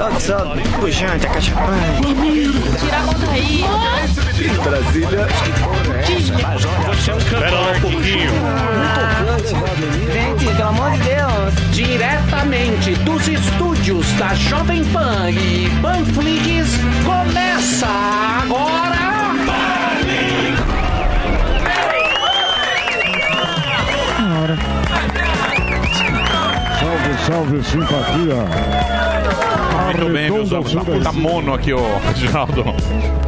Sobe, sobe. Pujante, acachapante. Tira a mão daí. Brasília. Você é um cantor. Pera lá um pouquinho. Gente, pelo amor de Deus. Diretamente dos estúdios da Jovem Pan e Panflix, começa agora. Salve, simpatia. Muito bem, meus amigos. Tá, tá mono aqui, ó, Reginaldo.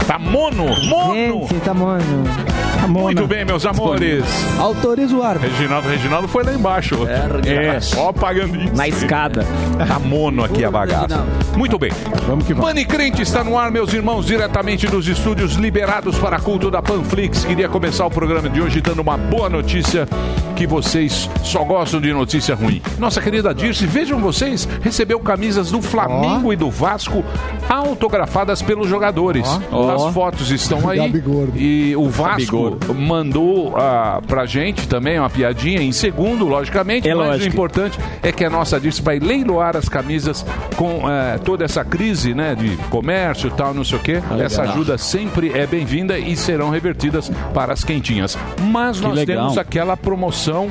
Tá mono? Mono! Gente, tá mono. Muito bem, meus amores. Autoriza o árbitro. Reginaldo, Reginaldo foi lá embaixo. É, só pagando isso. Na escada. Tá mono aqui a bagaça. Muito bem. Vamos que vamos. Pane Crente está no ar, meus irmãos, diretamente dos estúdios liberados para culto da Panflix. Queria começar o programa de hoje dando uma boa notícia que vocês só gostam de notícia ruim. Nossa querida Dirce, vejam vocês, recebeu camisas do Flamengo e do Vasco autografadas pelos jogadores. Ó. As fotos estão aí. Gabigordo. E o Vasco mandou ah, pra gente também uma piadinha em segundo, logicamente. É mas o lógico. importante é que a nossa Dirce vai leiloar as camisas com eh, toda essa crise né, de comércio e tal, não sei o quê. Essa ajuda sempre é bem-vinda e serão revertidas para as quentinhas. Mas nós legal. temos aquela promoção.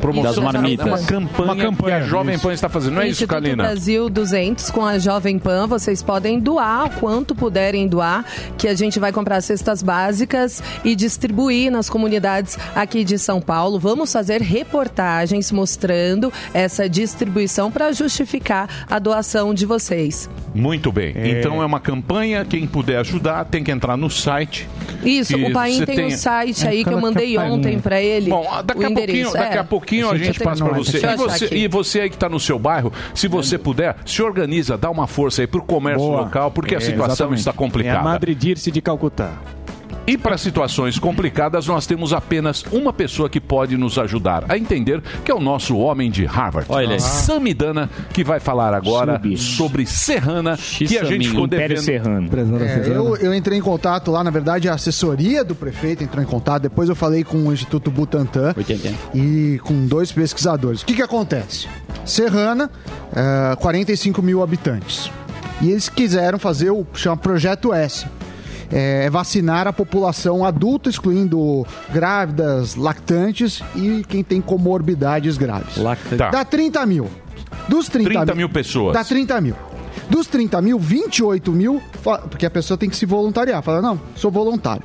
Promoção Das marmitas. Uma campanha, Uma campanha, que a Jovem isso. Pan está fazendo. Não é isso, Kalina? Brasil 200 com a Jovem Pan, vocês podem doar o quanto puderem doar, que a gente vai comprar cestas básicas e distribuir nas comunidades aqui de São Paulo. Vamos fazer reportagens mostrando essa distribuição para justificar a doação de vocês. Muito bem. Então é uma campanha. Quem puder ajudar tem que entrar no site. Isso, o Paim tem tenha- um site aí que eu mandei campainha. ontem para ele. Bom, daqui o a pouquinho, daqui É. a, pouquinho a Deixa eu gente passa para você. E você, e você aí que está no seu bairro, se você puder, se organiza, dá uma força aí pro comércio Boa. local, porque a É, situação exatamente. está É a complicada. Madre Dirce de Calcutá. E para situações complicadas, nós temos apenas uma pessoa que pode nos ajudar a entender, que é o nosso homem de Harvard, Olha aí. Samidana, que vai falar agora Subi. sobre Serrana, que a gente ficou Império devendo. Serrano. É, eu, eu entrei em contato lá, na verdade, a assessoria do prefeito entrou em contato. Depois eu falei com o Instituto Butantan 80. e com dois pesquisadores. O que, que acontece? Serrana, é, 45 mil habitantes. E eles quiseram fazer o chama Projeto S. É, vacinar a população adulta, excluindo grávidas, lactantes e quem tem comorbidades graves. Lacta. Tá. Dá 30 mil. Dos 30, 30 mil pessoas. Dá 30 mil. Dos 30 mil, 28 mil, porque a pessoa tem que se voluntariar. Fala, não, sou voluntário.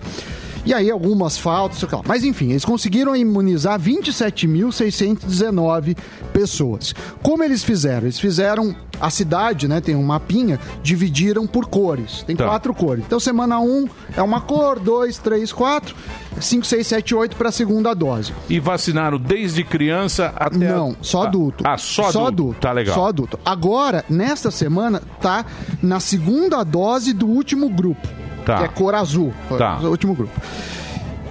E aí algumas faltas, sei lá. Mas enfim, eles conseguiram imunizar 27.619 pessoas. Como eles fizeram? Eles fizeram a cidade, né? Tem um mapinha, dividiram por cores. Tem Tá. quatro cores. Então semana 1 um é uma cor, 2, 3, 4, 5, 6, 7, 8 para a segunda dose. E vacinaram desde criança até. a- Não, só Ah, adulto. Ah, só, adulto. Tá legal. Só adulto. Agora, nesta semana, tá na segunda dose do último grupo. Tá. Que é cor azul. Tá. O último grupo.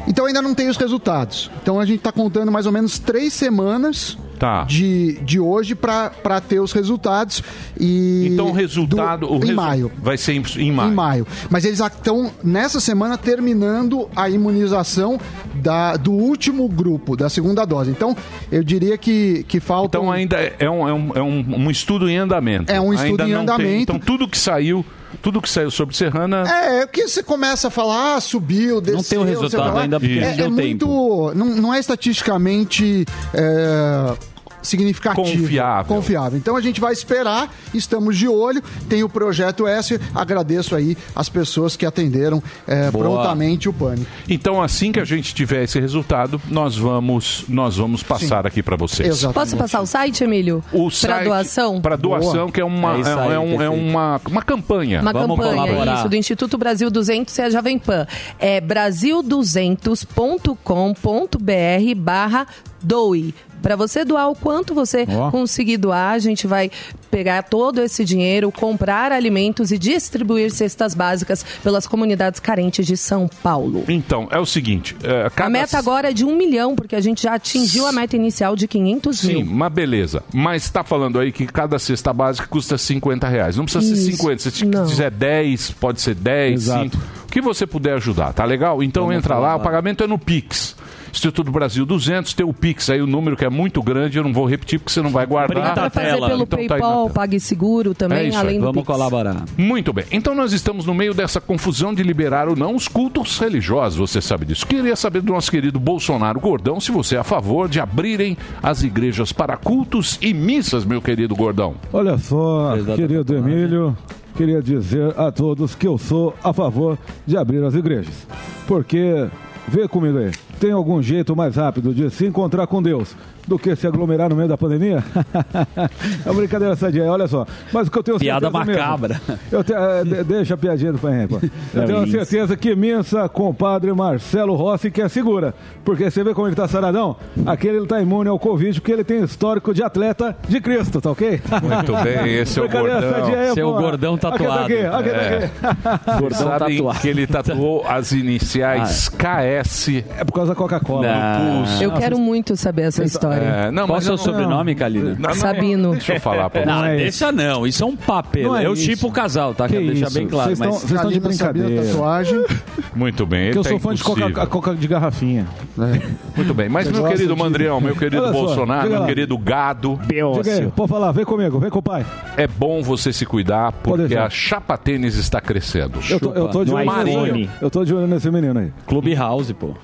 Então ainda não tem os resultados. Então a gente tá contando mais ou menos três semanas Tá. de, de hoje para ter os resultados. E Então o resultado. do- o em resu- maio. Vai ser em, em maio. Em maio. Mas eles estão, nessa semana, terminando a imunização da, do último grupo, da segunda dose. Então, eu diria que, que falta. Então ainda é um, é um, é um, um estudo em andamento. É um estudo Ainda em não tem- andamento. então tudo que saiu, tudo que saiu sobre Serrana. É, porque você começa a falar, ah, subiu, desceu. tem o resultado ainda, porque é, não é muito. Não, não é estatisticamente. é, significativo. Confiável. Confiável. Então a gente vai esperar, estamos de olho, tem o projeto S, agradeço aí as pessoas que atenderam é, Boa. prontamente o pânico. Então assim que a gente tiver esse resultado, nós vamos nós vamos passar aqui para vocês. Exatamente. Posso passar o site, Emílio? O Para doação? Para doação, que é uma, É isso aí, é, um- é uma, uma campanha. Uma Vamos campanha, colaborar. isso, do Instituto Brasil 200 e a Jovem Pan. É brasil200.com.br barra doe. Para você doar o quanto você Ó. conseguir doar, a gente vai pegar todo esse dinheiro, comprar alimentos e distribuir cestas básicas pelas comunidades carentes de São Paulo. Então, é o seguinte. é, cada- A meta agora é de um milhão, porque a gente já atingiu a meta inicial de 500 Sim, mil. mas beleza. Mas está falando aí que cada cesta básica custa 50 reais. Não precisa ser Isso, 50. Se quiser 10, pode ser 10, Exato. 5. que você puder ajudar, tá legal? Então entra lá, o pagamento é no Pix. Instituto Brasil 200, tem o Pix aí, o número que é muito grande, eu não vou repetir porque você não vai guardar. Dá pra fazer pelo Então tá aí na PayPal, tela. PagSeguro É também, aí, além do vamos Pix. colaborar. Muito bem. Então nós estamos no meio dessa confusão de liberar ou não os cultos religiosos, você sabe disso. Queria saber do nosso querido Bolsonaro Gordão se você é a favor de abrirem as igrejas para cultos e missas, meu querido Gordão. Olha só, querido Emílio, queria dizer a todos que eu sou a favor de abrir as igrejas. Porque, vê comigo aí, tem algum jeito mais rápido de se encontrar com Deus do que se aglomerar no meio da pandemia? é uma brincadeira sadia, olha só. Mas o que eu tenho Piada mesmo- macabra. eu te- de- deixa a piadinha do Pai. Eu É tenho isso. certeza que missa com o padre Marcelo Rossi que é segura. Porque você vê como ele tá saradão? Aquele ele tá imune ao Covid porque ele tem histórico de atleta de Cristo, tá ok? Muito bem, esse é o Gordão. aí, Seu pô. gordão Aqui tatuado. aqui, aqui É. aqui. Vocês sabem que ele tatuou as iniciais KS. É por causa da Coca-Cola. Eu quero muito saber essa história. É, não, Qual é seu não- sobrenome, Kalina? Não, não, Sabino. Deixa eu falar pra Não, você. deixa não. Isso é um papel. Não é eu isso. tipo o casal, tá? Que Quero deixar isso? bem claro. Vocês mas... estão- vocês estão de brincadeira. tatuagem. Muito bem, Que ele eu tá sou fã de coca, coca de garrafinha. Muito bem, mas Eu meu querido de- Mandrião, meu querido Olha Bolsonaro, meu querido gado, aí, pode falar, vem comigo, vem com o pai. é bom você se cuidar porque a chapa tênis está crescendo. Eu tô, eu tô de olho Marinho. nesse- menino aí. Clubhouse, pô.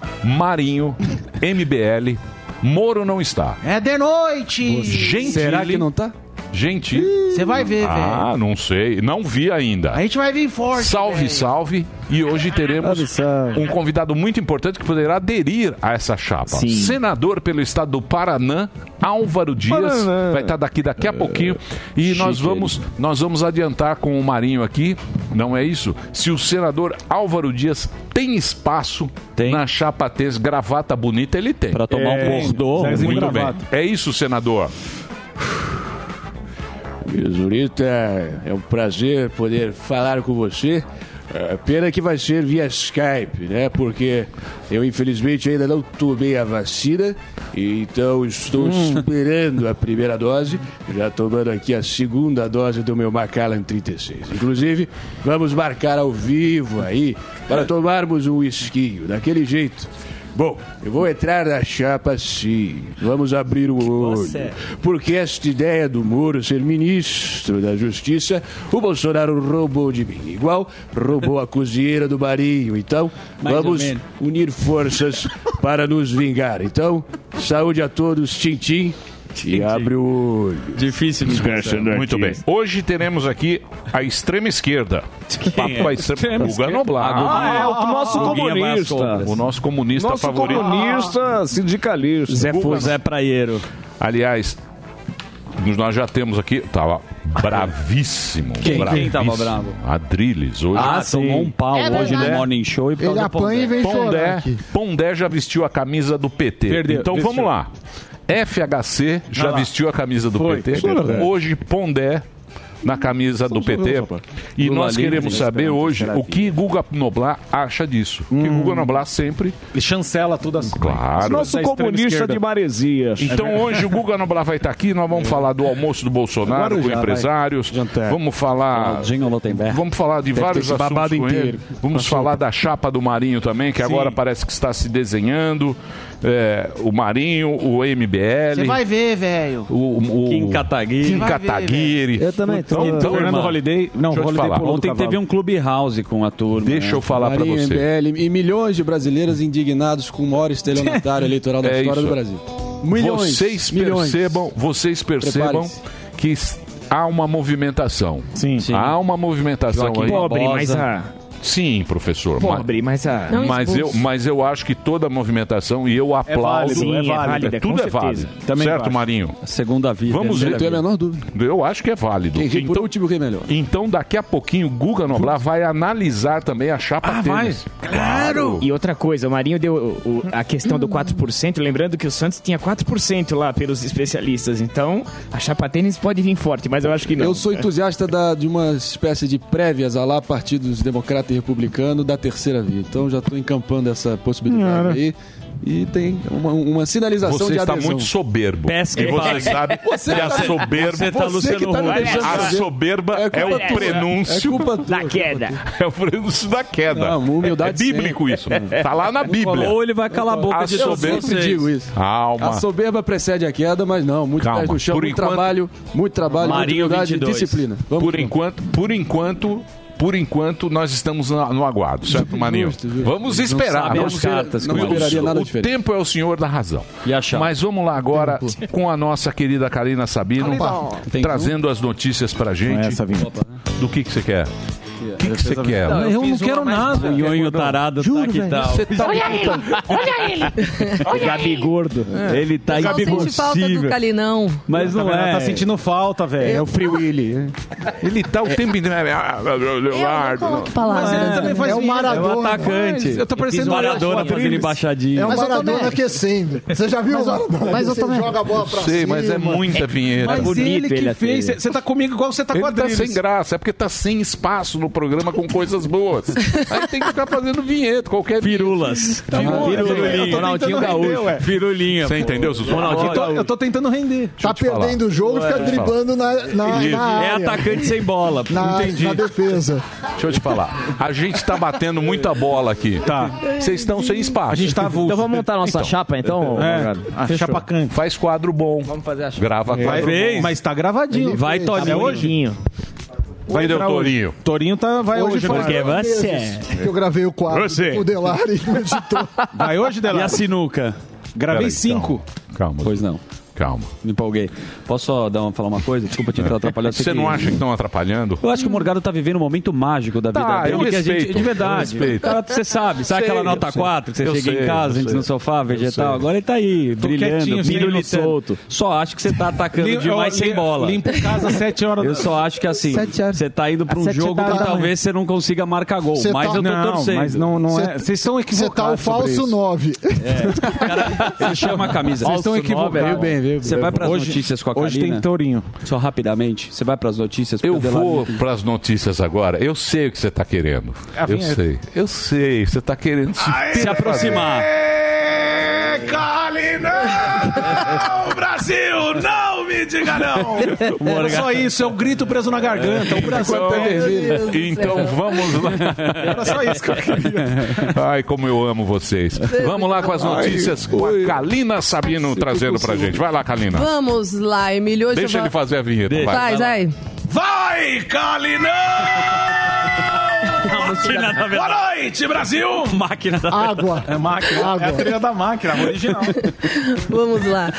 Marinho, MBL, Moro não está. É de noite! Gentili, Será que não tá? Gentili. Você vai ver, velho. Ah, não sei, não vi ainda. A gente vai vir forte. Salve, velho. salve. E hoje teremos salve. um convidado muito importante que poderá aderir a essa chapa. Sim. Senador pelo estado do Paraná, Álvaro Dias. Paraná. Vai estar daqui daqui a pouquinho. E nós vamos, nós vamos adiantar com o Marinho aqui, não é isso? Se o senador Álvaro Dias tem espaço Tem. na chapa Tênis, gravata bonita, ele tem. Pra tomar É, um bordô. Muito bem. É isso, senador. Zurita, é um prazer poder falar com você. É, Pena que vai ser via Skype, né? Porque eu infelizmente ainda não tomei a vacina, então estou esperando a primeira dose, já tomando aqui a segunda dose do meu Macallan 36. Inclusive, vamos marcar ao vivo aí para tomarmos um esquinho, daquele jeito. Bom, eu vou entrar na chapa sim. Vamos abrir o olho. Porque esta ideia do Moro ser ministro da Justiça, o Bolsonaro roubou de mim. Igual roubou a cozinheira do Marinho. Então, Mais vamos unir forças para nos vingar. Então, saúde a todos, Tintim. E abre o olho. Difícil de Muito bem. Hoje teremos aqui a extrema esquerda. Papo com a extrema. Guga Noblar. Ah, é o nosso comunista. O nosso comunista Nosso favorito. comunista sindicalista. Zé, Fu- Zé Praieiro. Aliás, nós já temos aqui. Tava bravíssimo. Quem- quem tava bravíssimo. bravo? Adriles. Hoje. Ah, tomou um pau É hoje no Morning Show e Ele apanha e Pondé. vem chorar Pondé. Pondé já vestiu a camisa do PT. Perdeu, então vestiu. vamos lá. FHC já vestiu a camisa do Foi, PT. verdade. Hoje Pondé na camisa do PT. E Lula nós queremos né, saber hoje o que Guga Noblar acha disso. Que Guga Noblar sempre, Ele chancela tudo assim. claro. Nosso comunista de Maresias. Então hoje o Guga Noblar vai estar aqui, nós vamos falar do almoço do Bolsonaro Agora com já, empresários, vamos falar. Vamos falar de vários ter esse assuntos. Vamos falar da chapa do Marinho também, que agora parece que está se desenhando. É, o Marinho, o MBL. Você vai ver, velho. O, o, Kim Kataguiri. Kim Kataguiri. Eu também tô. Então, Fernando irmão, Holiday. Não, Holiday falar. Ontem cavalo. teve um Clubhouse com a turma. Deixa eu falar para você. MBL e milhões de brasileiros indignados com o maior estelionatário eleitoral da É história isso. do Brasil. Milhões. Vocês milhões. percebam, vocês percebam que há uma movimentação. Sim. Sim. Há uma movimentação Joaquim aí. Pobre, mas a. Sim, professor. Pobre, mas a. Não Mas eu, mas eu acho que toda movimentação, e eu aplaudo. válido, Sim, é é válido. válida, tudo com é certeza. válido. Também certo, acho. Marinho? A segunda vida. Vamos ver. Não tenho a menor dúvida. Eu acho que é válido. Quem ri por Então, último, quem melhor. então, daqui a pouquinho, o Guga Noblar vai analisar também a chapa Ah, vai? tênis. Claro! E outra coisa, o Marinho deu o- o- a questão do 4%, lembrando que o Santos tinha 4% lá pelos especialistas. Então, a chapa tênis pode vir forte, mas eu acho que não. Eu sou entusiasta da- de uma espécie de prévias a lá partidos democrata e republicano da terceira via. Então já estou encampando essa possibilidade aí. e tem uma, uma sinalização Você de está adesão. muito soberbo. Pesca e você sabe Você que a tá- soberba você tá Luciano a Huck. soberba é, culpa o tua. prenúncio É culpa tua. Da queda. É o prenúncio da queda. Não, humildade é bíblico sempre. isso. Tá lá na Bíblia. Ou ele vai calar a boca A de soberba- todos vocês. digo isso. Calma. A soberba precede a queda, mas não, muito Calma. pé no chão, Por muito enquanto- trabalho, muito trabalho, Marinho muita humildade e 22. disciplina. Vamos por enquanto, por enquanto, por enquanto nós estamos no aguardo, certo? Justo, justo. Vamos Não esperar. sabem Vamos cartas, não o- esperaria nada o diferente. tempo é o senhor da razão. E? Mas vamos lá agora com a nossa querida Karina Sabino, trazendo as notícias pra gente. Essa. Do que que você quer? O que que você quer? Não, eu não quero nada. O Nhonho tarado tá que tal? Você tá Olha ele! Olha ele! Olha Gabi ele! gordo. Ele tá Só sente falta do Calinão. Mas não Ela é. tá sentindo falta, velho. É o Free Willy. Ele tá o tempo inteiro. Ah, Eu não Leonardo. coloco palavras. também faz É o vinheta. É o Maradona. atacante. Eu tô parecendo Maradona o fazendo embaixadinha. É o eu Maradona aquecendo. Você já viu o Maradona? mas eu Você também. joga a bola pra Sei, cima. mas é muita vinheta. Mas ele que fez. Você tá comigo igual você tá com a Ele tá sem graça, é porque tá sem espaço no programa com coisas boas. Aí tem que ficar fazendo vinheta, qualquer Firulas. Tá tô Firulinho. tentando render. Firulinha. Você entendeu, Sussu? Ronaldinho Eu tô- Eu tô tentando render. Tá falar. perdendo o jogo e fica driblando na, na, na É área. atacante sem bola. Na, na defesa. Deixa eu te falar. A gente tá batendo muita bola aqui. Tá. Vocês estão sem espaço. A gente tá avulso. Então vamos montar a nossa chapa, então? É, a Fechou. chapa cante. Faz quadro bom. Vamos fazer a chapa. Grava quadro bom. Mas tá gravadinho. Vai, fez. Toninho. É hoje? Vai, deu hoje. Torinho. Torinho tá, vai hoje. Hoje vai. faz dois você- meses que eu gravei o quadro Você. o Delari e editou. Vai hoje, E a sinuca? Gravei Peraí, cinco. Calma. Pois não. Calma. Me empolguei. Posso só dar uma, falar uma coisa? Desculpa te atrapalhar. Você não acha que estão atrapalhando? Eu acho que o Morgado tá vivendo um momento mágico da vida Tá, dele. eu que a gente, respeito, de verdade. eu respeito. Cara, você sabe, sabe Sei, aquela eu nota sei. 4 que você Eu chega sei, em casa, eu sei. no sofá, vegetal. Agora ele tá aí, Tô brilhando, solto. Só acho que você tá atacando Lim- demais eu sem bola. Limpo casa às sete horas Eu da só acho que assim, você tá indo pra Às um jogo da que talvez você não consiga marcar gol. Você Mas tá- eu tô Não, torcendo. mas não, não é. Vocês estão Você tá o equivocados. sobre falso isso. 9. Ele chama a camisa. Vocês estão nove, equivocados. veio bem, Você vai pras Hoje- notícias com a Hoje Karina? tem Tourinho. Só rapidamente, você vai pras notícias? Eu vou para as notícias agora. Eu sei o que você está querendo. A Eu vinheta. sei. Eu sei. Você está querendo se, se aproximar. Não, Brasil, não me diga não. Era só isso, é o grito preso na garganta. O Brasil Então vamos lá. Era só isso que eu queria. Ai, como eu amo vocês. Vamos lá com as notícias com a Kalina Sabino trazendo pra gente. Vai lá, Kalina. Vamos lá, Emílio. Hoje Deixa eu ele fazer a vinheta. Vai. Vai, vai. Vai, Calinão! Boa noite, Brasil! Máquina da... Água. É máquina, Água. é a trilha da máquina, a original. Vamos lá.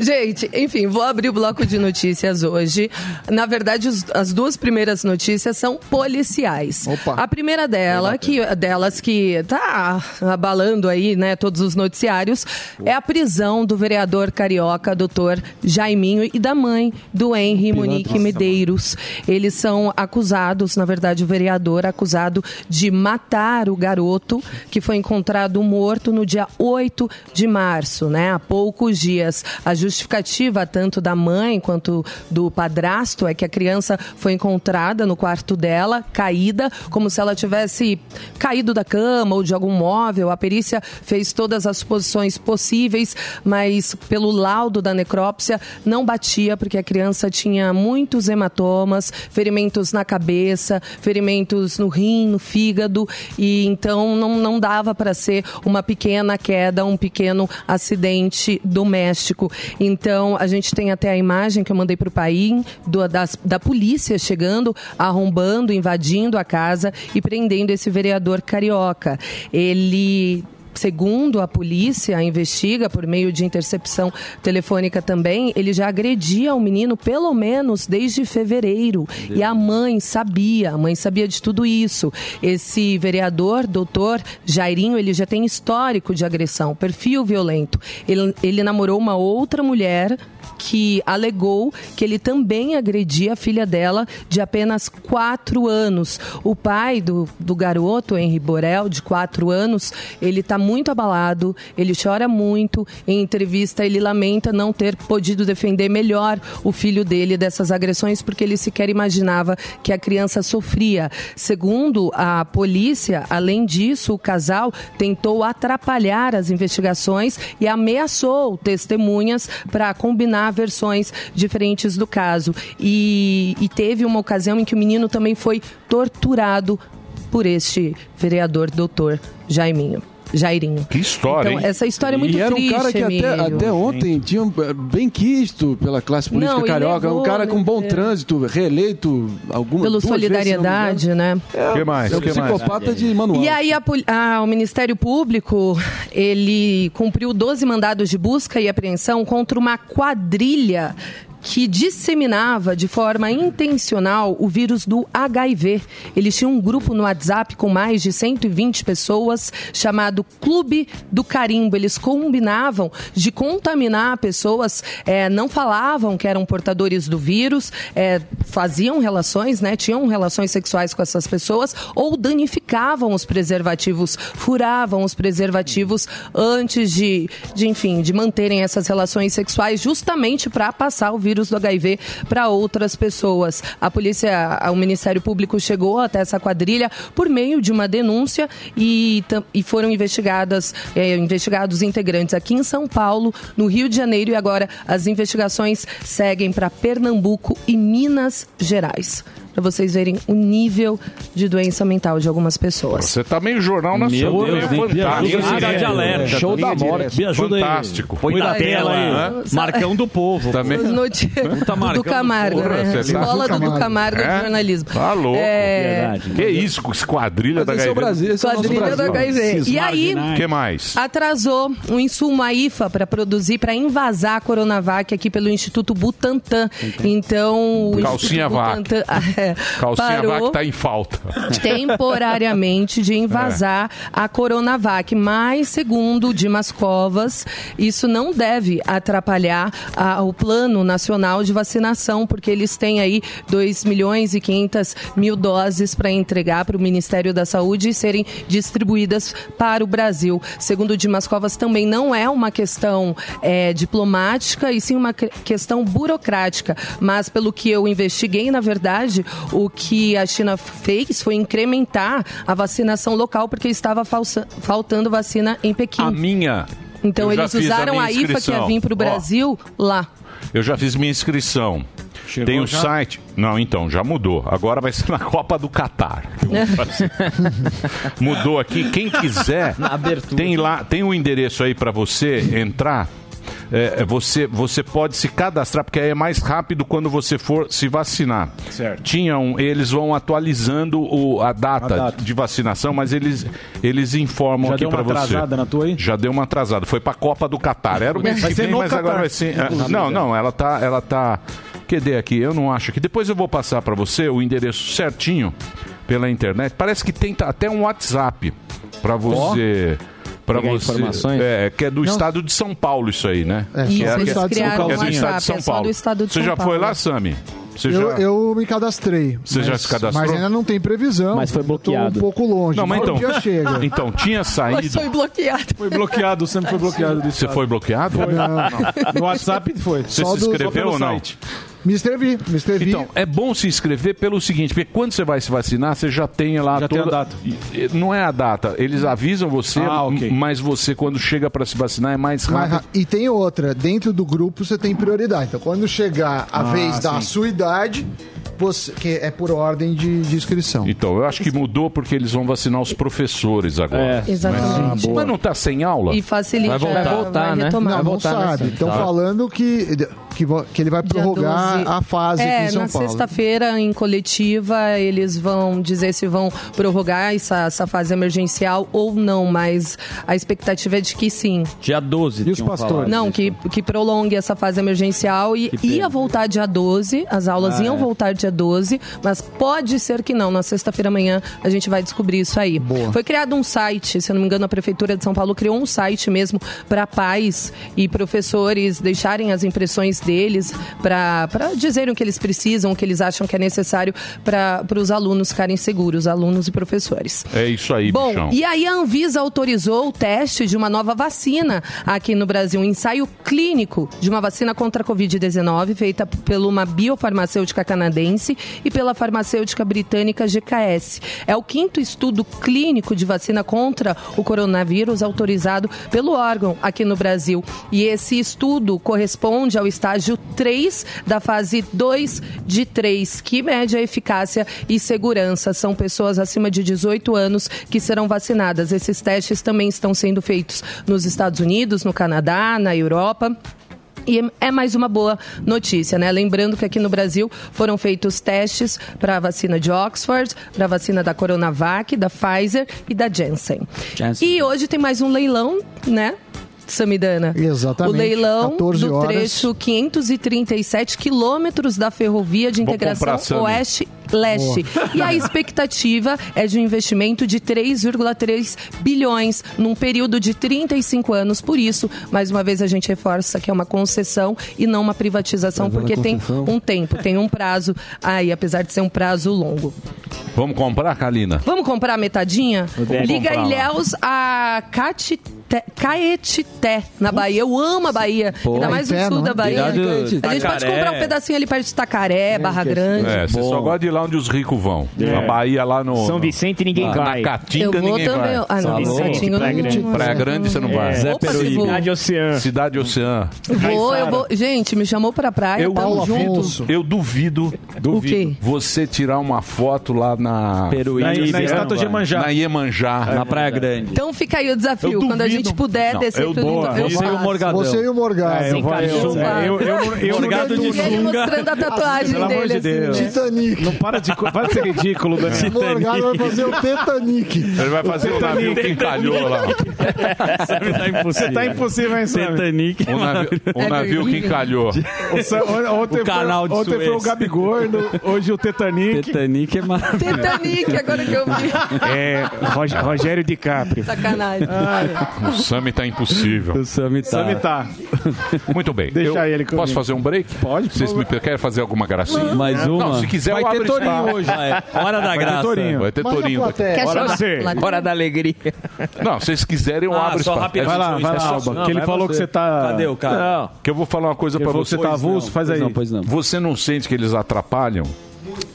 Gente, enfim, vou abrir o bloco de notícias hoje. Na verdade, os- as duas primeiras notícias são policiais. Opa. A primeira dela, que, delas que tá abalando aí, né, todos os noticiários, é a prisão do vereador carioca, doutor Jaiminho, e da mãe do Henry Monique Medeiros. Eles são acusados, na verdade, o vereador acusado de matar o garoto que foi encontrado morto no dia 8 de março, né? Há poucos dias. A justificativa tanto da mãe quanto do padrasto é que a criança foi encontrada no quarto dela, caída, como se ela tivesse caído da cama ou de algum móvel. A perícia fez todas as suposições possíveis, mas pelo laudo da necrópsia não batia porque a criança tinha muitos hematomas, ferimentos na cabeça, ferimentos no rim, no fígado e então não, não dava para ser uma pequena queda, um pequeno acidente doméstico. Então a gente tem até a imagem que eu mandei para o das- da polícia chegando, arrombando, invadindo a casa e prendendo esse vereador carioca. Ele Segundo a polícia investiga por meio de intercepção telefônica também, ele já agredia o menino pelo menos desde fevereiro. E a mãe sabia, a mãe sabia de tudo isso. Esse vereador, doutor Jairinho, ele já tem histórico de agressão, perfil violento. Ele, ele namorou uma outra mulher que alegou que ele também agredia a filha dela de apenas quatro anos. O pai do, do garoto, Henri Borel, de quatro anos, ele está muito abalado, ele chora muito. Em entrevista, ele lamenta não ter podido defender melhor o filho dele dessas agressões, porque ele sequer imaginava que a criança sofria. Segundo a polícia, além disso, o casal tentou atrapalhar as investigações e ameaçou testemunhas para combinar versões diferentes do caso. E, e teve uma ocasião em que o menino também foi torturado por este vereador, doutor Jaiminho. Jairinho. Que história, Então, hein? essa história é muito e era um triste, cara que até, até ontem tinha um- bem quisto pela classe política Não, e carioca. levou, um cara com bom né? trânsito, reeleito alguma Pelo duas vezes, solidariedade, né? engano. que mais? É um que mais? psicopata de manual. E aí a poli- ah, o Ministério Público, ele cumpriu 12 mandados de busca e apreensão contra uma quadrilha que disseminava de forma intencional o vírus do HIV. Eles tinham um grupo no WhatsApp com mais de 120 pessoas chamado Clube do Carimbo. Eles combinavam de contaminar pessoas, eh, não falavam que eram portadores do vírus, eh, faziam relações, né, tinham relações sexuais com essas pessoas ou danificavam os preservativos, furavam os preservativos antes de, de enfim, de manterem essas relações sexuais justamente para passar o vírus do HIV para outras pessoas. A polícia, o Ministério Público chegou até essa quadrilha por meio de uma denúncia e, e foram investigadas, eh, investigados integrantes aqui em São Paulo, no Rio de Janeiro e agora as investigações seguem para Pernambuco e Minas Gerais. Para vocês verem o nível de doença mental de algumas pessoas. Você tá meio jornal nacional, Deus, meio nem- me fantástico. ajuda Cidade É, alerta, é, show da morte. Me ajuda aí. Fantástico. Põe na tela aí. Hã? Marcão do povo. Também. Noti- Puta do Camargo, porra, né? tá- Escola do Camargo. Camargo É? de jornalismo. Tá louco. É, Que isso, com esquadrilha da é HIV. Brasil, esse é do Brasil. HIV. E aí, que mais? atrasou um insumo a IFA para produzir, para invasar a Coronavac aqui pelo Instituto Butantan. Então, o Calcinha Instituto vaca. Butantan é, Calcinha parou vaca tá em falta. temporariamente de invasar a Coronavac. Mas, segundo Dimas Covas, isso não deve atrapalhar a- o plano nacional de vacinação, porque eles têm aí 2 milhões e 500 mil doses para entregar para o Ministério da Saúde e serem distribuídas para o Brasil. Segundo Dimas Covas, também não é uma questão eh, diplomática e sim uma que- questão burocrática. Mas, pelo que eu investiguei, na verdade, o que a China fez foi incrementar a vacinação local porque estava falsa- faltando vacina em Pequim. A minha. Então eles usaram minha a, IFA que ia vir para o Ó, Brasil lá. Eu já fiz minha inscrição. Tem o já? site. Não, então, já mudou. Agora vai ser na Copa do Catar. mudou aqui. Quem quiser, tem lá, tem o endereço aí para você entrar. É, você, você pode se cadastrar, porque aí é mais rápido quando você for se vacinar. Certo. Tinham, eles vão atualizando o, a, data A data. de vacinação, mas eles, eles informam Já aqui deu uma para você. atrasada na tua aí? Já deu uma atrasada. Foi pra Copa do Catar. Era o mês que vem, mas Catar. agora vai ser. é, Não, não, ela tá. Ela tá. Cadê aqui? Eu não acho que. Depois eu vou passar pra você o endereço certinho pela internet. Parece que tem até um WhatsApp pra você. Pra Pegar você, informações? É, que é do estado de São Paulo, isso aí, né? É, Isso, só do eles estado de São criaram Paulo. É do estado de São é Paulo. Você já foi lá, Sami? Você Eu, já... eu me cadastrei. Você já mas- se cadastrou? Mas ainda não tem previsão. Mas foi bloqueado. um pouco longe. Não, mas Um então. dia chega. Então, tinha Mas saído. foi bloqueado. Foi bloqueado, sempre foi bloqueado. Você foi bloqueado? No WhatsApp foi. Você Só se inscreveu ou não? site. Me inscrevi, me inscrevi. Então, é bom se inscrever pelo seguinte, porque quando você vai se vacinar, você já tem lá Já tem toda... a data. Não é a data, eles avisam você, Ah, ok. m- mas você, quando chega para se vacinar, é mais Mas, rápido. e tem outra, dentro do grupo você tem prioridade. Então, quando chegar a Ah, vez da sim. sua idade, você, que é por ordem de, de inscrição. Então, eu acho que mudou porque eles vão vacinar os professores agora. É. Exatamente. Mas não tá sem aula? E facilita. Vai voltar. Vai voltar, né? retomar. Não, Vai não voltar sabe. nessa- Estão falando que, que, que ele vai prorrogar 12. a fase aqui É, em São na Paulo. sexta-feira, em coletiva, eles vão dizer se vão prorrogar essa, essa fase emergencial ou não, mas a expectativa é de que sim. Dia 12. E os pastores? falado Não, que, que prolongue essa fase emergencial e ia voltar dia 12, as aulas Ah, iam é. voltar dia 12, mas pode ser que não. Na sexta-feira amanhã a gente vai descobrir isso aí. Foi criado um site, se eu não me engano, a Prefeitura de São Paulo criou um site mesmo para pais e professores deixarem as impressões entre eles para dizerem o que eles precisam, o que eles acham que é necessário para os alunos ficarem seguros, alunos e professores. É isso aí, Bom, bichão. e aí a Anvisa autorizou o teste de uma nova vacina aqui no Brasil, um ensaio clínico de uma vacina contra a Covid-19, feita por uma biofarmacêutica canadense e pela farmacêutica britânica GKS. É o quinto estudo clínico de vacina contra o coronavírus autorizado pelo órgão aqui no Brasil. E esse estudo corresponde ao estágio 3 da fase 2 de 3, que mede a eficácia e segurança. São pessoas acima de 18 anos que serão vacinadas. Esses testes também estão sendo feitos nos Estados Unidos, no Canadá, na Europa. E é mais uma boa notícia, né? Lembrando que aqui no Brasil foram feitos testes para a vacina de Oxford, para a vacina da Coronavac, da Pfizer e da Janssen. Janssen. E hoje tem mais um leilão, né? Samidana. Exatamente. O leilão 14 do horas. trecho 537 quilômetros da ferrovia de integração Sami. Oeste-Leste. E a expectativa é de um investimento de 3,3 bilhões num período de 35 anos. Por isso, mais uma vez, a gente reforça que é uma concessão e não uma privatização, Mas é porque tem um tempo, tem um prazo aí, apesar de ser um prazo longo. Vamos comprar, Kalina? Vamos comprar a metadinha? Liga comprar lá. Ilhéus a Catité, Caetité, na Bahia. Eu amo a Bahia. Pô. Ainda mais no sul da Bahia. Cuidado, a gente pode comprar um pedacinho ali perto de Tacaré, Barra Grande. É, você só gosta de ir lá onde os ricos vão. É. Na Bahia, lá no. São Vicente, ninguém na, vai. Na Caatinga, Eu vou ninguém também. vai. Ah, não? Vicente, eu Praia não- Grande. Praia Grande você não vai. É. Opa, se vou. Cidade Oceã. Cidade Oceã. Vou, eu vou. Gente, me chamou pra praia, Eu, tamo junto. eu duvido, duvido você tirar uma foto lá na Peruíbe. Na- na estátua de Iemanjá. Na Iemanjá. Na Praia Grande. Então fica aí o desafio. Quando a duvido. Gente puder Não, descer eu tudo, boa. eu Você e o. Morgadão. Você e o Morgado. É, eu vou- eu- Opa. eu- eu- eu- Morgado de Ele mostrando a tatuagem Pelo amor dele, de assim, Deus. Titanic. Não para de, para de ser ridículo, Daniel. O Morgado vai fazer o Titanic. Ele vai fazer o navio que encalhou lá. Você tá impossível, hein, Sam? Titanic. O navio, o É navio que encalhou. O Ontem, O canal foi, de ontem foi o Suez. Gabigorno, hoje o Titanic. Titanic é maravilhoso. Titanic, agora que eu vi. É, Rog- Rogério DiCaprio. Sacanagem. O Sami tá impossível. O Sami tá. Sam tá. Muito bem. Deixa Eu ele comigo. Posso fazer um break? Pode, Vocês me querem fazer alguma gracinha? Mais uma? Não, se quiser Vai eu ter Torinho espaço. hoje. Vai, hora da Vai ter graça. Torinho. Vai ter Torinho. Hora você. Lá- Hora da alegria. Não, se vocês quiserem eu Ah, abro só espaço. rapidinho. Vai lá, vai lá, É Alba. não, que ele falou que você. você tá... Cadê o cara? Não. Que eu vou falar uma coisa que você. você tá avulso, faz aí. Não, pois não. Você não sente que eles atrapalham?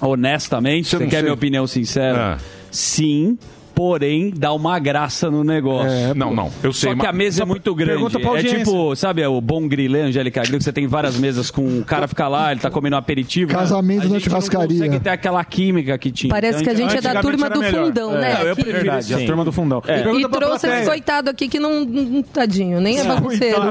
Honestamente, Você você, não quer minha opinião sincera? Ah. Sim, porém dá uma graça no negócio. É, não, não. Eu sei, Só que a mesa é muito grande. pergunta pra É tipo, sabe, o bom grilê, Angélica Grilo, que você tem várias mesas com o cara fica lá, ele tá comendo um aperitivo. Casamento a na churrascaria. Não consegue ter aquela química que tinha. Parece que a gente é da turma do melhor. fundão, né? Não, eu prefiro Verdade, a sim. turma do fundão. É. E pra trouxe esse coitado aqui que não, não- tadinho, nem é bagunceiro.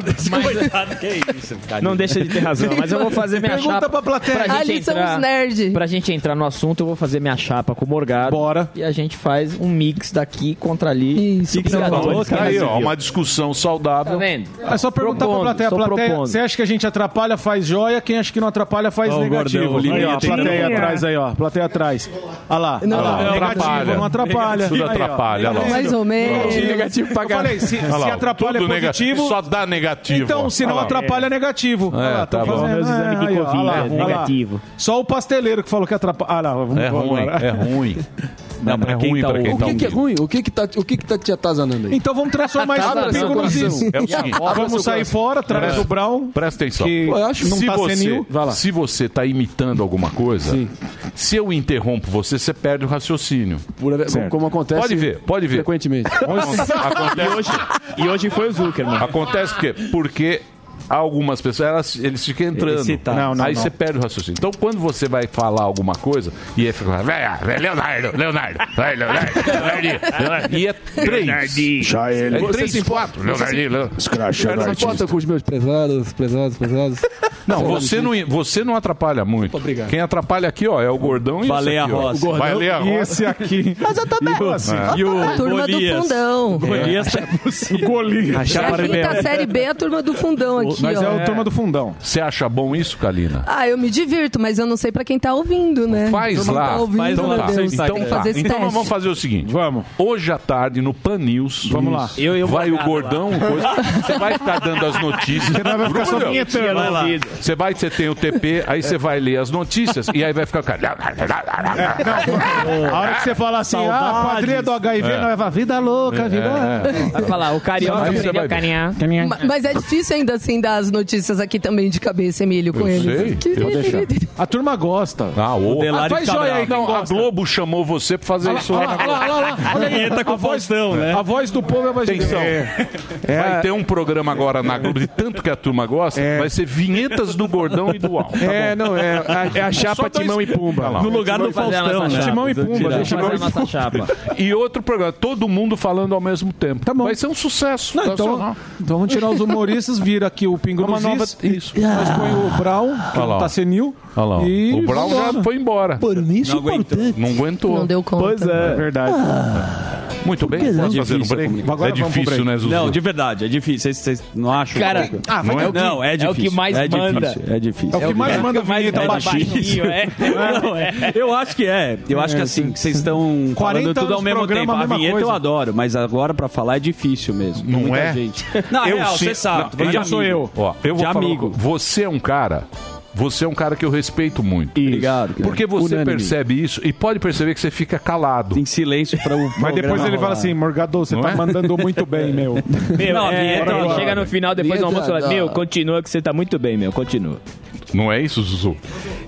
Coitado, que isso, cara. Não deixa de ter razão, mas eu vou fazer minha Pergunta chapa. pra plateia. Pra gente Ali são entrar- os nerds. Pra gente entrar no assunto, eu vou fazer minha chapa com o Morgado. Bora. E a gente faz um mix daqui contra ali. Isso, pronto. Gatões, Tá aí, ó, uma discussão Tá saudável. vendo? É só perguntar Propondo, pra plateia. plateia propondo. você acha que a gente atrapalha, faz joia. Quem acha que não atrapalha, faz Ó, o negativo. gordão, aí, ó, plateia Sim. atrás aí, ó. Plateia atrás. Olha lá. Não, olha lá. não, negativo, atrapalha. não atrapalha. Tudo Aí, ó. atrapalha, olha lá. Mais ou menos. Negativo pra Eu falei, se, se lá, atrapalha é positivo... Só dá negativo. Então, ó. se não atrapalha, é negativo. Lá, tá bom. Meus exames de aí, ó, Covid, é negativo. Só o pasteleiro que falou que atrapalha. Ah, lá, vamos É ruim, é ruim. Não, pra é quem ruim tá pra quem O tá que, que é ruim? O que que tá, o que que tá te atazanando aí? Então vamos transformar isso no pico nos coração. is. É o seguinte, Vamos sair fora, traz É. o Brown. presta atenção. Que Pô, eu acho- não se tá você, senil. Vai lá. se você tá imitando alguma coisa, Sim. se eu interrompo você, você perde o raciocínio. Por- como, acontece Pode ver, pode ver. frequentemente. Acontece, E hoje foi o Zuckerman. acontece porque, porque algumas pessoas, elas, eles ficam entrando. Não, não, aí não. você perde o raciocínio. Então, quando você vai falar alguma coisa, e aí fica, "Vai, vai, Leonardo, Leonardo, vai, Leonardo, Leonardo, e é três. Já ele. É três, se quatro, Leonardo, Leonardo. Você não importa com os meus prezados, prezados, prezados. Não, você não, você não atrapalha muito. Obrigado. Quem atrapalha aqui, ó, é o gordão e Baleia esse aqui. Rossi. O Baleia E Rossi. esse aqui. Mas eu também. E o, assim, E o A turma do Golias. fundão. Golias é o possível. Golias. A É a quinta série B, a turma do fundão aqui, Mas ó. é o turma do fundão. Você acha bom isso, Kalina? Ah, eu me divirto, mas eu não sei pra quem tá ouvindo, né? Faz lá. Tá ouvindo, faz lá. Tá. Deus. Então, Tem que tá. fazer esse então nós teste. vamos fazer o seguinte. Vamos. Hoje à tarde, no Pan News. Vamos lá. Eu e o vai o gordão, você vai ficar dando as notícias. Você vai ficar só vinhetando. Você vai, você tem o TP, aí você vai ler as notícias e aí vai ficar. A hora que você fala assim, ah, a quadrilha do HIV É. não é vida louca, a vida... É. Vai falar, o carioca aprendeu vai a ver. caminhar. Ma- Mas é difícil ainda assim dar as notícias aqui também de cabeça, Emílio, com Eu eles. sei, eu deixar. A turma gosta. Ah. Delário Ah, faz joia aí, não. A Globo chamou você pra fazer lá, isso olha lá. lá, olha lá, olha lá, olha aí. Vinheta com A voz- Faustão, né? A voz do povo é Deus. Atenção. Vai ter um programa agora na Globo, de tanto que a turma gosta, vai ser do Gordão e do Al. Tá É, bom. não, é a, é a chapa Só dois- Timão e Pumba. Lá. No lugar do Faustão, né? Timão e Pumba, Tirar. deixa Fazer eu a nossa chapa. E outro programa, todo mundo falando ao mesmo tempo. Tá bom. Vai ser um sucesso. Não, nacional. então, então vamos tirar os humoristas, vira aqui o Pingo Uma nos nova- Is, isso. Nós põe o Brown, que Olha lá. tá senil. Olha lá. E o Brown já foi embora. Por mim, isso é Não aguentou. importante. Não aguentou. Não deu conta. Pois é, é verdade. Muito bem, vamos É fazer um break. Agora é difícil, break. né, Zuzu? Não, de verdade, é difícil. Vocês, não acham? Cara, Ah, vai Não é? não, é É difícil. o que mais é manda. Difícil, é difícil. É o que mais manda É o que mais vinheta manda baixinho. é. Não, é. Eu acho que é. Eu acho que assim, que vocês estão 40 falando tudo ao mesmo programa, tempo. a vinheta eu adoro, mas agora pra falar é difícil mesmo. Não Muita é? gente. Não, Eu é real, você sabe. De sou eu. Ó, eu vou De falar. Você é um cara. Você é um cara que eu respeito muito. Obrigado. cara. Porque você Unânime. percebe isso e pode perceber que você fica calado. Em silêncio pra o Mas depois ele fala assim, Morgado, você Não tá é? mandando muito bem, meu. Meu, Não, a é, vinheta ele agora. chega no final, depois do almoço, e fala, meu, continua que você tá muito bem, meu, continua. Não é isso, Zuzu?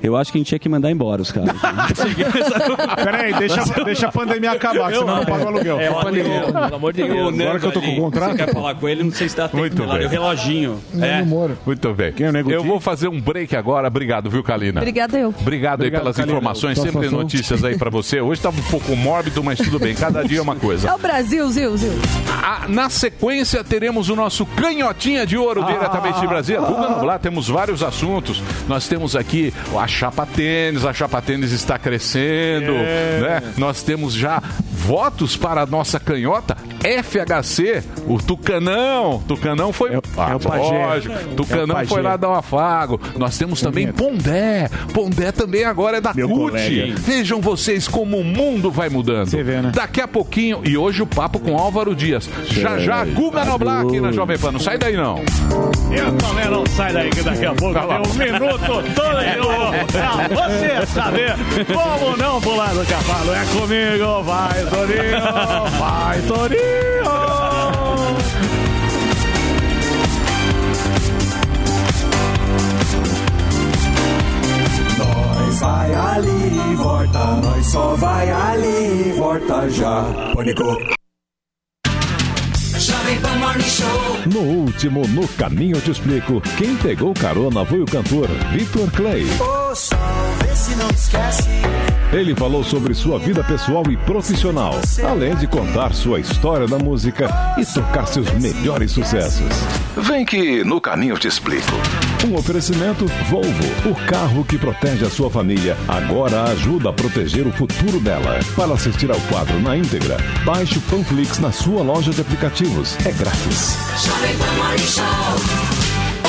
Eu acho que a gente tinha que mandar embora os caras. Peraí, deixa, deixa a pandemia acabar, que senão não paga o aluguel. É, o aluguel, pelo amor de Deus. Agora que eu tô com o contrato. Você quer falar com ele, não sei se dá tempo. Muito bem. O reloginho. É. Muito bem. é Eu vou fazer um break agora. Obrigado, viu, Kalina? Obrigada eu. Obrigado, aí Obrigado, pelas Kalina. informações, sempre Satisfação. notícias aí pra você. Hoje tá um pouco mórbido, mas tudo bem. Cada dia é uma coisa. É o Brasil, Zil, Zil. Ah, na sequência, teremos o nosso canhotinha de ouro diretamente de Brasília. Guga Noblar, temos vários assuntos. Nós temos aqui a chapa tênis, a chapa tênis está crescendo, né? Nós temos já votos para a nossa canhota FHC, o Tucanão. Tucanão foi. Ah, é o pajé. lógico. É o Tucanão pajé. foi lá dar um afago. Nós temos também Pondé. Pondé também agora é da Meu CUT. colega? Vejam vocês como o mundo vai mudando. Você vê, né? Daqui a pouquinho, e hoje o papo com Álvaro Dias. Já já, Guga Noblar aqui na Jovem Pan. Não sai daí não. Eu também não sai daí que daqui a pouco tem um minuto todo pra você saber como não pular do cavalo. É comigo, vai Torinho, vai Torinho. Nós vai ali e volta, nós só vai ali e volta já. Pânico. No último No Caminho Eu Te Explico, quem pegou carona foi o cantor Victor Clay. Ô sol, vê se não esquece. Ele falou sobre sua vida pessoal e profissional, além de contar sua história da música e tocar seus melhores sucessos. Vem que no caminho eu te explico. Um oferecimento Volvo, o carro que protege a sua família, agora ajuda a proteger o futuro dela. Para assistir ao quadro na íntegra, baixe o Panflix na sua loja de aplicativos. É grátis.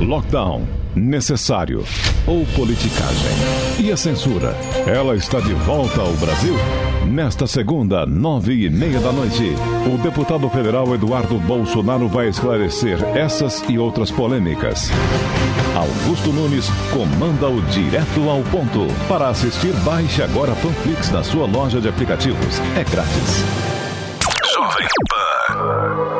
Lockdown, necessário ou politicagem? E a censura? Ela está de volta ao Brasil? Nesta segunda, nove e meia da noite, o deputado federal Eduardo Bolsonaro vai esclarecer essas e outras polêmicas. Augusto Nunes comanda o Direto ao Ponto. Para assistir, baixe agora Panflix na sua loja de aplicativos. É grátis. Jovem Pan.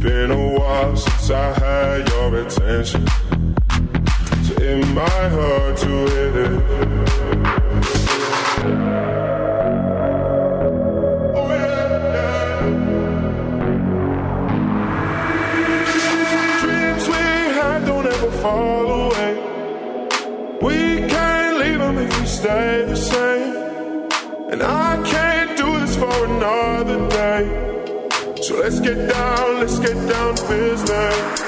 Been a while since I had your attention. So my heart to hit it. Oh, Dreams we had don't ever fall away. We can't leave them if we stay the same. And I can't do this for another day. So let's get down, let's get down to business.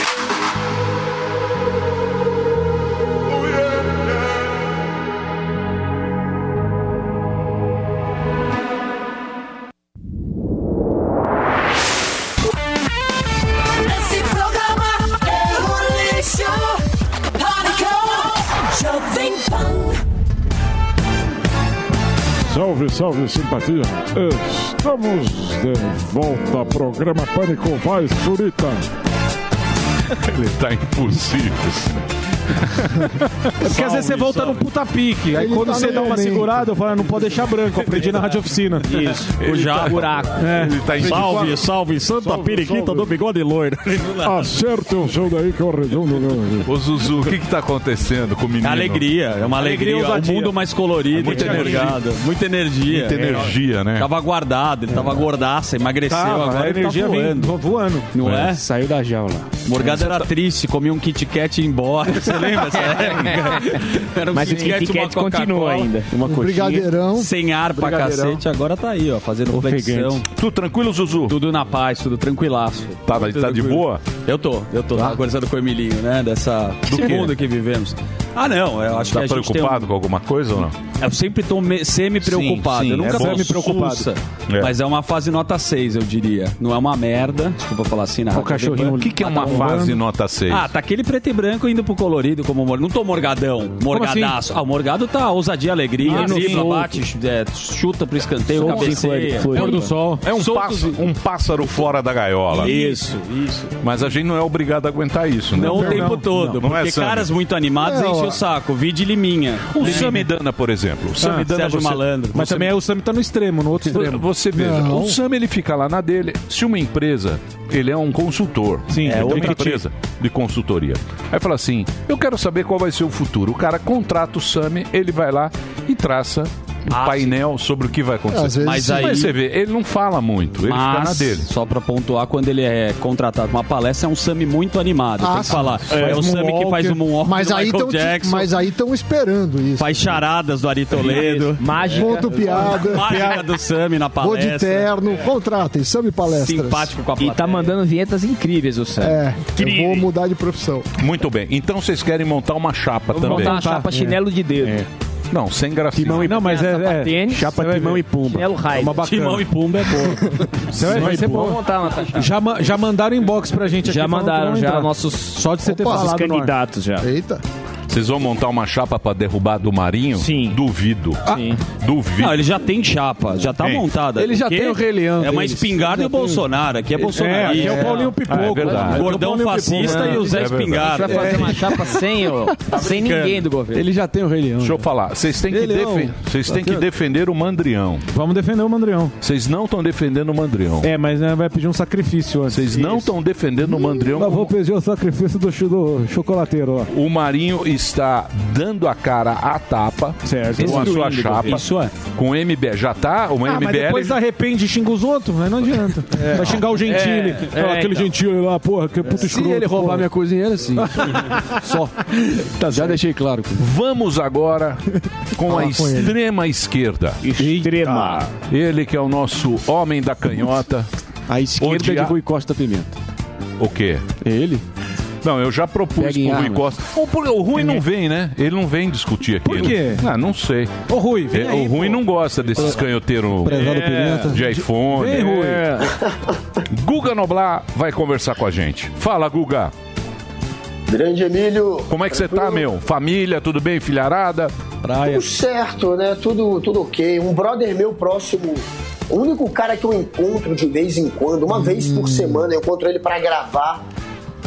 Salve, salve, simpatia. Estamos de volta programa Pânico Vai Surita. Ele tá impossível. É porque às vezes você volta no puta pique. Aí Ele quando tá você dá uma momento. segurada, eu falo, não pode deixar branco. Eu aprendi na rádio oficina. Isso. Ele O já tá- buraco. É. Ele tá em Salve, salve, Santa Salve, Periquita salve. do bigode loiro. Acerte o seu daí que é o redondo. meu. Ô Zuzu, o que que tá acontecendo com o menino? Alegria, é uma Alegria alegria. O ousadia. mundo mais colorido, Muita enxergado. Muita energia. Muita energia, né? Tava guardado, ele tava gordaça, emagreceu, Tava, agora a tá energia vem voando. voando. Não é? Saiu da jaula. Morgado era triste, comia um Kit Kat e ia embora. Lembra dessa época? Era um Mas o Kit Kat, continua ainda. Uma Um coxinha. brigadeirão. Sem ar pra cacete, agora tá aí, ó, fazendo flexão. Tudo tranquilo, Zuzu? Tudo na paz, tudo tranquilaço. Tá, mas tá de boa? Eu tô, eu tô. Tava conversando com o Emilinho, né? Dessa, do quê? mundo que vivemos. Ah, não, eu acho Tá que a gente tem um- preocupado com alguma coisa ou não? Eu sempre tô me- semi-preocupado. Sim, sim, eu nunca é fico Semi-preocupado. sussa. É. Mas é uma fase nota 6, eu diria. Não é uma merda. Desculpa falar assim na O rádio. cachorrinho- O que, que é uma fase nota 6? Ah, tá aquele preto e branco indo pro colorido como mor... Não tô morgadão, morgadaço. Ah, o morgado tá ousadia, alegria, Ah, dribla, bate, é, chuta pro escanteio, Solto, cabeceia. Flor- do sol. É um pássaro, um pássaro fora da gaiola. Isso, isso. Mas a gente não é obrigado a aguentar isso, né? Não o tempo todo, Não, não é, porque Sami? caras muito animados É, enchem o saco. Vide Liminha. O Samidana, por exemplo. O Samidana, Sérgio você, Malandro. Mas também é o Sami tá no extremo, no outro extremo. Você veja, Não. o Sam ele fica lá na dele. Se uma empresa, ele é um consultor. Sim, é também empresa de consultoria. Aí fala assim: eu quero saber qual vai ser o futuro. O cara contrata o Sami, ele vai lá e traça um Ah, painel sobre o que vai acontecer. Às vezes Mas sim. aí- Mas você vê, ele não fala muito, ele fica na dele. só pra pontuar, quando ele é contratado pra uma palestra, é um Sami muito animado. Ah, tem que sim. falar. É, Faz o Sami que faz o moonwalk Mas do aí, Michael tão, Jackson. mas aí estão esperando isso. Faz charadas do Ari Toledo. Mágica. Ponto piada. Mágica do Sami na Vou de palestra. terno. Contratem, Sami Palestras. Simpático com a E plateia. tá mandando vinhetas incríveis o Sam. É, eu vou mudar de profissão. Muito bem. Então vocês querem montar uma chapa Vamos também. montar uma chapa chinelo de dedo. Não, sem gracinha. Timão e Não, mas é- é- Tênis, chapa Timão ver. e Pumba. Chinelo É Raider. uma bacana. Timão e Pumba é boa. Você vai, vai ser bom. Montar uma taxa. Já, já mandaram inbox pra gente aqui. Já falando que mandaram já nossos Só de você ter Opa, falado os candidatos já. Eita. Vocês vão montar uma chapa pra derrubar do Marinho? Sim. Duvido. Sim. Duvido. Não, ele já tem chapa, já tá Tem. montada. Ele já tem o Rei Leão É uma espingarda e o tem. Bolsonaro. Aqui é Bolsonaro. aqui é o Paulinho Pipoco. Ah, é verdade. O Gordão fascista e o Zé Espingarda. A gente vai fazer uma chapa sem, o, sem ninguém do governo. Ele já tem o Rei Leão. Deixa eu falar. Vocês têm que, defen- vocês têm que defender o Mandrião. Vamos defender o Mandrião. Vocês não estão defendendo o Mandrião. É, mas né, vai pedir um sacrifício antes. Vocês não estão defendendo o Mandrião. Mas vou pedir o sacrifício do, do chocolateiro lá. O Marinho está dando a cara à tapa Certo. com a sua chapa. Isso é. Com o MBL. Já tá? O Ah, mas MBL. depois arrepende e xinga os outros, aí não adianta. Vai xingar o Gentili. É, é, Ah, aquele então. Gentili lá, porra, que puto Se escroto. ele roubar porra. minha cozinheira, sim. Só. Já deixei claro. Vamos agora com Fala a com ele. extrema esquerda. Extrema. Ele que é o nosso homem da canhota. A esquerda Odia- de Rui Costa Pimenta. O quê? Ele? Não, eu já propus pro Rui armas. Costa. O, o Rui não vem, né? Ele não vem discutir aqui. Por quê? Ah, não sei. Ô, Rui, vem É, aí, o Rui pô. não gosta desses canhoteiros Prezado Pimenta. de iPhone. Vem, Rui. É. Guga Noblar vai conversar com a gente. Fala, Guga. Grande Emílio. Como é que você tá, meu? Família, tudo bem? Filharada? Praia. Tudo certo, né? Tudo, tudo ok. Um brother meu próximo, o único cara que eu encontro de vez em quando, uma vez por semana, eu encontro ele pra gravar.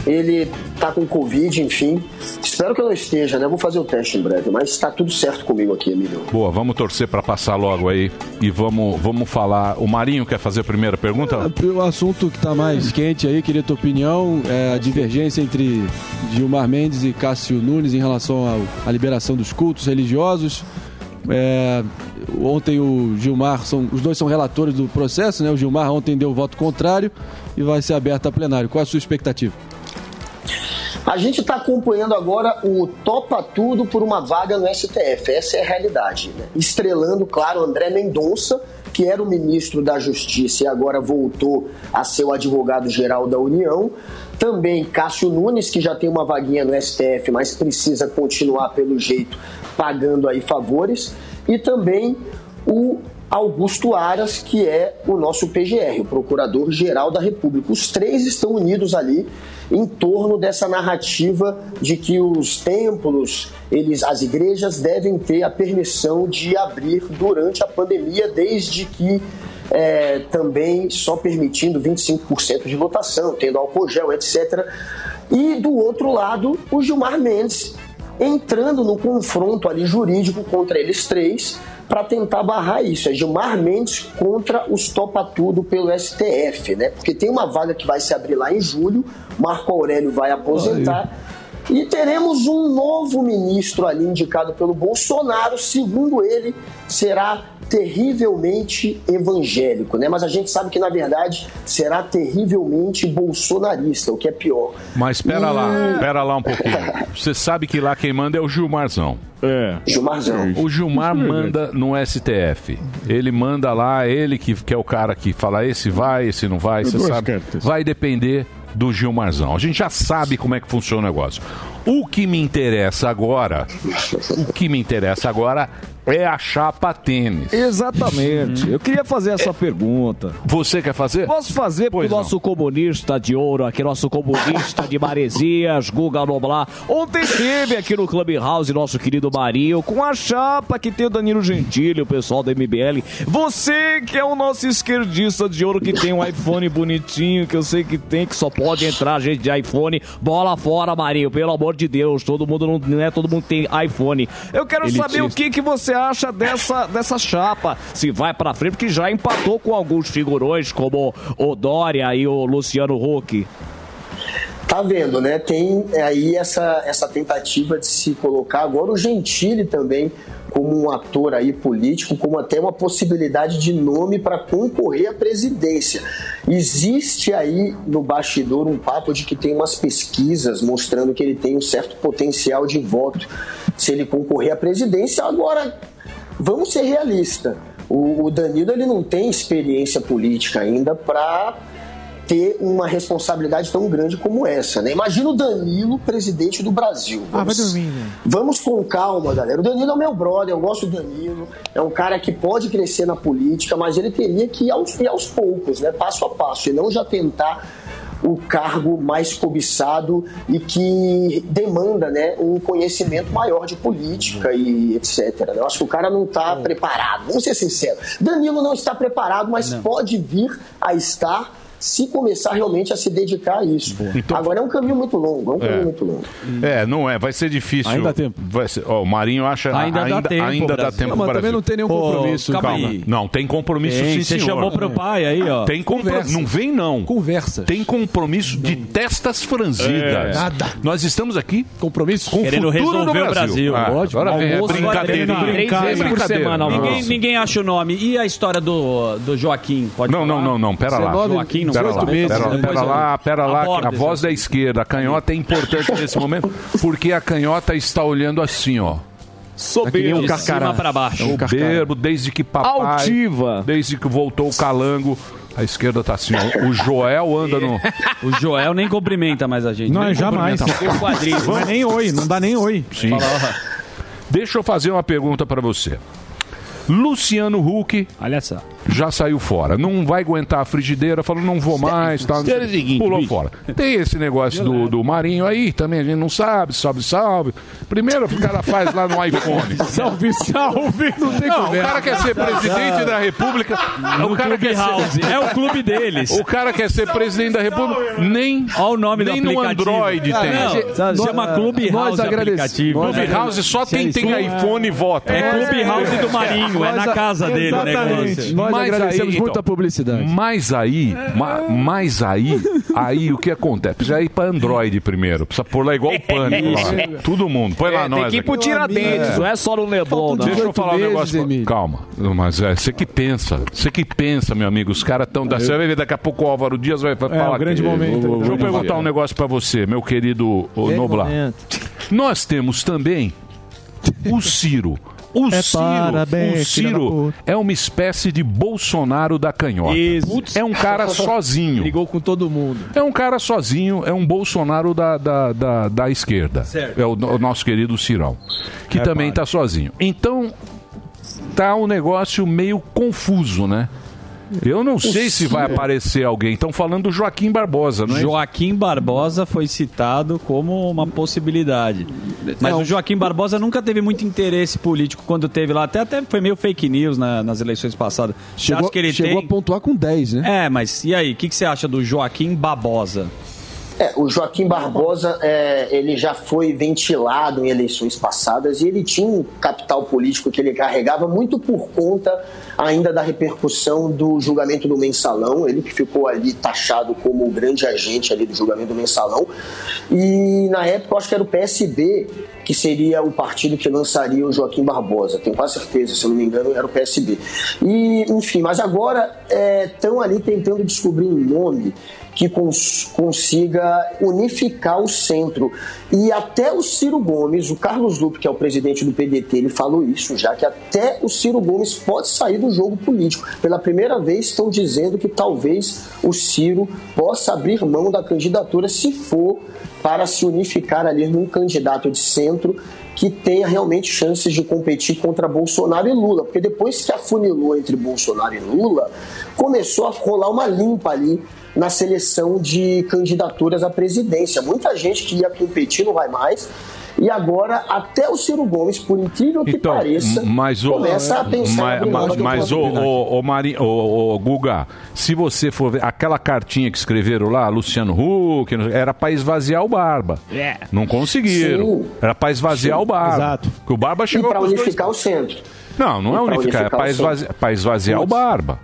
Ele tá com Covid, enfim. Espero que eu não esteja, né? Vou fazer o teste em breve, mas tá tudo certo comigo aqui, Emílio. Boa, vamos torcer pra passar logo aí e vamos, vamos falar. O Marinho quer fazer a primeira pergunta? O assunto que está mais quente aí, queria tua opinião, é a divergência entre Gilmar Mendes e Cássio Nunes em relação à liberação dos cultos religiosos. É, ontem o Gilmar, são, os dois são relatores do processo, né? O Gilmar ontem deu voto contrário e vai ser aberto a plenário. Qual é a sua expectativa? A gente está acompanhando agora o Topa Tudo por uma vaga no STF. Essa é a realidade. Né? Estrelando, claro, André Mendonça, que era o ministro da Justiça e agora voltou a ser o advogado-geral da União. Também Cássio Nunes, que já tem uma vaguinha no STF, mas precisa continuar, pelo jeito, pagando aí favores. E também o Augusto Aras, que é o nosso PGR, o Procurador-Geral da República. Os três estão unidos ali em torno dessa narrativa de que os templos, eles, as igrejas devem ter a permissão de abrir durante a pandemia, desde que é, também só permitindo 25% de lotação, tendo álcool gel, etc. E do outro lado, o Gilmar Mendes entrando no confronto ali jurídico contra eles três para tentar barrar isso. É Gilmar Mendes contra os Topa Tudo pelo STF, né? Porque tem uma vaga que vai se abrir lá em julho, Marco Aurélio vai aposentar. E teremos um novo ministro ali indicado pelo Bolsonaro, segundo ele, será terrivelmente evangélico, né? Mas a gente sabe que na verdade será terrivelmente bolsonarista, o que é pior. Mas espera E- lá, espera lá um pouquinho. Você sabe que lá quem manda é o Gilmarzão. É. Gilmarzão. O Gilmar manda no STF. Ele manda lá, ele que, que é o cara que fala esse vai, esse não vai, você sabe. cartas. Vai depender do Gilmarzão. A gente já sabe como é que funciona o negócio. O que me interessa agora, o que me interessa agora é a chapa tênis. Exatamente. Eu queria fazer essa pergunta. Você quer fazer? Posso fazer pro nosso comunista de ouro aqui, nosso comunista de Maresias, Guga Noblar. Ontem esteve aqui no Clubhouse nosso querido Marinho com a chapa que tem o Danilo Gentili, o pessoal do MBL. Você que é o nosso esquerdista de ouro que tem um iPhone bonitinho, que eu sei que tem, que só pode entrar gente de iPhone. Bola fora, Marinho, pelo amor de Deus. Todo mundo não, não é todo mundo tem iPhone. Eu quero Elitista. saber o que, que você acha dessa, dessa chapa. Se vai pra frente, porque já empatou com alguns figurões, como o Dória e o Luciano Huck. Tá vendo, né? Tem aí essa, essa tentativa de se colocar agora o Gentili também como um ator aí político, como até uma possibilidade de nome para concorrer à presidência. Existe aí no bastidor um papo de que tem umas pesquisas mostrando que ele tem um certo potencial de voto se ele concorrer à presidência. Agora, vamos ser realistas. O, o Danilo ele não tem experiência política ainda para ter uma responsabilidade tão grande como essa. Né? Imagina o Danilo, presidente do Brasil. Ah, vai Vamos, dormir, né? vamos com calma, galera. O Danilo é o meu brother, eu gosto do Danilo. É um cara que pode crescer na política, mas ele teria que ir aos, ir aos poucos, né? passo a passo, e não já tentar o cargo mais cobiçado e que demanda né, um conhecimento maior de política e etc. né? Eu acho que o cara não está preparado, vamos ser sinceros. Danilo não está preparado, mas pode vir a estar se começar realmente a se dedicar a isso. Agora é um caminho muito longo, é um caminho É. muito longo. É, não é, vai ser difícil. Ainda dá tempo. Vai ser- ó, o Marinho acha Ainda dá ainda, tempo, ainda dá Brasil. tempo Não, mas Brasil. também não tem nenhum compromisso, calma calma. aí. Não, tem compromisso Tem, sim, você senhor. chamou pro pai aí, ó. Tem compromisso. Conversa. Não vem não. Conversa. Tem compromisso de testas franzidas. É. Nada. Nós estamos aqui compromisso com Querendo o futuro resolver do o Brasil. Brasil. Ah, Lógico. agora vem é Almoço, brincadeirinha. agora tem que É brincar. brincadeira. Ninguém, ninguém acha o nome. E a história do, do Joaquim? Pode Não, não, não, não, pera lá. Joaquim, não lá, falar. pera, pera lá, pera lá, a voz da esquerda, a canhota é importante nesse momento, porque a canhota está olhando assim, ó. Soberbo. De cima pra baixo. Soberbo, desde que papai... Altiva. Desde que voltou o calango, a esquerda tá assim, ó. O Joel anda no... O Joel nem cumprimenta mais a gente. Não, Nem jamais. O quadrinho. Não é nem oi, não dá nem oi. Sim. Deixa eu fazer uma pergunta para você. Luciano Huck Olha só. Já saiu fora. Não vai aguentar a frigideira, falou, não vou mais, tá, é seguinte, pulou bicho. fora. Tem esse negócio do, do Marinho aí, também a gente não sabe, salve, salve. Primeiro o cara faz lá no iPhone. Salve, salve. Não tem Não, o cara quer ser presidente da República. No o cara quer ser... É o clube deles. O cara quer ser presidente da República. Nem, Olha o nome nem do no. Android Ah, tem. não, se chama Clubhouse aplicativo. Clubhouse só quem tem iPhone vota. É Clubhouse do Marinho, é na casa dele o negócio. Nós agradecemos muita publicidade. Mas aí, ma- mas aí, aí o que acontece? Precisa ir pra Android primeiro. Precisa pôr lá igual o pânico lá. Todo mundo. Põe lá É, nós. tem que ir pro. Tiradentes, não é só no Leblon, não. Deixa eu falar um negócio. pra- Calma, mas é, você que pensa, você que pensa, meu amigo. Os caras estão. Você vai ver daqui a pouco o Álvaro Dias vai vai É, falar. o grande que- momento. Deixa eu perguntar um negócio pra você, meu querido Noblar. Nós temos também o Ciro. O É Ciro, parabéns, o Ciro é uma espécie de Bolsonaro da canhota. É um cara sozinho. Ligou com todo mundo. É um cara sozinho, é um Bolsonaro da, da, da, da esquerda. Certo. É o, o nosso querido Cirão, que também está sozinho. Então, tá um negócio meio confuso, né? Eu não sei se vai aparecer alguém. Estão falando do Joaquim Barbosa, não é? Joaquim Barbosa foi citado como uma possibilidade. Mas o Joaquim Barbosa nunca teve muito interesse político quando teve lá. Até, até foi meio fake news na- nas eleições passadas. Chegou, acha que ele chegou tem... a pontuar com 10, né? É, mas e aí? O que, que você acha do Joaquim Barbosa? É, o Joaquim Barbosa, é, ele já foi ventilado em eleições passadas e ele tinha um capital político que ele carregava muito por conta ainda da repercussão do julgamento do mensalão, ele que ficou ali taxado como o grande agente ali do julgamento do mensalão. E na época eu acho que era o PSB que seria o partido que lançaria o Joaquim Barbosa. Tenho quase certeza, se eu não me engano, era o PSB. E, enfim, mas agora estão ali tentando descobrir um nome que cons- consiga unificar o centro. E até o Ciro Gomes, o Carlos Lupe, que é o presidente do PDT, ele falou isso já, que até o Ciro Gomes pode sair do jogo político. Pela primeira vez estão dizendo que talvez o Ciro possa abrir mão da candidatura se for para se unificar ali num candidato de centro que tenha realmente chances de competir contra Bolsonaro e Lula, porque depois que afunilou entre Bolsonaro e Lula, começou a rolar uma limpa ali na seleção de candidaturas à presidência. Muita gente que ia competir não vai mais. E agora, até o Ciro Gomes, por incrível que pareça, Então, mas o, começa a pensar ma- em abrir ma- mão de mas o, o, o, Mari- o- o Guga, se você for ver aquela cartinha que escreveram lá, Luciano Huck, era para esvaziar o Barba. É. Não conseguiram. Sim. Era para esvaziar Sim, o Barba. exato. Porque o Barba E chegou para com os dois- unificar o centro. Não, não E é pra unificar, é unificar para esvaziar, esvaziar o Barba.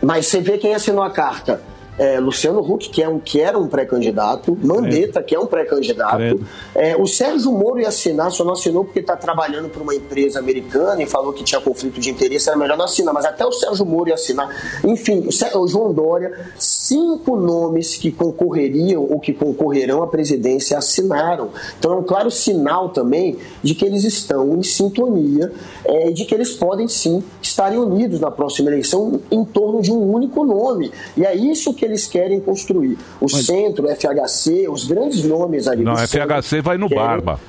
Mas você vê quem assinou a carta. É, Luciano Huck, que, é um, que era um pré-candidato, Mandetta, que é um pré-candidato. É, o Sérgio Moro ia assinar, só não assinou porque está trabalhando para uma empresa americana e falou que tinha conflito de interesse, era melhor não assinar. Mas até o Sérgio Moro ia assinar. Enfim, o, João Dória, cinco nomes que concorreriam ou que concorrerão à presidência assinaram. Então é um claro sinal também de que eles estão em sintonia é, e de que eles podem sim estarem unidos na próxima eleição em torno de um único nome. E é isso que eles querem construir. O centro, o FHC, os grandes nomes ali Não, centro FHC vai no querem- Barba.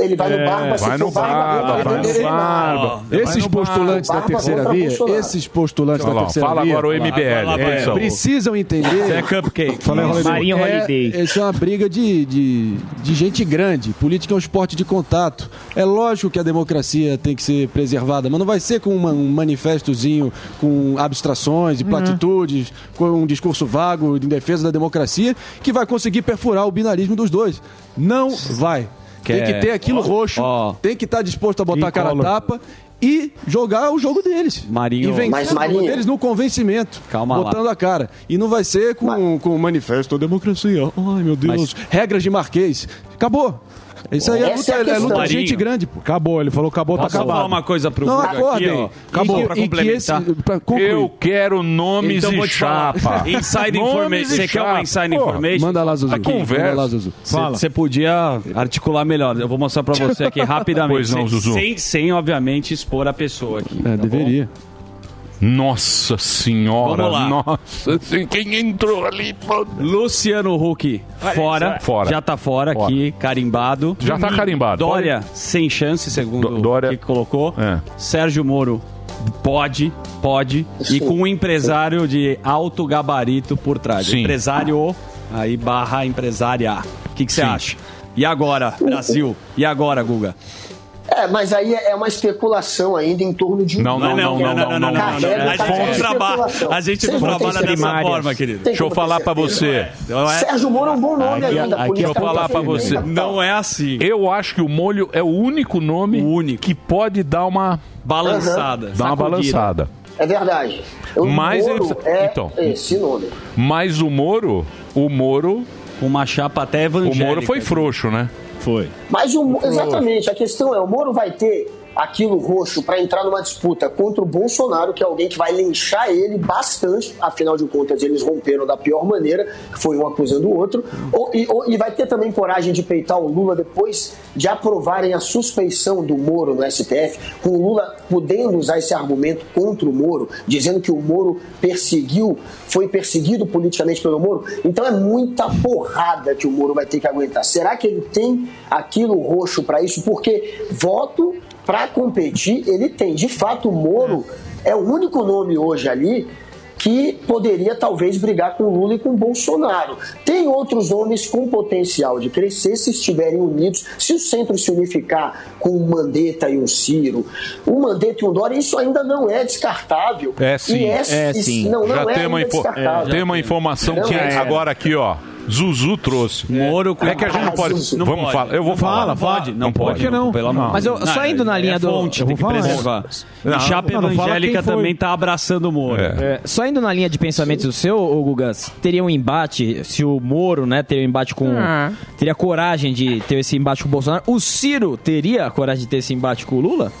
Ele vai no Barba, se vai no Barba, vai no Barba. Esses postulantes da terceira via, esses postulantes da terceira fala via, agora o MBL, é, precisam entender. Isso é cupcake. Fala. Holiday. É, Holiday. Isso é uma briga de, de, de gente grande. Política é um esporte de contato. É lógico que a democracia tem que ser preservada, mas não vai ser com uma- um manifestozinho com abstrações e platitudes, com um discurso vago em defesa da democracia, que vai conseguir perfurar o binarismo dos dois. Não vai. Tem que ter aquilo Ó, roxo, ó. tem que estar disposto a botar a cara tapa e jogar o jogo deles. Marinho- e vencer Mas, o jogo Marinho- deles no convencimento. Calma lá. botando a cara. E não vai ser com, com manifesto da democracia. Ai, meu Deus. Regras de Marquês. Acabou. Isso aí é Essa luta, é a é luta questão. de gente grande, pô. Acabou, ele falou acabou, tá Posso falar acabado. uma coisa pro Não, Guga aqui, acordem. ó? Acabou. E pra que complementar. esse- pra concluir. Eu quero nomes Então e te falar. chapa. Inside Nomes information. e Você quer uma chapa. inside information? Manda lá, Zuzu. Aqui, Conversa. Manda lá, Zuzu. Você- Você podia articular melhor. Eu vou mostrar pra você aqui rapidamente. Pois não, sem, Zuzu. Sem, sem, obviamente, expor a pessoa aqui. É, deveria. Nossa senhora. Vamos lá. Nossa, assim, quem entrou ali? Luciano Huck, fora. Fora. Já tá fora, Fora. aqui, carimbado. Já tá carimbado. Dória, sem chance, segundo Do- Dória- o que colocou. É. Sérgio Moro, pode, pode. E com um empresário de alto gabarito por trás. Sim. Empresário, aí barra empresária. O que você Sim. acha? E agora, Brasil? E agora, Guga? É, mas aí é uma especulação ainda em torno de um Não, não, não, não, não, não, não. Não trabalha, especulação. a gente não trabalha dessa forma, querido. Deixa eu falar pra certeza. você. Não é- Sérgio Moro é um bom nome ainda. Deixa eu falar pra firme, você. Não é assim. Eu acho que o molho é o único nome que pode dar uma Balançada. Dar uma balançada. É verdade. O Mas Moro é então. esse nome. Mas o Moro, o Moro, Uma chapa até o evangélica. Moro foi frouxo, né? Foi. Mas o, exatamente, a questão é, o Moro vai ter aquilo roxo para entrar numa disputa contra o Bolsonaro, que é alguém que vai linchar ele bastante, afinal de contas eles romperam da pior maneira, foi um acusando o outro, ou- e, ou- e vai ter também coragem de peitar o Lula depois de aprovarem a suspeição do Moro no STF, com o Lula podendo usar esse argumento contra o Moro, dizendo que o Moro perseguiu, foi perseguido politicamente pelo Moro. Então é muita porrada que o Moro vai ter que aguentar. Será que ele tem aquilo roxo para isso? Porque voto para competir ele tem. De fato, o Moro é o único nome hoje ali que poderia talvez brigar com o Lula e com o Bolsonaro. Tem outros nomes com potencial de crescer se estiverem unidos, se o centro se unificar com um Mandetta e um Ciro, um Mandetta e um Dória, isso ainda não é descartável. É sim. E é e- sim. Não, não já é tem, uma info- descartável. tem uma informação Não que é. agora aqui, ó. Zuzu trouxe. Moro com- É que a gente não pode. Não Vamos pode. falar. Eu vou Não falar. fala, pode. Não pode. Por que não? Pelo amor. Mas eu- só indo na linha é do- Fonte, eu tem vou que falar. preservar. Não, e chapa não, não evangélica também tá abraçando o Moro. É, só indo na linha de pensamento do seu, Gugas, teria um embate, se o Moro, né, teria um embate com... Ah. Teria coragem de ter esse embate com o Bolsonaro. O Ciro teria coragem de ter esse embate com o Lula?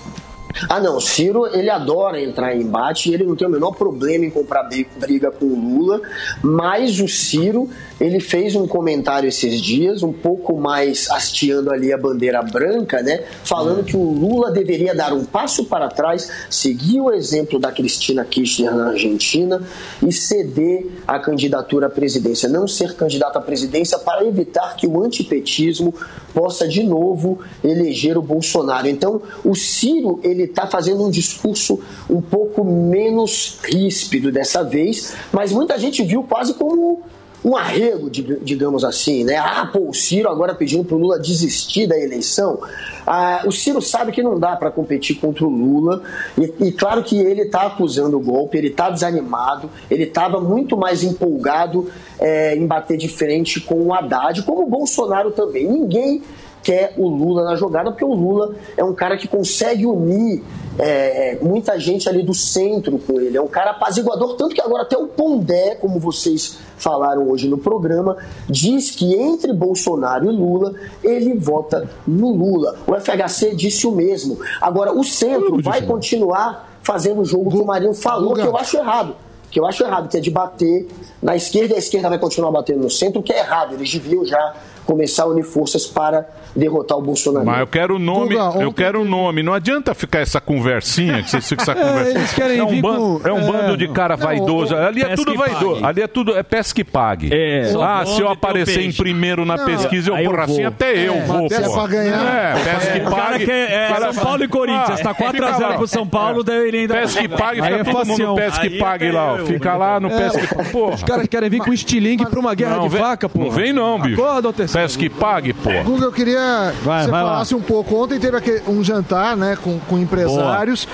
Ah, não. O Ciro, ele adora entrar em embate e ele não tem o menor problema em comprar briga com o Lula. Mas o Ciro, ele fez um comentário esses dias, um pouco mais hasteando ali a bandeira branca, né? Falando que o Lula deveria dar um passo para trás, seguir o exemplo da Cristina Kirchner na Argentina e ceder a candidatura à presidência. Não ser candidato à presidência para evitar que o antipetismo possa de novo eleger o Bolsonaro. Então, o Ciro ele está fazendo um discurso um pouco menos ríspido dessa vez, mas muita gente viu quase como um arrego, dig- digamos assim, né? Ah, pô, o Ciro agora pedindo para o Lula desistir da eleição. Ah, o Ciro sabe que não dá para competir contra o Lula e, e claro que ele está acusando o golpe, ele está desanimado, ele estava muito mais empolgado eh, em bater de frente com o Haddad, como o Bolsonaro também. Ninguém quer o Lula na jogada, porque o Lula é um cara que consegue unir é, muita gente ali do centro com ele. É um cara apaziguador, tanto que agora até o Pondé, como vocês falaram hoje no programa, diz que entre Bolsonaro e Lula, ele vota no Lula. O FHC disse o mesmo. Agora, o centro vai continuar fazendo o jogo que o Marinho falou, que eu acho errado que eu acho errado, que é de bater na esquerda, e a esquerda vai continuar batendo no centro, que é errado. Eles deviam já começar a unir forças para derrotar o Bolsonaro. Mas eu quero o nome, Guga, eu quero o nome. Não adianta ficar essa conversinha, que vocês ficam essa É, conversinha. eles querem é um bando, com- é um é, bando de cara não, vaidoso. Ali é pesca tudo vaidoso. Ali é tudo é pesca e pague. É. Ah, se eu aparecer em peixe. primeiro na Não, pesquisa, eu eu porra, assim até eu É, vou, mas pô. pra ganhar- É, pesca e O cara pague. é Cara, São Paulo e Corinthians, tá 4 a 0 pro São Paulo, daí ele ainda- Pesca e pague, fica é todo mundo pesca e pague lá, ó. eu. Fica lá no É, pesca e pague. Os caras querem vir com estilingue pra uma guerra de vaca, pô. Não vem não, bicho. Acorda, Otacílio. Pesca e pague, pô. Guga, eu queria que Vai, você vai lá. falasse um pouco. Ontem teve um jantar né, com, com empresários.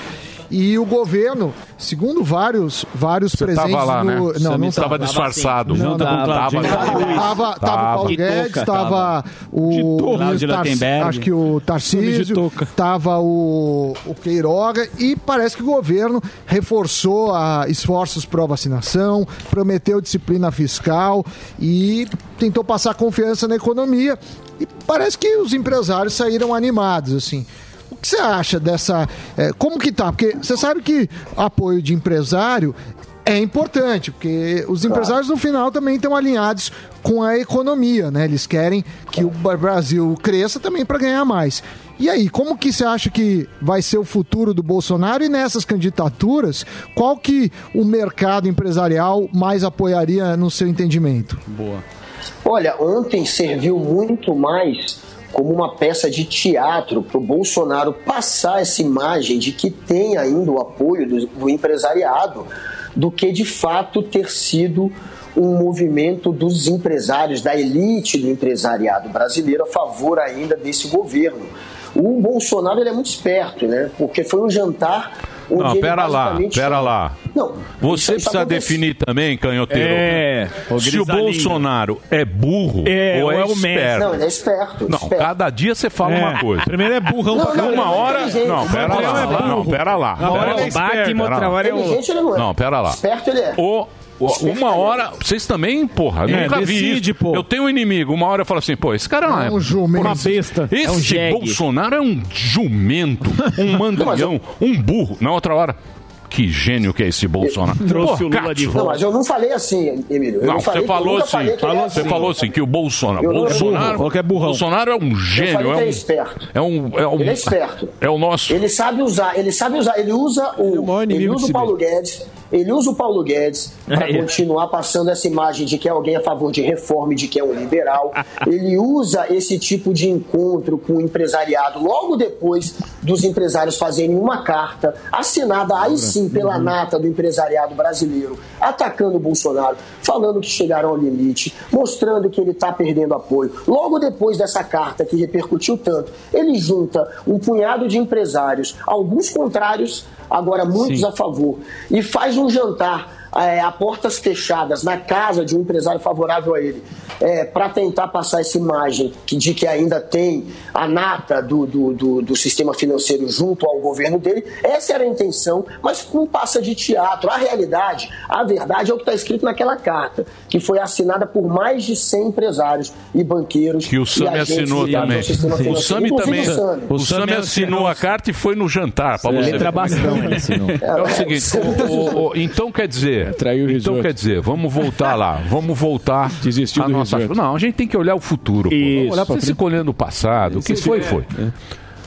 E o governo, segundo vários, vários Você presentes tava lá, no... né? Não, Você não estava tava. disfarçado. Não, não, com o Claudinho. Tava, tava, tava o Paulo Guedes, touca, tava tava. o acho que o Tarcísio, tava o, o Queiroga e parece que o governo reforçou a esforços pró vacinação, prometeu disciplina fiscal e tentou passar confiança na economia e parece que os empresários saíram animados assim. O que você acha dessa. eh, como que tá? Porque você sabe que apoio de empresário é importante, porque os empresários no final também estão alinhados com a economia, né? Eles querem que o Brasil cresça também para ganhar mais. E aí, como que você acha que vai ser o futuro do Bolsonaro e nessas candidaturas, qual que o mercado empresarial mais apoiaria no seu entendimento? Boa. Olha, ontem serviu muito mais como uma peça de teatro para o Bolsonaro passar essa imagem de que tem ainda o apoio do, do empresariado, do que de fato ter sido um movimento dos empresários, da elite do empresariado brasileiro a favor ainda desse governo. O Bolsonaro ele é muito esperto, né? Porque foi um jantar onde Não, ele pera lá, basicamente- pera lá. Não, Você precisa acontece- definir também, canhoteiro. É, se o. Bolsonaro é burro É, ou ou é, é o esperto. Não, ele é esperto, Não, esperto. cada dia você fala É. uma coisa. Primeiro é burrão Não, não. Uma hora. Inteligente. Não, pera lá. é. Não, pera lá. Uma hora é lá. esperto, outra hora é o- não é. Pera lá. Esperto ele é. O, uma ele é. hora, vocês também, porra, É, nunca vi decide, isso. Eu tenho um inimigo, uma hora eu falo assim, pô, esse cara não é, um jumento. Uma besta. Esse É um. Bolsonaro é um jumento, um mandalhão, um burro. Na outra hora, que gênio que é esse Bolsonaro. Trouxe o Lula Cássio. de volta. Não, mas eu não falei assim, Emílio. Eu Não, não, falei você falou assim. ele é Você assim. falou assim que o Bolsonaro. Eu Bolsonaro. Falou que é burrão. Bolsonaro é um gênio. é ele um, é esperto. É um. É um Ele é esperto. É o nosso. Ele sabe usar, ele sabe usar, ele usa o, ele inimigo usa de o si Paulo Guedes, ele usa o Paulo Guedes para continuar passando essa imagem de que é alguém a favor de reforma, e de que é um liberal. ele usa esse tipo de encontro com o empresariado logo depois dos empresários fazerem uma carta assinada aí sim pela nata do empresariado brasileiro, atacando o Bolsonaro, falando que chegaram ao limite, mostrando que ele está perdendo apoio. Logo depois dessa carta que repercutiu tanto, ele junta um punhado de empresários, alguns contrários, agora muitos Sim. a favor, e faz um jantar é, a portas fechadas na casa de um empresário favorável a ele, para tentar passar essa imagem que, de que ainda tem a nata do, do, do, do sistema financeiro junto ao governo dele. Essa era a intenção, mas não passa de teatro. A realidade, a verdade é o que está escrito naquela carta, que foi assinada por mais de 100 empresários e banqueiros. Que o Sami assinou também. O Sami também. o Sami. O Sami assinou a carta e foi no jantar. Pra você Letra ver. bastão ele assinou. É o seguinte, o- o- o- então quer dizer, então quer dizer, vamos voltar lá, vamos voltar Desistiu a do nossa, risoto. não, a gente tem que olhar o futuro. Isso. Vamos olhar para Você fica olhando o passado, o que foi é. foi.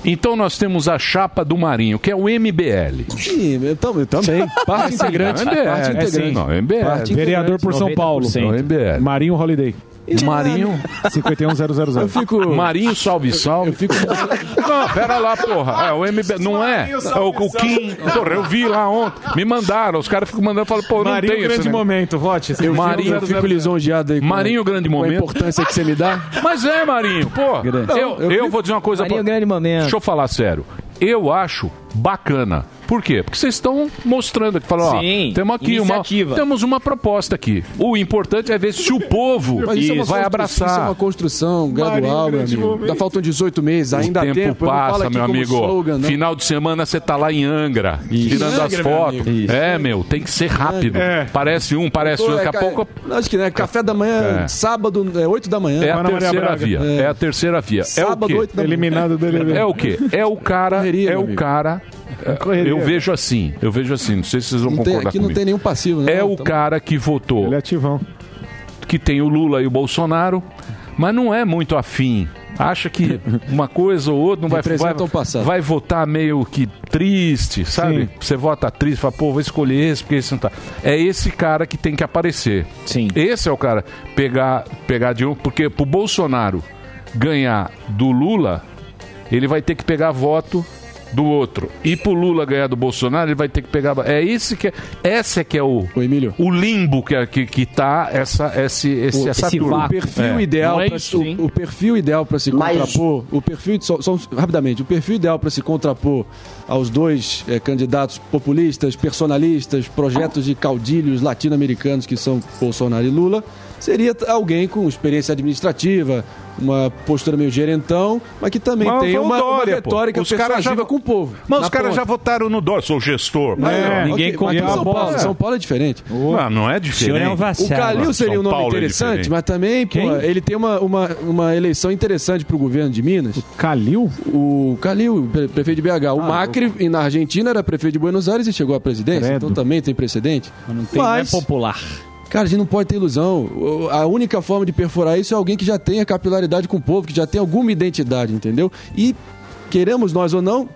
Então nós temos a chapa do Marinho, que é o MBL. Sim, eu, tam- eu também. Parte integrante. Não, MBL. Parte É, integrante. sim. Não, MBL. Parte Vereador por São Paulo. 90%. MBL. Marinho Holiday. Marinho 51000. Eu fico. Marinho, salve, salve. Eu fico. Não, pera lá, porra. É, o MB. Não é? É o, o Kim. Porra, eu vi lá ontem. Me mandaram. Os caras ficam mandando. Falam, pô, não Marinho, tem esse grande momento, vote. Eu, Marinho, eu fico lisonjeado aí com, Marinho, grande com a momento. importância que você me dá. Mas é, Marinho, pô. Eu, eu eu vou dizer uma coisa Marinho, pra... grande momento. Deixa eu falar sério. Eu acho bacana. Por quê? Porque vocês estão mostrando que falam, ó, Sim, temos aqui uma, iniciativa. temos uma proposta aqui. O importante é ver se o povo Mas isso é uma vai abraçar. Isso é uma construção gradual, meu amigo. Ainda faltam 18 meses, ainda o há tempo tempo. passa, aqui meu amigo. slogan, não. Final de semana você tá lá em Angra, tirando as Angra, meu fotos. Isso. É, meu, tem que ser rápido. É. Parece um, parece Pô, outro. é, Daqui a pouco Acho que né, café da manhã, É. sábado, é 8 da manhã. é a Ana Maria terceira Braga. via. É. a terceira via. é o Sábado, quê? oito da manhã. Eliminado do. É o quê? É o cara. É meu o cara. É, correria. Eu vejo assim. Eu vejo assim. Não sei se vocês vão Não tem- concordar aqui não comigo. tem nenhum passivo, né? É Não, o tamo- cara que votou. Ele é ativão. Que tem o Lula e o Bolsonaro. mas não é muito afim. Acha que uma coisa ou outra não vai, vai, vai votar meio que triste, sabe? Sim. Você vota triste, fala, pô, vou escolher esse porque esse não tá. É esse cara que tem que aparecer. Sim. Esse é o cara pegar, pegar de um, porque pro Bolsonaro ganhar do Lula, ele vai ter que pegar voto do outro. E pro Lula ganhar do Bolsonaro, ele vai ter que pegar. É esse que é, esse é que é o o limbo que, é- que, que tá essa esse, esse, essa turma. o perfil É. ideal é pra- isso, o, o perfil ideal para se Mas- contrapor o perfil só, só- rapidamente o perfil ideal para se contrapor aos dois eh, candidatos populistas personalistas projetos de caudilhos latino-americanos que são Bolsonaro e Lula seria alguém com experiência administrativa uma postura meio gerentão mas que também Mas tem o uma, uma Dória, pô. retórica Os persuasiva já- com o povo Mas os caras já votaram no Dória, sou gestor. Mas, É, ó, ninguém ok, mas conta São Paulo, É. São Paulo é diferente. Não, não é diferente. O Calil seria um nome Paulo é interessante, diferente. mas também, pô, ele tem uma, uma, uma eleição interessante pro governo de Minas. O Calil? O Calil, pre- prefeito de BH. O Macri, e na Argentina, era prefeito de Buenos Aires e chegou à presidência. Credo. Então também tem precedente. Mas não tem, não é popular. Cara, a gente não pode ter ilusão. A única forma de perfurar isso é alguém que já tenha capilaridade com o povo, que já tenha alguma identidade, entendeu? E, queremos nós ou não,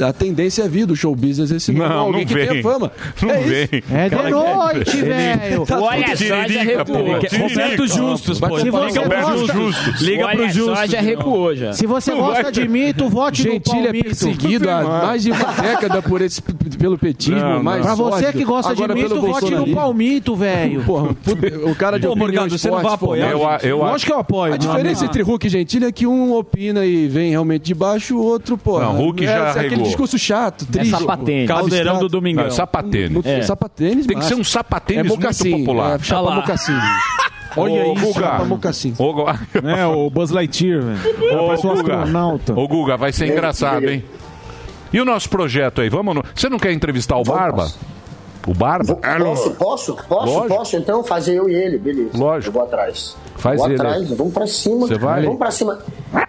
a tendência é vir do show business esse nome. Não, alguém não que vem. tenha fama. Não é vem. Isso. É de noite, velho. Tá Olha só, já recuou. Roberto Justus, pô. Se Liga você pro gosta- Justus. Liga pro Olha só, Justus. já recuou já. Se você gosta de mito, vote no Gentili é Palmito. perseguido há mais de uma década por esse, pelo petismo. Não, mais Pra você que gosta de Agora mito, vote no. Palmito, velho. O cara de opinião você não vai apoiar, gente? Lógico que eu apoio. A diferença entre Hulk e Gentili é que um opina e vem realmente de baixo, o outro, pô. Não, Hulk já é aquele discurso chato, triste. sapatênis. Caldeirão do Domingão. Não, sapatênis. É. Sapatênis, Tem que ser um sapatênis é muito mocassim, popular. É, chapa mocassim. Olha Ô, isso, Guga. mocassim. Ô, Gu- É, o Buzz Lightyear, velho. Ô, Parece um Guga. astronauta. Ô, Guga, vai ser engraçado, hein? E o nosso projeto aí? Vamos no... Você não quer entrevistar o Barba? O Barba? Posso, posso, posso, Lógico. posso, então fazer eu e ele, beleza. Lógico. Eu vou atrás. Faz vou ele. atrás, vamos pra cima. Você vai? Vamos pra cima.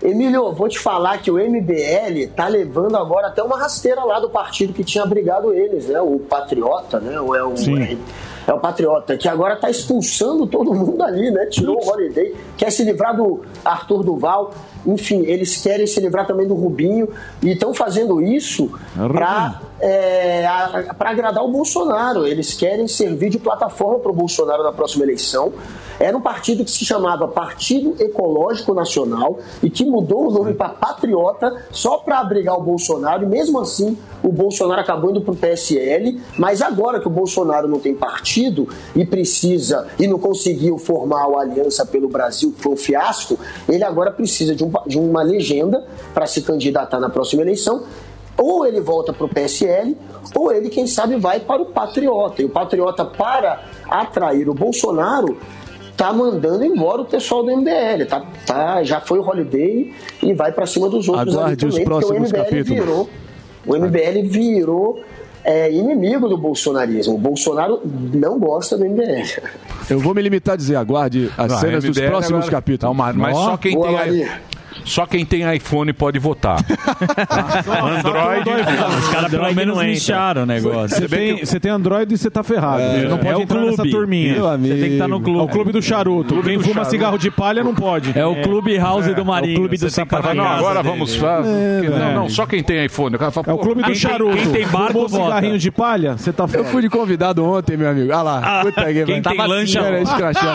Emílio, vou te falar que o MBL tá levando agora até uma rasteira lá do partido que tinha brigado eles, né? O Patriota, né? Ou é o. Sim. É o Patriota, que agora tá expulsando todo mundo ali, né? Tirou o Holiday, quer se livrar do Arthur Duval. Enfim, eles querem se livrar também do Rubinho e estão fazendo isso para é, para agradar o Bolsonaro. Eles querem servir de plataforma para o Bolsonaro na próxima eleição. Era um partido que se chamava Partido Ecológico Nacional e que mudou o nome para Patriota só para abrigar o Bolsonaro. E mesmo assim, o Bolsonaro acabou indo para o PSL. Mas agora que o Bolsonaro não tem partido e precisa e não conseguiu formar a Aliança pelo Brasil, que foi um fiasco, ele agora precisa de, um de uma legenda para se candidatar na próxima eleição. Ou ele volta para o PSL, ou ele, quem sabe, vai para o Patriota. E o Patriota, para atrair o Bolsonaro, tá mandando embora o pessoal do MBL. Tá, tá, já foi o Holiday e vai para cima dos outros Aguarde os ali também, porque o próximos MBL capítulos. virou. O MBL virou é, inimigo do bolsonarismo. O Bolsonaro não gosta do MBL. Eu vou me limitar a dizer, aguarde as Não, cenas dos MBL próximos agora- capítulos. Não, mas, só quem boa, tem Maria. Só quem tem iPhone pode votar. Android. Os caras pelo menos incharam o negócio. Você tem, você tem Android e você tá ferrado. É, não é pode o entrar clube. nessa turminha. Meu amigo. Você tem que estar no clube. É o clube do charuto. Clube Quem do fuma charuto. cigarro de palha não pode. É o clube house do Marinho. É o clube do Fala, na não, agora dele. vamos. fa- É, não, não, só quem tem iPhone. O cara fala, É o clube do charuto. quem tem barco, cigarrinho de palha, você tá Eu ferrado. fui de convidado ontem, meu amigo. Ah lá. Puta que quem tem Tava lancha- assim.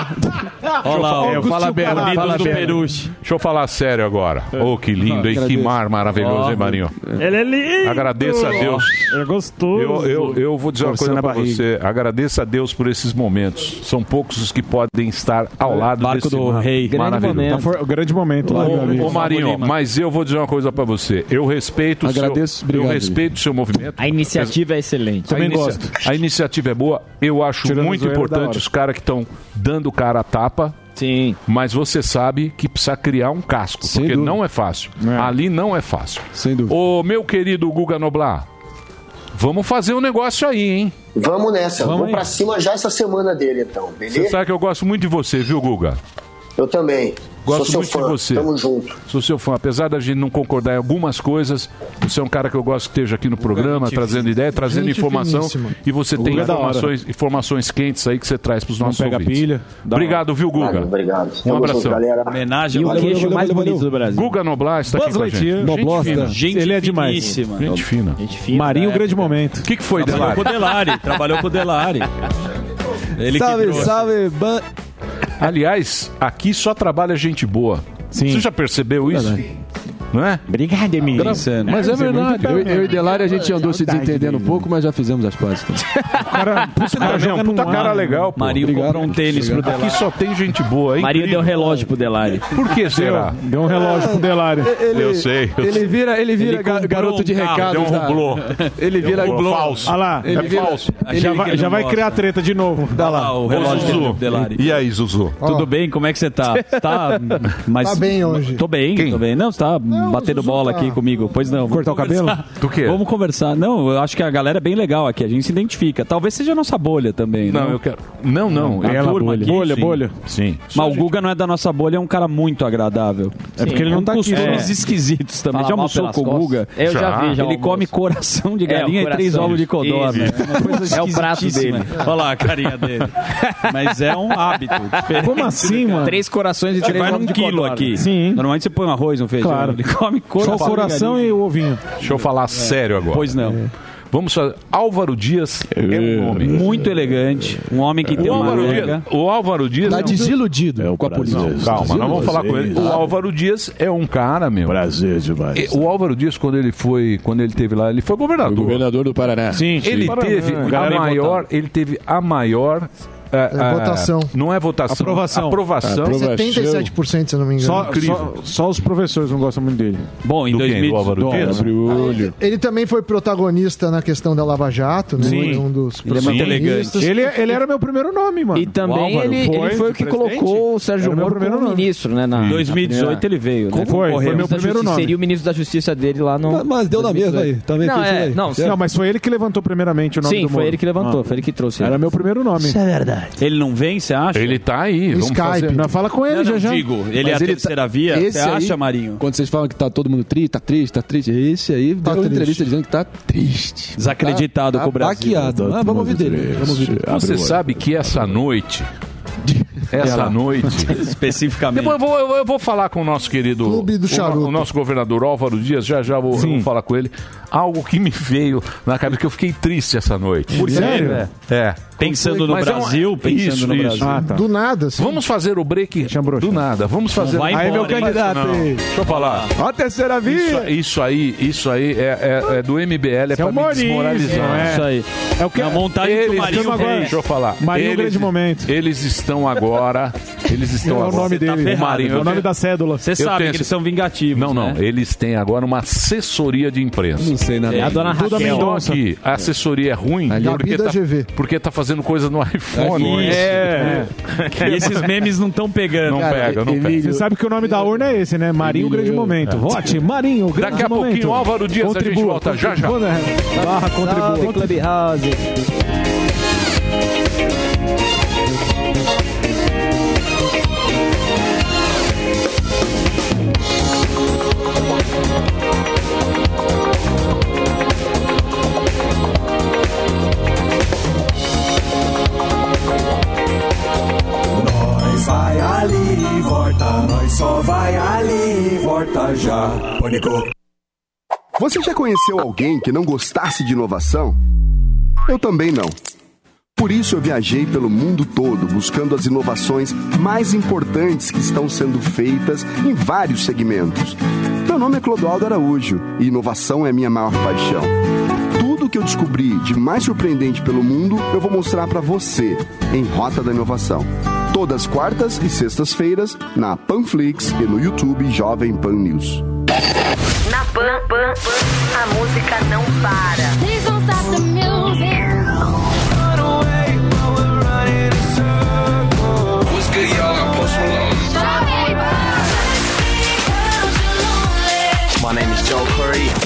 Olha lá, É, fala bem, fala do bem. Peruche. Deixa eu falar sério agora. Oh, que lindo, hein? Que Agradeço. mar maravilhoso, hein, Marinho? Ele é lindo. Agradeça a Deus. É gostoso. Eu, eu, eu vou dizer uma coisa pra barriga. você. Agradeça a Deus por esses momentos. São poucos os que podem estar ao lado Barco desse do mar rei. Grande maravilhoso. momento. Tá grande momento lá, Ô, amigo. ô Marinho, mas eu vou dizer uma coisa pra você. Eu respeito o seu, Agradeço, eu respeito o seu movimento. A iniciativa é excelente. Também a inicia- gosto. A iniciativa é boa. Eu acho Tirando muito da importante os caras que estão dando cara a tapa. Sim. Mas você sabe que precisa criar um casco, Sem porque dúvida. não é fácil. É. Ali não é fácil. Sem dúvida. Ô, meu querido Guga Noblar, vamos fazer um negócio aí, hein? Vamos nessa. Vamos Vou aí. pra cima já essa semana dele, então, Você beleza? sabe que eu gosto muito de você, viu, Guga? Eu também. Gosto muito fã. de você. Tamo junto. Sou seu fã. Apesar da gente não concordar em algumas coisas, você é um cara que eu gosto que esteja aqui no programa, gente trazendo ideia, trazendo informação. finíssima. E você O tem informações, informações quentes aí que você traz para os nossos pega ouvintes. pilha. Obrigado, viu, Guga? Valeu, obrigado. Um Tamo abração. junto, galera. Homenagem ao queixo mais bonito do Brasil. Guga Noblar está aqui com a gente. Noblosta. fina. Gente Ele é demais. Gente fina. Gente fina. Marinho, grande momento. O que, que foi, Trabalhou com o Delari? Delari. Trabalhou com o Delari. Ele salve, salve, ban... Aliás, aqui só trabalha gente boa. Sim. Você já percebeu isso? Não é? Obrigado, Emílio. Mas é verdade. Eu, eu e Delari a gente andou se desentendendo um pouco, mas já fizemos as pazes. Cara, puta, Cara, não, puta cara ar. legal, pô. Marinho Obrigado. comprou um tênis pro Delari. Aqui só tem gente boa, hein? Marinho deu relógio pro Delari. Por que será? Deu um relógio pro Delari. Ele, Eu sei, eu Ele vira, ele vira Ele garoto de um recados. Deu um rublô. Ele vira um rublô. Falso. Olha lá, É ele vira- falso. Achei já vai, ele já vai criar treta de novo. Dá lá o relógio Zuzu. do Delari. E aí, Zuzu? Tudo bem? Como é que você tá? Tá, mas... Tá bem hoje. Tô bem, Quem? tô bem. Não, você tá batendo bola aqui comigo. Pois não. Cortar o cabelo? Do quê? Vamos conversar. Não, eu acho que a galera é bem legal aqui. A gente se identifica. Talvez seja a nossa bolha também. Não, eu quero. Não, não. A Ela turma bolha. aqui, Bolha, sim. bolha. Sim. Mas o Guga não é da nossa bolha, é um cara muito agradável. É porque ele não tá aqui. costumes né? esquisitos também. Fala Já mal almoçou pelas com o costas. Guga? Eu já vi, já Ele come coração de É, galinha e três coração. ovos de codorna. Isso. É uma coisa É o prato esquisitíssima. dele. Olha lá a carinha dele. Mas é um hábito. diferente. Como assim, mano? Três corações e Você três vai ovos num de quilo codorna. aqui. Sim. Normalmente você põe um arroz, um feijão. Claro. Ele come Só coração, o coração e o ovinho. Deixa eu falar sério agora. Pois não. Vamos fazer. Álvaro Dias é um nome. Muito elegante. Um homem que tem O uma Álvaro. Dias, o Álvaro Dias. Tá é um- desiludido com a política. Não, calma, nós vamos falar com ele. O Álvaro Dias é um cara, meu. Prazer demais. E O Álvaro Dias, quando ele foi, quando ele teve lá, ele foi governador. Governador do Paraná. Sim, Ele Paraná. teve a Galera maior, ele teve a maior é, é, votação. Não é votação. Aprovação. Aprovação. Aprova- 77%, se eu não me engano. Só, só, só os professores não gostam muito dele. Bom, em Do quem? 2000... Do Álvaro Dias? Abre o olho. Ele também foi protagonista na questão da Lava Jato, né? Sim. Foi um dos Ele é muito protagonistas. Ele, ele era meu primeiro nome, mano. E também Álvaro ele, ele foi o que presidente? colocou o Sérgio Era Moro como nome. ministro, né? Na, Em na 2018 primeira- ele veio, né? Foi, foi Correu. meu primeiro nome. Seria o ministro da Justiça dele lá no. Mas- Mas deu na mesma aí. Também Não, foi isso é, não, Não, mas foi ele que levantou primeiramente o nome Sim, do foi Moro. ele que levantou, Ah. foi ele que trouxe. Era meu primeiro nome. é verdade. Ele não vem, você acha? Ele tá aí. Vamos Skype. fazer. Não, fala com ele Não, já não, já. digo, ele é a Mas ele terceira tá- via. esse Você aí- acha, Marinho? Quando vocês falam que tá todo mundo triste, tá triste, tá triste, esse aí deu uma triste. entrevista dizendo que tá triste. Desacreditado tá, com o Brasil. Baqueado. Ah, vamos ouvir dele. Vamos ouvir dele. Você sabe que essa noite. Essa noite. Especificamente. Depois eu vou, eu vou falar com o nosso querido. Clube do o, Charuto. o nosso governador Álvaro Dias, já já vou, eu vou falar com ele. Algo que me veio na cabeça, que eu fiquei triste essa noite. Por sério? É. é. Pensando no Mas é um- Brasil, pensando isso, no isso. Brasil. Ah, tá. Do nada, assim. Vamos fazer o break do nada. Vamos fazer. Aí, meu candidato. Aí. Deixa eu falar. Ó a terceira Isso, via. isso aí, isso aí é, é- é do MBL, é, é pra o me desmoralizar. é. Isso aí. É o que Na montagem que o Eles, Marinho estão agora- deixa eu falar. Marinho, eles, grande momento. Eles estão agora. Eles estão É o agora. nome tá dele. ferrado, o Marinho, É o nome da cédula. Você sabe tenho que eles são vingativos, Não, não. né? Eles têm agora uma assessoria de imprensa. Não sei nada. É a dona Raquel. Mendonça. que a assessoria é ruim Gabi porque da tá, GV. porque tá fazendo coisa no iPhone. É. E esses memes não estão pegando. Não pega, não pega. Você sabe que o nome da urna é esse, né? Marinho, grande momento. Vote, Marinho, grande Daqui a momento. pouquinho, Álvaro Dias, a gente volta já, já. Contribua, né? Barra, Salve, contribua. Clubhouse. Volta, nós só vai ali, volta já. Pânico. Você já conheceu alguém que não gostasse de inovação? Eu também não. Por isso eu viajei pelo mundo todo buscando as inovações mais importantes que estão sendo feitas em vários segmentos. Meu nome é Clodoaldo Araújo e inovação é minha maior paixão. Tudo que eu descobri de mais surpreendente pelo mundo eu vou mostrar para você em Rota da Inovação. Todas quartas e sextas-feiras na Panflix e no YouTube Jovem Pan News. Na Pan, Pan, a música não para. Post Malone. My name is Joel Curry.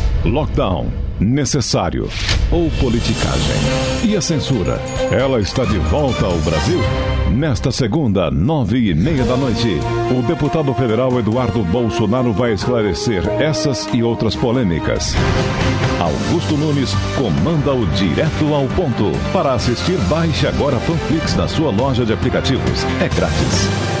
Lockdown. Necessário. Ou politicagem. E a censura? Ela está de volta ao Brasil? Nesta segunda, nove e meia da noite, o deputado federal Eduardo Bolsonaro vai esclarecer essas e outras polêmicas. Augusto Nunes comanda o Direto ao Ponto. Para assistir, baixe agora a Panflix na sua loja de aplicativos. É grátis.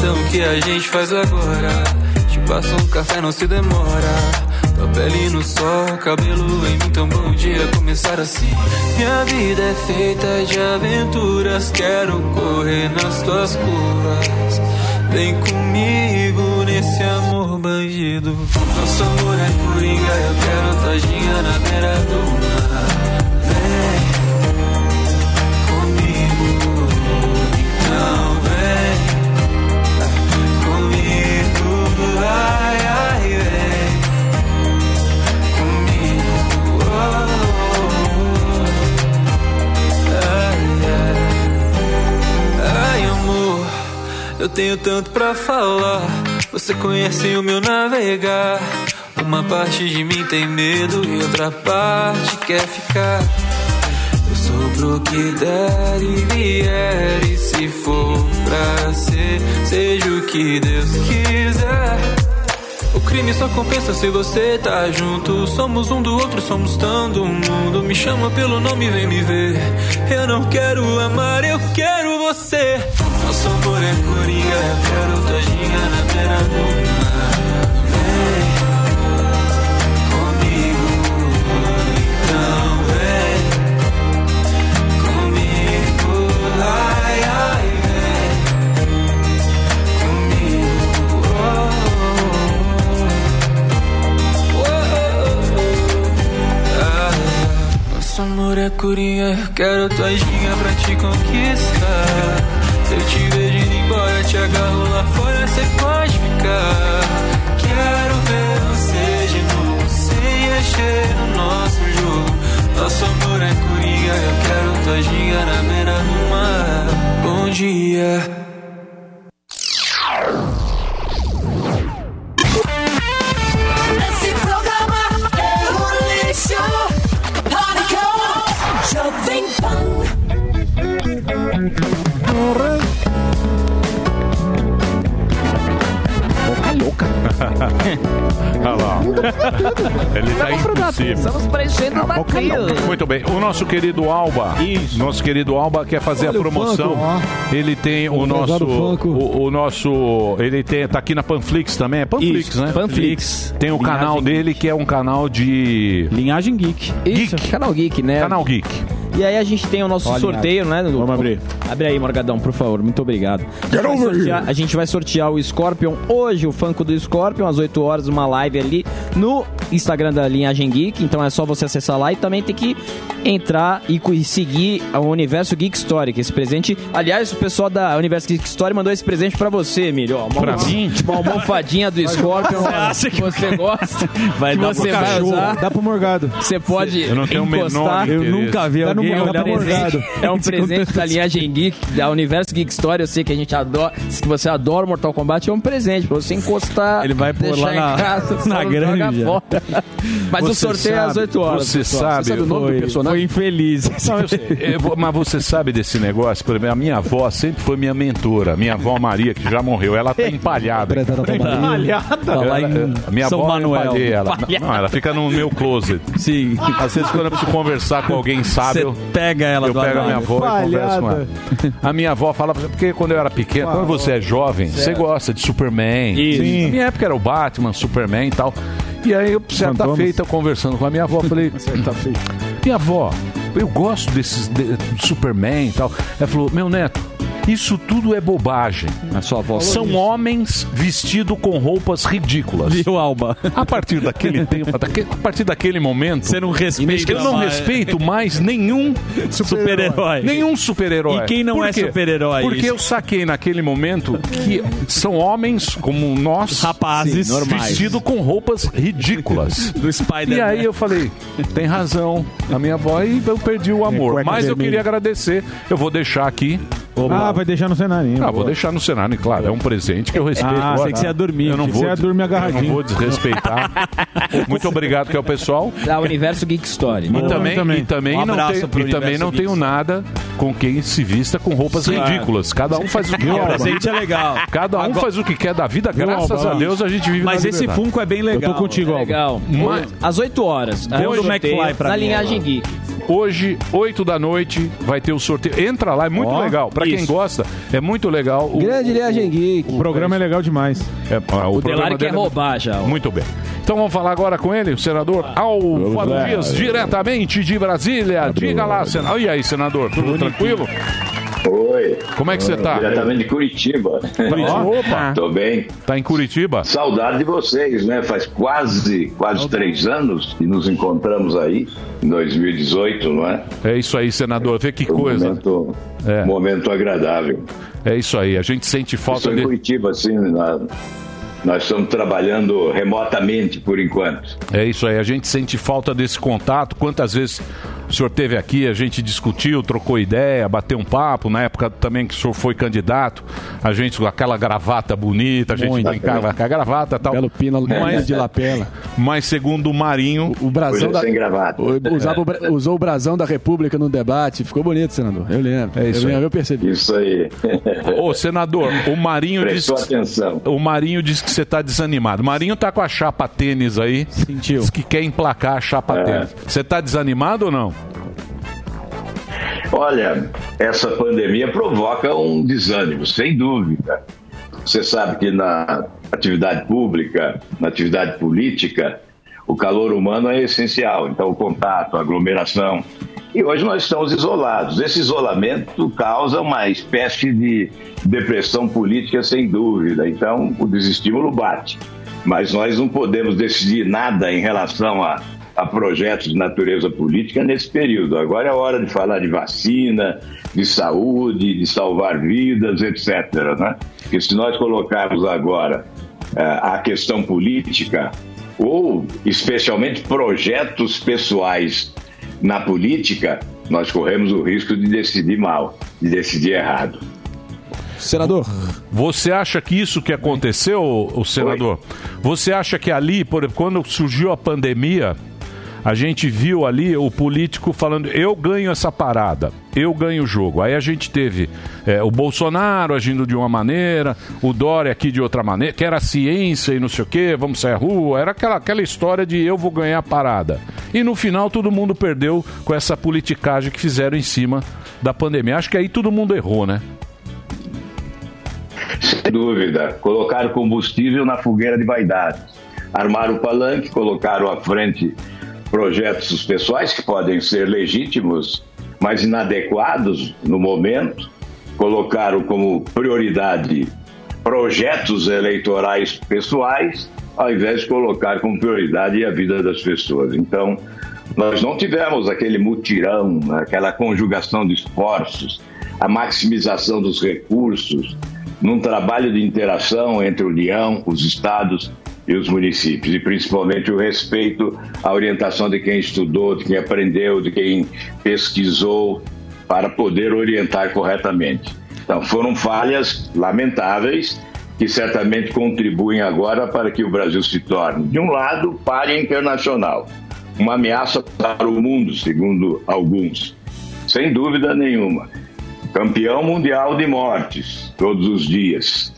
então o que a gente faz agora? Te passo um café, não se demora. Tua pele no sol, cabelo em mim, então bom dia começar assim. Minha vida é feita de aventuras, quero correr nas tuas curvas. Vem comigo nesse amor bandido. Nosso amor é coringa, eu quero tadinha na beira do mar. Eu tenho tanto pra falar. Você conhece o meu navegar. Uma parte de mim tem medo e outra parte quer ficar. Eu sou pro que der e vier. E se for pra ser, seja o que Deus quiser. O crime só compensa se você tá junto. Somos um do outro, somos do mundo. Me chama pelo nome, vem me ver. Eu não quero amar, eu quero você. Nosso amor é coringa, eu quero tadinha na beira do mar. Nosso amor é coringa, eu quero tua ginga pra te conquistar. Se eu te vejo indo embora, te agarro lá fora, cê pode ficar. Quero ver você de novo, sem mexer no nosso jogo. Nosso amor é coringa, eu quero tua ginga na beira do mar. Bom dia. Olha lá. Ele tá impossível. Estamos preenchendo o vazio. Muito bem. O nosso querido Alba. Nosso querido Alba quer fazer Olha a promoção. Ele tem o, O nosso. O, o nosso. Ele tem, tá aqui na Panflix também. É Panflix, Isso, né? Panflix. Tem o Linhagem canal dele que é um canal de. Linhagem Geek. Isso, canal Geek, né? Canal Geek. E aí a gente tem o nosso Olha, sorteio, né? do- Vamos abrir. Abre aí, Morgadão, por favor. Muito obrigado. A gente, Get over sortear, a gente vai sortear o Scorpion hoje, o Funko do Scorpion, às 8 horas, uma live ali no Instagram da Linhagem Geek. Então é só você acessar lá e também tem que entrar e seguir o Universo Geek Story, que esse presente... Aliás, o pessoal da Universo Geek Story mandou esse presente pra você, Emílio. Ó, uma, Pra mim? Tipo, uma almofadinha do Scorpion. Você acha que você gosta? Vai que dar você pro vai cachorro. usar. Dá pro Morgado. Você pode Eu não tenho o menor encostar. interesse. Eu nunca vi Dá no alguém é um tá presente, é um presente da linhagem Geek, da Universo Geek Story. Eu sei que a gente adora, que você adora Mortal Kombat, é um presente pra você encostar. Ele vai pôr lá em na- casa, na fora. Mas o Você sorteio é às sabe- 8 horas. Você pessoal. sabe, Foi, foi infeliz. Não, eu sei. Eu vou- mas você sabe desse negócio? Por exemplo, a minha avó sempre foi minha mentora. Minha avó Maria, que já morreu, ela tá empalhada. Empalhada? Ela- Lá em a minha São avó Manuel. empalhei ela. Não, ela fica no meu closet. Sim. Às vezes quando eu preciso conversar com alguém sábio, Pega ela eu do pego a minha avó e converso com ela. A minha avó fala, porque quando eu era pequeno, quando você é jovem, você gosta de Superman. Isso. Sim. Na minha época era o Batman, Superman e tal. E aí, eu, certa Fantomas. feita, conversando com a minha avó, falei, minha avó, eu gosto desses de, Superman e tal. Ela falou, meu neto, isso tudo é bobagem. A sua avó São homens vestidos com roupas ridículas. Viu, Alba? A partir daquele tempo, a partir daquele momento, Você não respeita eu não mais. respeito mais nenhum Super-herói. Nenhum super-herói. E quem não Por é super-herói? Porque Isso. eu saquei naquele momento que são homens como nós, Rapazes. Sim, vestidos com roupas ridículas. Do Spider-Man. E aí eu falei, tem razão, a minha avó, e eu perdi o amor. Mas eu queria agradecer, eu vou deixar aqui. Ah, vai deixar no cenarinho. Ah, vou deixar no cenário, claro. É um presente que eu respeito. Ah, sei que você ia dormir. Eu não Você vou, ia dormir eu agarradinho. não vou desrespeitar. Muito obrigado que é o pessoal. Da Universo Geek Story. E também, e também Um não, tenho, e também não tenho nada com quem se vista com roupas Sim. ridículas. Cada um faz o que quer. Presente é legal. Cada um Agora- faz o que quer da vida. Graças a Deus a gente vive Mas na esse. Funko é bem legal. Eu tô contigo, Alba. Legal. Mas- Às 8 horas. Tem o do McFly pra Na mim, linhagem. Geek. Hoje, 8 da noite, vai ter o sorteio. Entra lá, é muito Ó, legal. Pra quem isso. gosta, é muito legal. O, Grande Liagem Geek. O programa é legal demais. é, ah, O programa Delari quer dele é roubar já. ó. Muito bem. Então vamos falar agora com ele, o senador Álvaro lá. Dias, diretamente de Brasília. Diga lá, senador. E aí, senador, tudo tranquilo? Oi. Como é que você tá? Diretamente de Curitiba. Opa! Tô bem. Tá em Curitiba? Saudade de vocês, né? Faz quase, quase três anos que nos encontramos aí, em 2018, não é? É isso aí, senador. Vê que um coisa. momento, É. momento agradável. É isso aí. A gente sente falta de. Curitiba, assim, na- nós estamos trabalhando remotamente por enquanto. É isso aí. A gente sente falta desse contato. Quantas vezes o senhor teve aqui, a gente discutiu, trocou ideia, bateu um papo. Na época também que o senhor foi candidato, a gente com aquela gravata bonita, a gente Muito. brincava com a gravata e tal. Belo pino Mas- de lapela. Mas segundo o Marinho, O brasão Hoje da... sem gravata. o- Usava o usou o brasão da República no debate. Ficou bonito, senador. Eu lembro. É isso eu, lembro, aí. eu percebi. Isso aí. Ô, senador, o Marinho disse. Prestou atenção. O Marinho disse que você tá desanimado. O Marinho tá com a chapa tênis aí. Sentiu. Diz que quer emplacar a chapa É. tênis. Você tá desanimado ou não? Olha, essa pandemia provoca um desânimo, sem dúvida. Você sabe que na atividade pública, na atividade política, o calor humano é essencial. Então, o contato, a aglomeração. E hoje nós estamos isolados. Esse isolamento causa uma espécie de depressão política, sem dúvida. Então, o desestímulo bate. Mas nós não podemos decidir nada em relação a, a projetos de natureza política nesse período. Agora é hora de falar de vacina, de saúde, de salvar vidas, etc. Né? Porque se nós colocarmos agora eh, a questão política, ou especialmente projetos pessoais na política, nós corremos o risco de decidir mal, de decidir errado. Senador, Você acha que isso que aconteceu, o senador? Você acha que ali, por quando surgiu a pandemia, a gente viu ali o político falando: eu ganho essa parada, eu ganho o jogo. Aí a gente teve é, o Bolsonaro agindo de uma maneira, o Dória aqui de outra maneira, que era ciência e não sei o quê, vamos sair à rua, era aquela, aquela história de eu vou ganhar a parada. E no final todo mundo perdeu com essa politicagem que fizeram em cima da pandemia. Acho que aí todo mundo errou, né? Sem dúvida. Colocaram combustível na fogueira de vaidade. Armaram o palanque, colocaram à frente projetos pessoais que podem ser legítimos, mas inadequados no momento. Colocaram como prioridade projetos eleitorais pessoais, ao invés de colocar como prioridade a vida das pessoas. Então, nós não tivemos aquele mutirão, aquela conjugação de esforços, a maximização dos recursos, num trabalho de interação entre a União, os estados e os municípios, e principalmente o respeito à orientação de quem estudou, de quem aprendeu, de quem pesquisou, para poder orientar corretamente. Então, foram falhas lamentáveis que certamente contribuem agora para que o Brasil se torne, de um lado, párea internacional, uma ameaça para o mundo, segundo alguns, sem dúvida nenhuma. Campeão mundial de mortes todos os dias,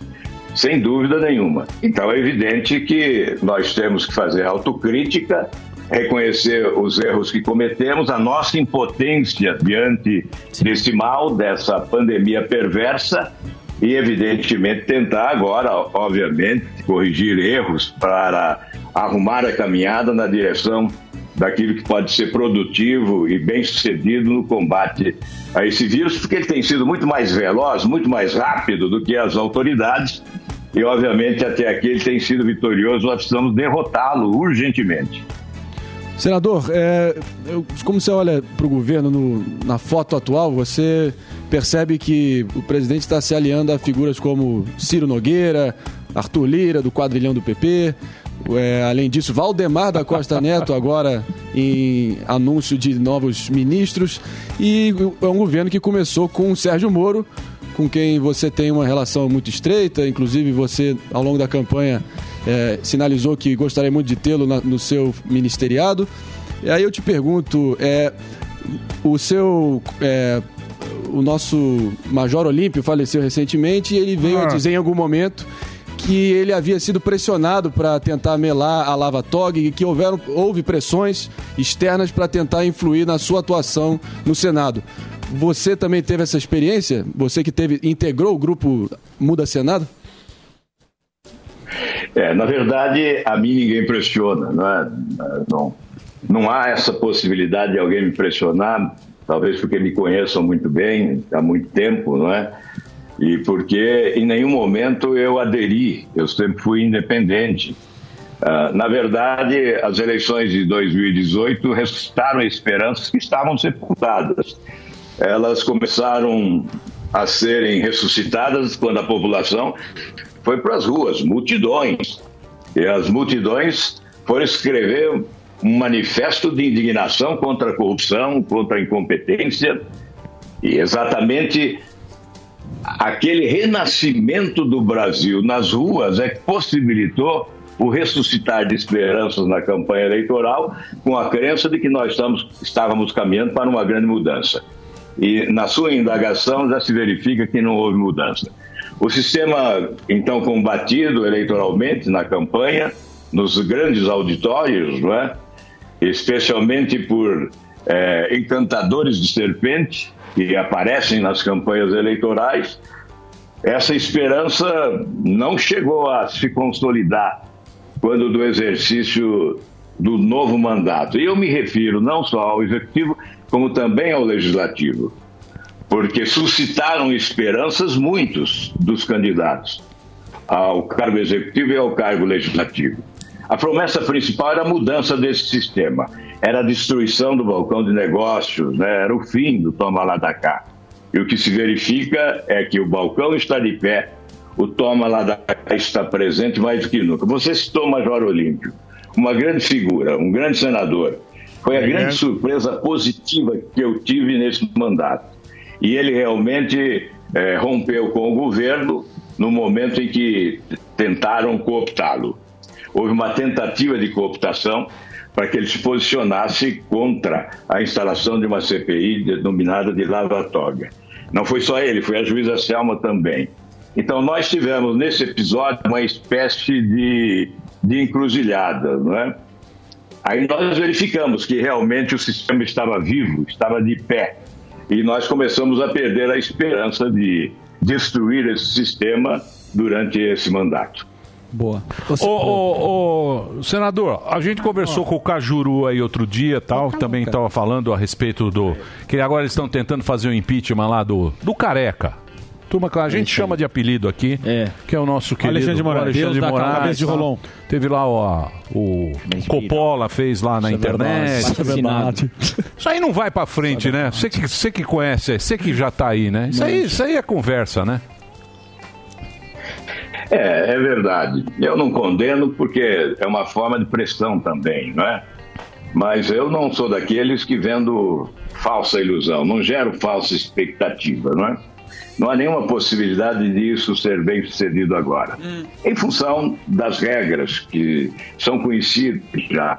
sem dúvida nenhuma. Então é evidente que nós temos que fazer autocrítica, reconhecer os erros que cometemos, a nossa impotência diante desse mal, dessa pandemia perversa e, evidentemente, tentar agora, obviamente, corrigir erros para arrumar a caminhada na direção daquilo que pode ser produtivo e bem sucedido no combate a esse vírus, porque ele tem sido muito mais veloz, muito mais rápido do que as autoridades e, obviamente, até aqui ele tem sido vitorioso. Nós precisamos derrotá-lo urgentemente. Senador, é, eu- como você olha para o governo no- na foto atual, você percebe que o presidente está se aliando a figuras como Ciro Nogueira, Arthur Lira, do quadrilhão do PP. é, além disso, Valdemar da Costa Neto, agora em anúncio de novos ministros. E é um governo que começou com o Sérgio Moro, com quem você tem uma relação muito estreita. Inclusive, você, ao longo da campanha, é, sinalizou que gostaria muito de tê-lo no seu ministeriado. E aí eu te pergunto, é, o seu. é, o nosso Major Olímpio faleceu recentemente e ele veio a Ah. dizer em algum momento que ele havia sido pressionado para tentar melar a Lava Tog e que houveram, houve pressões externas para tentar influir na sua atuação no Senado. Você também teve essa experiência? Você que teve integrou o grupo Muda Senado? É, na verdade, a mim ninguém pressiona, não é? Não, não há essa possibilidade de alguém me pressionar, talvez porque me conheçam muito bem há muito tempo, não é? E porque em nenhum momento eu aderi, eu sempre fui independente. Ah, na verdade, as eleições de 2018 ressuscitaram esperanças que estavam sepultadas. Elas começaram a serem ressuscitadas quando a população foi para as ruas, multidões. E as multidões foram escrever um manifesto de indignação contra a corrupção, contra a incompetência. E exatamente aquele renascimento do Brasil nas ruas é que possibilitou o ressuscitar de esperanças na campanha eleitoral, com a crença de que nós estamos, estávamos caminhando para uma grande mudança. E na sua indagação já se verifica que não houve mudança. O sistema, então, combatido eleitoralmente na campanha, nos grandes auditórios, não é? especialmente por eh, encantadores de serpente que aparecem nas campanhas eleitorais, essa esperança não chegou a se consolidar quando do exercício do novo mandato. E eu me refiro não só ao executivo, como também ao legislativo, porque suscitaram esperanças muitos dos candidatos ao cargo executivo e ao cargo legislativo. A promessa principal era a mudança desse sistema, era a destruição do balcão de negócios, né? era o fim do toma lá da cá. E o que se verifica é que o balcão está de pé, o toma lá da cá está presente mais do que nunca. Você citou o Major Olímpio, uma grande figura, um grande senador. Foi a É. grande surpresa positiva que eu tive nesse mandato. E ele realmente eh, rompeu com o governo no momento em que tentaram cooptá-lo. Houve uma tentativa de cooptação para que ele se posicionasse contra a instalação de uma CPI denominada de Lava Toga. Não foi só ele, foi a juíza Selma também. Então, nós tivemos nesse episódio uma espécie de, de encruzilhada, não é? Aí nós verificamos que realmente o sistema estava vivo, estava de pé. E nós começamos a perder a esperança de destruir esse sistema durante esse mandato. Boa. Ô, ô, ô, senador, a gente conversou com o Cajuru aí outro dia tal, também estava falando a respeito do. Que agora eles estão tentando fazer o impeachment lá do, do careca. Turma que a gente chama de apelido aqui, que é o nosso querido Alexandre de Moraes. Alexandre Deus Moraes, cabeça de? Rolon. Teve lá ó, o Coppola fez lá na Isso é internet. é verdade. Isso aí não vai pra frente, né? Você que, você que conhece, você que já tá aí, né? Isso aí, isso aí é conversa, né? É, é verdade. Eu não condeno porque é uma forma de pressão também, não é? Mas eu não sou daqueles que vendo falsa ilusão, não gero falsa expectativa, não é? Não há nenhuma possibilidade disso ser bem sucedido agora. Em função das regras que são conhecidas já.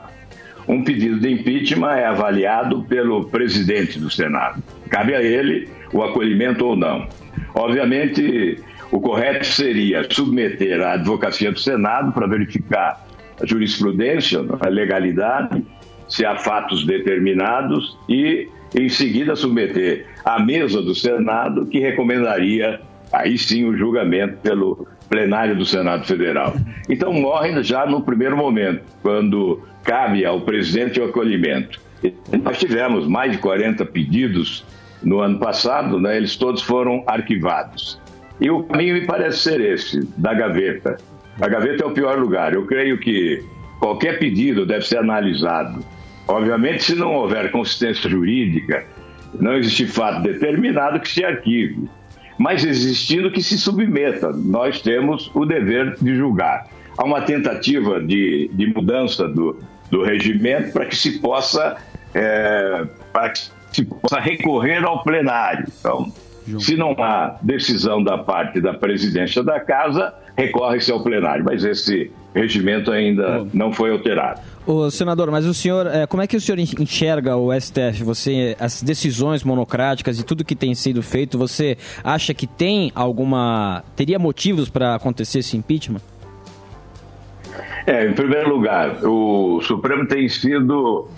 Um pedido de impeachment é avaliado pelo presidente do Senado. Cabe a ele o acolhimento ou não. Obviamente, o correto seria submeter à advocacia do Senado para verificar a jurisprudência, a legalidade, se há fatos determinados e, em seguida, submeter à mesa do Senado, que recomendaria aí sim o julgamento pelo plenário do Senado Federal. Então morre já no primeiro momento, quando cabe ao presidente o acolhimento. Nós tivemos mais de 40 pedidos no ano passado, né, eles todos foram arquivados. E o caminho me parece ser esse, da gaveta. A gaveta é o pior lugar. Eu creio que qualquer pedido deve ser analisado. Obviamente, se não houver consistência jurídica, não existe fato determinado que se arquive. Mas existindo que se submeta. Nós temos o dever de julgar. Há uma tentativa de, de mudança do, do regimento para que se possa é, para que se possa recorrer ao plenário. Então, se não há decisão da parte da presidência da casa, recorre-se ao plenário. Mas esse regimento ainda não foi alterado. Ô, senador, mas o senhor, é, como é que o senhor enxerga o STF? Você, as decisões monocráticas e tudo que tem sido feito, você acha que tem alguma. teria motivos para acontecer esse impeachment? É, em primeiro lugar, o Supremo tem sido.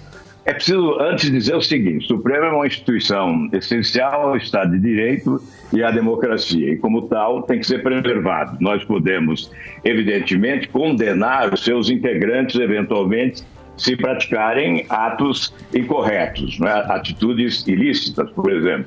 É preciso, antes, dizer o seguinte: o Supremo é uma instituição essencial ao Estado de Direito e à democracia, e, como tal, tem que ser preservado. Nós podemos, evidentemente, condenar os seus integrantes, eventualmente, se praticarem atos incorretos, é? atitudes ilícitas, por exemplo.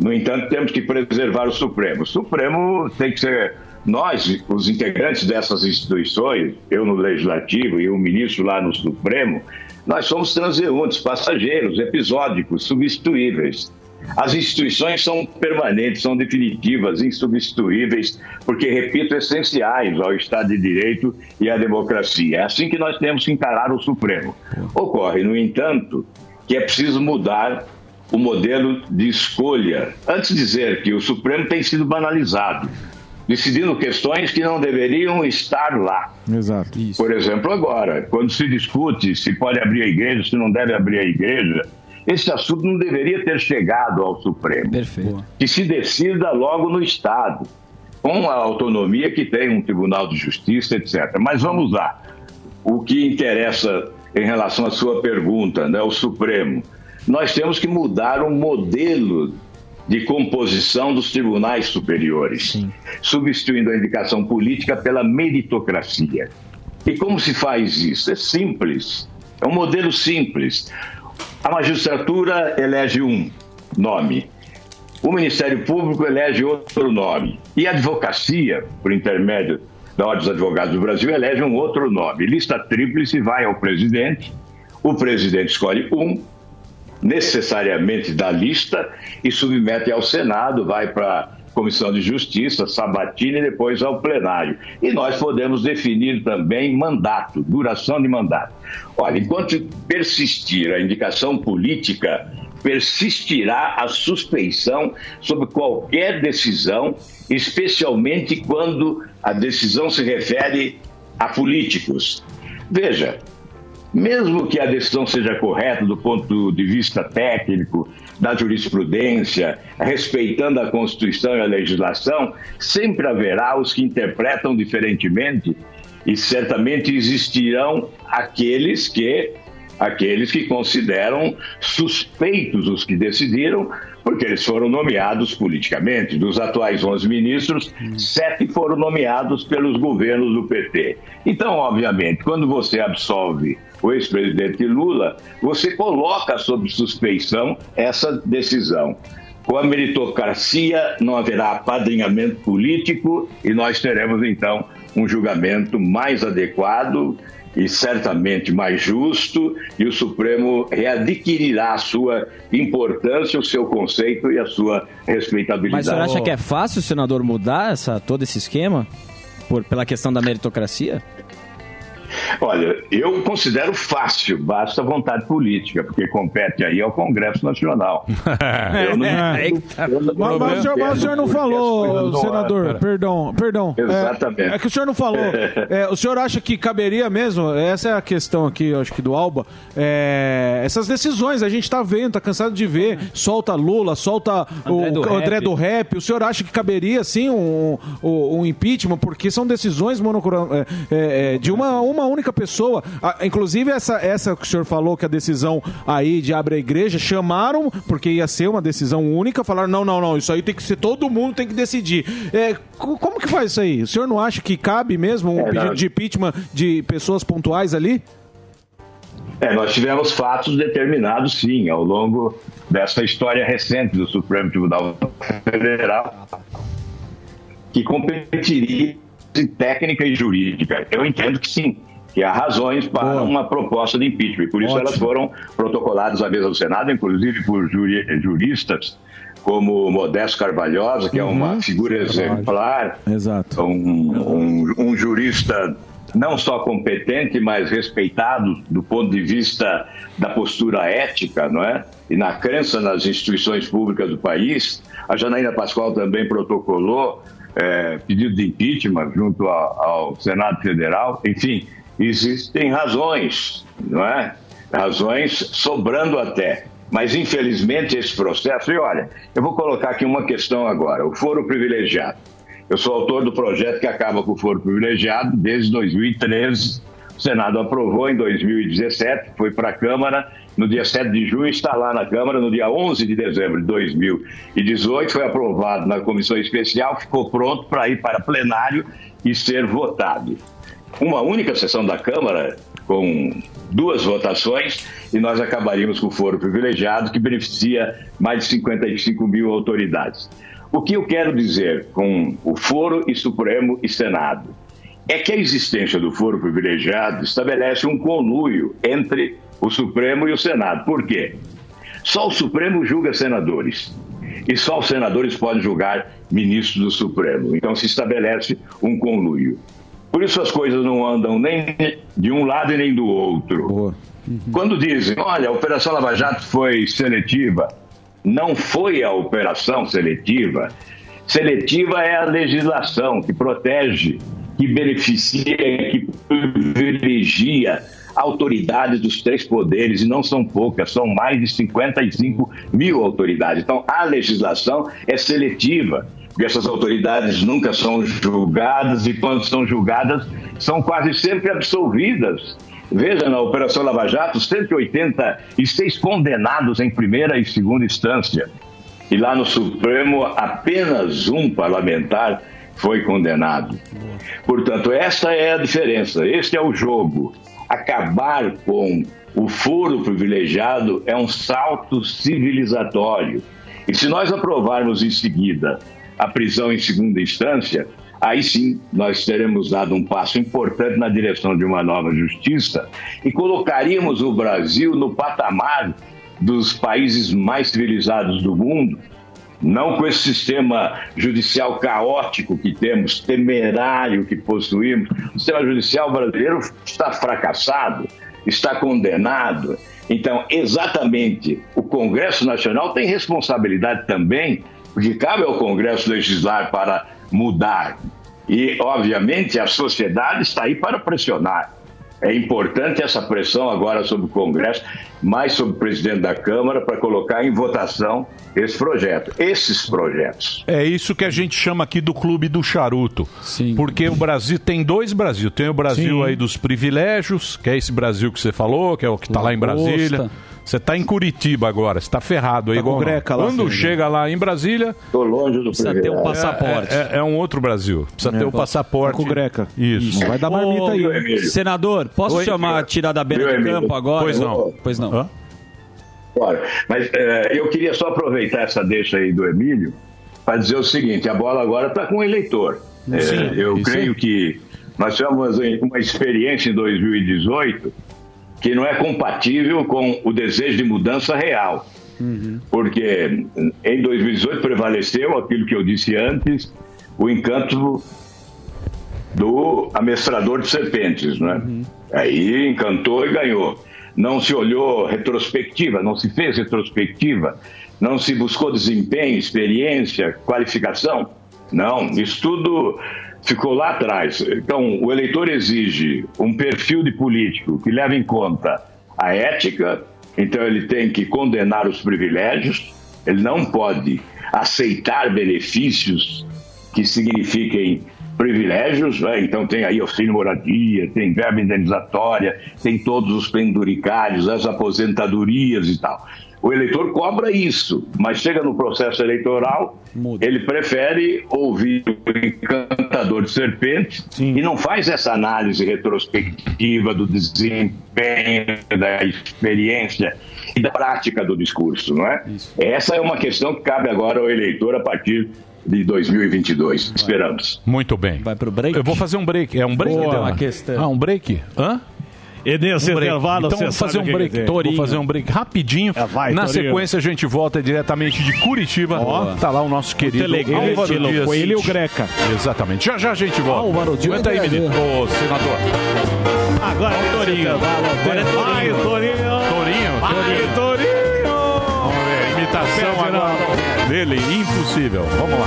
No entanto, temos que preservar o Supremo. O Supremo tem que ser. Nós, os integrantes dessas instituições, eu no Legislativo e o ministro lá no Supremo, nós somos transeuntes, passageiros, episódicos, substituíveis. As instituições são permanentes, são definitivas, insubstituíveis, porque, repito, essenciais ao Estado de Direito e à democracia. É assim que nós temos que encarar o Supremo. Ocorre, no entanto, que é preciso mudar o modelo de escolha. Antes de dizer que o Supremo tem sido banalizado, decidindo questões que não deveriam estar lá. Exato. Por exemplo, agora, quando se discute se pode abrir a igreja, se não deve abrir a igreja, esse assunto não deveria ter chegado ao Supremo. Perfeito. Que se decida logo no Estado, com a autonomia que tem um Tribunal de Justiça, etc. Mas vamos lá. O que interessa em relação à sua pergunta, né, o Supremo, nós temos que mudar o modelo de composição dos tribunais superiores, substituindo a indicação política pela meritocracia. E como se faz isso? É simples. É um modelo simples. A magistratura elege um nome. O Ministério Público elege outro nome. E a advocacia, por intermédio da Ordem dos Advogados do Brasil, elege um outro nome. Lista tríplice vai ao presidente. O presidente escolhe um, necessariamente da lista, e submete ao Senado, vai para Comissão de Justiça, sabatina e depois ao plenário. E nós podemos definir também mandato, duração de mandato. Olha, enquanto persistir a indicação política, persistirá a suspeição sobre qualquer decisão, especialmente quando a decisão se refere a políticos. Veja, mesmo que a decisão seja correta do ponto de vista técnico, da jurisprudência, respeitando a Constituição e a legislação, sempre haverá os que interpretam diferentemente e certamente existirão aqueles que aqueles que consideram suspeitos os que decidiram, porque eles foram nomeados politicamente. Dos atuais 11 ministros, sete foram nomeados pelos governos do PT. Então, obviamente, quando você absolve o ex-presidente Lula, você coloca sob suspeição essa decisão. Com a meritocracia não haverá apadrinhamento político e nós teremos então um julgamento mais adequado e certamente mais justo, e o Supremo readquirirá a sua importância, o seu conceito e a sua respeitabilidade. Mas o senhor acha que é fácil, senador, mudar essa, todo esse esquema? Por, pela questão da meritocracia? Olha, eu considero fácil, basta vontade política, porque compete aí ao Congresso Nacional. Eu não- É, Mas, mas o senhor, mas o senhor não falou, senador, andam. perdão, perdão. É- Exatamente. É, que o senhor não falou. É, o senhor acha que caberia mesmo, essa é a questão aqui, eu acho que do Alba, é, essas decisões, a gente tá vendo, tá cansado de ver, solta Lula, solta André o do o André Rap. do Rap, o senhor acha que caberia, sim, um, um, um impeachment, porque são decisões monocro- é, é, é, de uma, uma única pessoa, Ah, inclusive essa, essa que o senhor falou, que a decisão aí de abre a igreja, chamaram, porque ia ser uma decisão única, falaram, não, não, não, isso aí tem que ser, todo mundo tem que decidir. É, co- como que faz isso aí? O senhor não acha que cabe mesmo um É, pedido não. de impeachment de pessoas pontuais ali? É, nós tivemos fatos determinados, sim, ao longo dessa história recente do Supremo Tribunal Federal, que competiria em técnica e jurídica. Eu entendo que sim, que há razões para uma proposta de impeachment. Por isso Ótimo. elas foram protocoladas à mesa do Senado, inclusive por juri- juristas como Modesto Carvalhosa, que é uma figura exemplar, Exato. um, um, um jurista não só competente, mas respeitado do ponto de vista da postura ética, não é? E na crença nas instituições públicas do país. A Janaína Pascoal também protocolou eh, pedido de impeachment junto ao, ao Senado Federal. Enfim, existem razões, não é? Razões sobrando até. Mas, infelizmente, esse processo. E olha, eu vou colocar aqui uma questão agora: o foro privilegiado. Eu sou autor do projeto que acaba com o foro privilegiado desde 2013. O Senado aprovou em 2017, foi para a Câmara no dia 7 de junho, está lá na Câmara no dia 11 de dezembro de 2018, foi aprovado na comissão especial, ficou pronto para ir para plenário e ser votado. Uma única sessão da Câmara, com duas votações, e nós acabaríamos com o foro privilegiado, que beneficia mais de 55 mil autoridades. O que eu quero dizer com o foro e Supremo e Senado é que a existência do foro privilegiado estabelece um conluio entre o Supremo e o Senado. Por quê? Só o Supremo julga senadores. E só os senadores podem julgar ministros do Supremo. Então se estabelece um conluio. Por isso as coisas não andam nem de um lado e nem do outro. Quando dizem, olha, a Operação Lava Jato foi seletiva, não foi a operação seletiva. Seletiva é a legislação que protege, que beneficia, que privilegia autoridades dos três poderes, e não são poucas, são mais de 55 mil autoridades. Então, a legislação é seletiva, porque essas autoridades nunca são julgadas, e quando são julgadas, são quase sempre absolvidas. Veja, na Operação Lava Jato, 186 condenados em primeira e segunda instância. E lá no Supremo, apenas um parlamentar foi condenado. Portanto, essa é a diferença, este é o jogo. Acabar com o foro privilegiado é um salto civilizatório. E se nós aprovarmos em seguida a prisão em segunda instância, aí sim nós teremos dado um passo importante na direção de uma nova justiça e colocaríamos o Brasil no patamar dos países mais civilizados do mundo, não com esse sistema judicial caótico que temos, temerário que possuímos. O sistema judicial brasileiro está fracassado, está condenado. Então, exatamente, o Congresso Nacional tem responsabilidade também, porque cabe ao Congresso legislar para mudar. E, obviamente, a sociedade está aí para pressionar. É importante essa pressão agora sobre o Congresso, mais sobre o presidente da Câmara, para colocar em votação esse projeto, esses projetos. É isso que a gente chama aqui do clube do charuto. Sim. Porque o Brasil tem dois Brasil. Tem o Brasil Sim. aí dos privilégios, que é esse Brasil que você falou, que é o que está lá em Brasília. Lagosta. Você está em Curitiba agora, você está ferrado aí. Tá com igual greca lá, Quando chega lá em Brasília. Estou longe do Precisa ter um passaporte. É, é- é um outro Brasil. Precisa ter o passaporte. Tá com greca. Isso. Não vai dar marmita aí. Ô. Senador, posso Oi, chamar, tirar da beira do campo agora? Pois não. Pois não. Hã? Olha, mas é, eu queria só aproveitar essa deixa aí do Emílio para dizer o seguinte: a bola agora está com o eleitor. É, Sim, eu isso creio que nós tivemos uma experiência em 2018 que não é compatível com o desejo de mudança real. Porque em 2018 prevaleceu aquilo que eu disse antes, o encanto do amestrador de serpentes, né? Aí encantou e ganhou. Não se olhou retrospectiva, não se fez retrospectiva, não se buscou desempenho, experiência, qualificação. Não, isso tudo ficou lá atrás. Então, o eleitor exige um perfil de político que leve em conta a ética, então ele tem que condenar os privilégios, ele não pode aceitar benefícios que signifiquem privilégios, né? então tem aí auxílio moradia, tem verba indenizatória, tem todos os penduricários, as aposentadorias e tal. O eleitor cobra isso, mas chega no processo eleitoral, ele prefere ouvir o encantador de serpentes e não faz essa análise retrospectiva do desempenho, da experiência e da prática do discurso, não é? Essa é uma questão que cabe agora ao eleitor a partir de 2022. Esperamos. Muito bem. Vai pro break? Eu vou fazer um break. É um break? Boa, Delano? a questão. Ah, um break? Hã? E nesse Um intervalo, então você vamos fazer um o que break. Vou Torinho. fazer um break rapidinho. vai, Na Torinho. sequência a gente volta diretamente de Curitiba. Ó. Tá lá o nosso querido Telegrama, Álvaro estilo Dias. Coelho e o Greca. Exatamente. Já já a gente volta. Álvaro Dias. Aguenta aí, menino. Ô, senador. Agora é Torinho. Agora é Torinho. Vai, Torinho. Torinho? Vai, Torinho. Vamos ver, imitação agora dele, impossível. Vamos lá.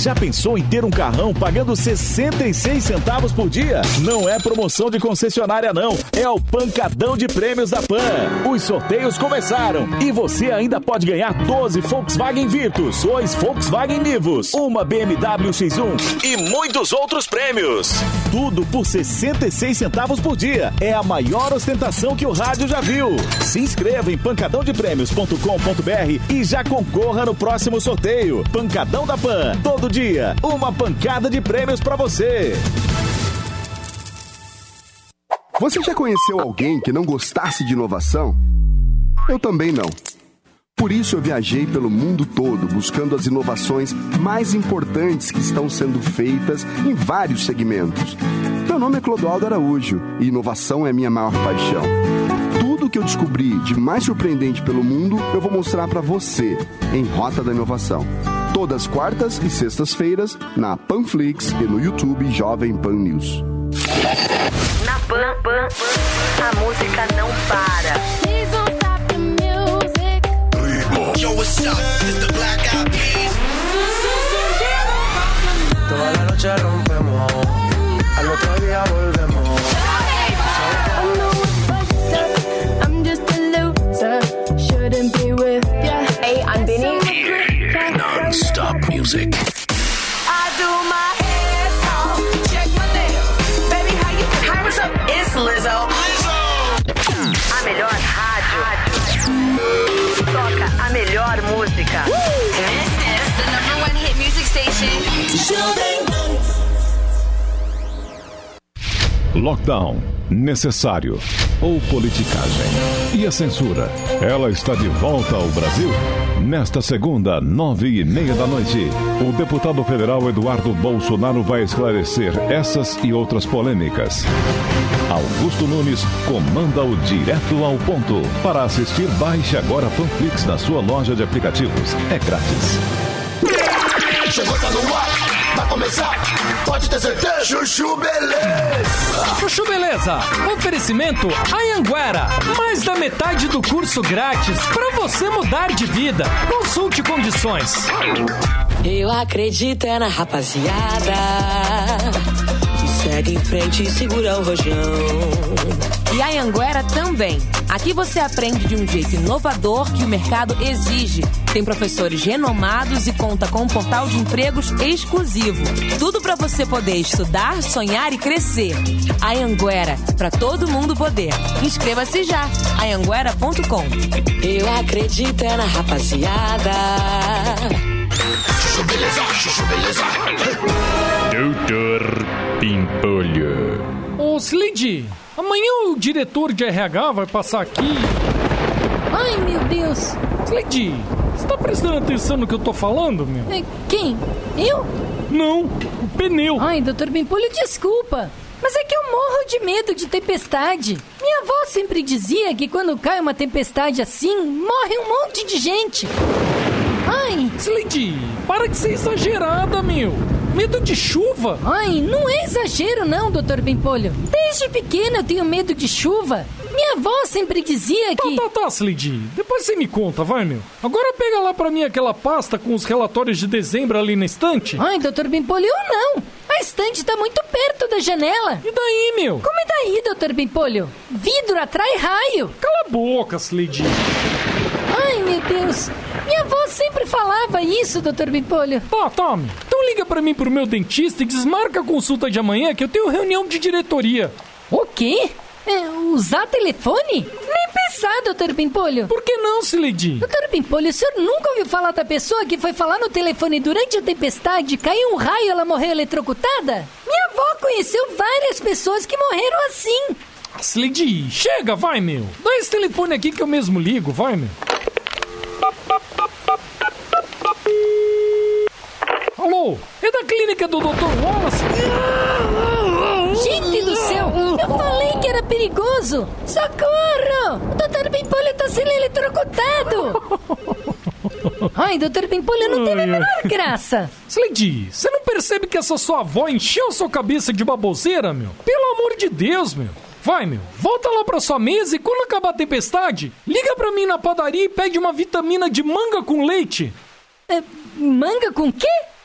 Já pensou em ter um carrão pagando 66 centavos por dia? Não é promoção de concessionária não, é o pancadão de prêmios da Pan. Os sorteios começaram e você ainda pode ganhar 12 Volkswagen Virtus, 2 Volkswagen Nivus, uma BMW X1 e muitos outros prêmios. Tudo por 66 centavos por dia. É a maior ostentação que o rádio já viu. Se inscreva em pancadãodeprêmios.com.br e já concorra no próximo sorteio. Pancadão da Pan. Todo dia, uma pancada de prêmios pra você. Você já conheceu alguém que não gostasse de inovação? Eu também não. Por isso eu viajei pelo mundo todo buscando as inovações mais importantes que estão sendo feitas em vários segmentos. Meu nome é Clodoaldo Araújo e inovação é minha maior paixão. Tudo que eu descobri de mais surpreendente pelo mundo eu vou mostrar para você em Rota da Inovação. Todas quartas e sextas-feiras na Panflix e no YouTube Jovem Pan News. Na Pan, Pan, a música não para. Lockdown, necessário ou politicagem? E a censura? Ela está de volta ao Brasil? Nesta segunda, nove e meia da noite, o deputado federal Eduardo Bolsonaro vai esclarecer essas e outras polêmicas. Augusto Nunes comanda o Direto ao Ponto. Para assistir, baixe agora a Panflix na sua loja de aplicativos. É grátis. Chegou, tá no ar, vai começar, pode ter certeza. Chuchu Beleza. Chuchu Beleza, oferecimento Anhanguera, mais da metade do curso grátis para você mudar de vida. Consulte condições. Eu acredito é na rapaziada segue em frente e segura o rojão. E a Anguera também. Aqui você aprende de um jeito inovador que o mercado exige. Tem professores renomados e conta com um portal de empregos exclusivo. Tudo para você poder estudar, sonhar e crescer. A Anguera, para todo mundo poder. Inscreva-se já. Anhanguera.com. Eu acredito é na rapaziada. Chuchu Beleza, Chuchu Beleza. Doutor Pimpolho. Ô, Slid, amanhã o diretor de RH vai passar aqui. Ai, meu Deus. Slid, você tá prestando atenção no que eu tô falando, meu? É, Quem? Eu? Não, o pneu. Ai, doutor Bimpolho, desculpa. Mas é que eu morro de medo de tempestade. Minha avó sempre dizia que quando cai uma tempestade assim, morre um monte de gente. Ai. Slidy, para de ser exagerada, meu. Medo de chuva? Ai, não é exagero não, doutor Bimpolho. Desde pequena eu tenho medo de chuva. Minha avó sempre dizia que... Tá, tá, tá, Slidy. Depois você me conta, vai, meu. Agora pega lá pra mim aquela pasta com os relatórios de dezembro ali na estante. Ai, doutor Bimpolho, eu não. A estante tá muito perto da janela. E daí, meu? Como é daí, doutor Bimpolho? Vidro atrai raio. Cala a boca, Slidy. Ai, meu Deus. Minha avó sempre falava isso, doutor Bimpolho. Tá, tá, meu. Então liga pra mim pro meu dentista e desmarca a consulta de amanhã que eu tenho reunião de diretoria. O quê? É, usar telefone? Nem pensar, doutor Pimpolho. Por que não, Sileidi? Doutor Pimpolho, o senhor nunca ouviu falar da pessoa que foi falar no telefone durante a tempestade, caiu um raio e ela morreu eletrocutada? Minha avó conheceu várias pessoas que morreram assim. Sileidi, chega, vai, meu. Dá esse telefone aqui que eu mesmo ligo, vai, meu. Alô, é da clínica do Dr. Wallace? Gente do céu, eu falei que era perigoso. Socorro! O doutor Pimpolho tá sendo eletrocutado. Ai, doutor Pimpolho, não tem a menor graça. Slidy, você não percebe que essa sua avó encheu sua cabeça de baboseira, meu? Pelo amor de Deus, meu. Vai, meu, volta lá pra sua mesa e quando acabar a tempestade, liga pra mim na padaria e pede uma vitamina de manga com leite. É, manga com quê?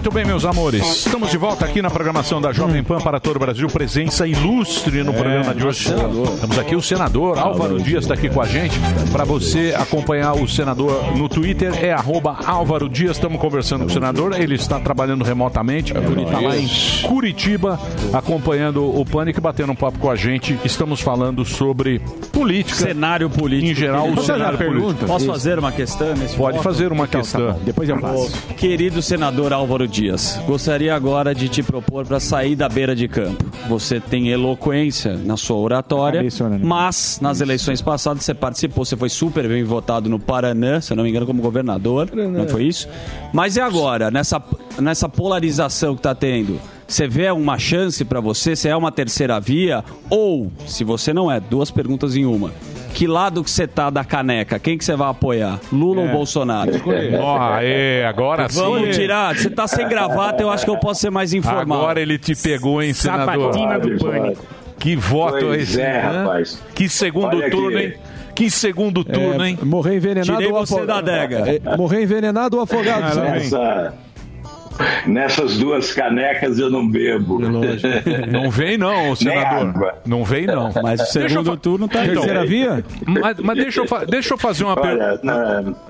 Muito bem, meus amores. Estamos de volta aqui na programação da Jovem Pan para todo o Brasil. Presença ilustre no É, programa de hoje. Temos aqui o senador Álvaro Dias está aqui com a gente. Para você acompanhar o senador no Twitter é arroba Álvaro Dias. Estamos conversando com o senador. Ele está trabalhando remotamente. Ele está lá em Curitiba acompanhando o Pânico e batendo um papo com a gente. Estamos falando sobre política. Cenário político. Em geral, o cenário político. Posso fazer uma questão nesse Pode bloco? fazer uma Então, questão. tá bom. Depois eu faço. Ô, Querido senador Álvaro Dias, gostaria agora de te propor para sair da beira de campo. Você tem eloquência na sua oratória, mas nas eleições passadas você participou, você foi super bem votado no Paraná, se eu não me engano, como governador, não foi isso? Mas e agora, nessa, nessa polarização que está tendo? Você vê uma chance para você? Você é uma terceira via? Ou, se você não é, duas perguntas em uma. Que lado que você tá da caneca? Quem que você vai apoiar? Lula ou Bolsonaro? Ó, aê, agora sim. Vamos tirar. Você tá sem gravata, eu acho que eu posso ser mais informal. Agora ele te pegou, hein, senador? Sabatina do pânico. Que voto Pois esse, é, rapaz. Que segundo Olha aqui. turno, hein? Que segundo turno, hein? Morrer envenenado Tirei ou você afogado? da adega. É, morrer envenenado ou afogado? Nessa- nessas duas canecas eu não bebo. Não vem não, senador. Não vem não. Mas o segundo turno tá Então, Terceira via? Mas, mas deixa, eu fa- deixa eu fazer uma pergunta.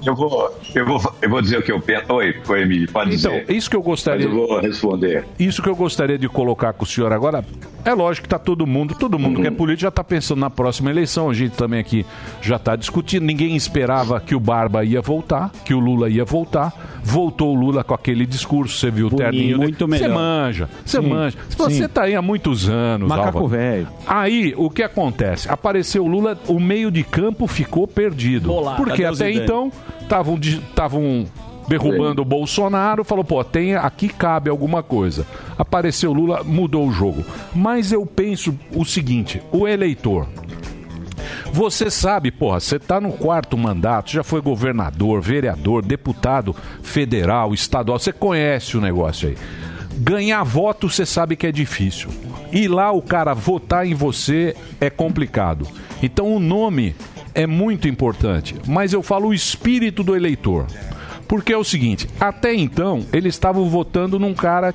Eu, vou, eu, vou, eu vou dizer o que eu penso. Oi, oi, Emílio, pode Então, dizer. isso que eu gostaria. Mas eu vou responder. Isso que eu gostaria de colocar com o senhor agora. É lógico que tá todo mundo, todo mundo que é político já está pensando na próxima eleição. A gente também aqui já está discutindo. Ninguém esperava que o Barba ia voltar, que o Lula ia voltar. Voltou o Lula com aquele discurso, você viu o terninho. muito Você melhor. manja, você Sim, manja. Você sim. tá aí há muitos anos, Macaco velho. Aí, o que acontece? Apareceu o Lula, o meio de campo ficou perdido. Bolado. Porque até então estavam estavam derrubando o Bolsonaro, falou, pô, tem aqui cabe alguma coisa. Apareceu o Lula, mudou o jogo. Mas eu penso o seguinte, o eleitor você sabe, porra, você tá no quarto mandato, já foi governador, vereador, deputado federal, estadual, você conhece o negócio aí. Ganhar voto você sabe que é difícil. E lá o cara votar em você é complicado. Então o nome é muito importante. Mas eu falo o espírito do eleitor. Porque é o seguinte, até então eles estavam votando num cara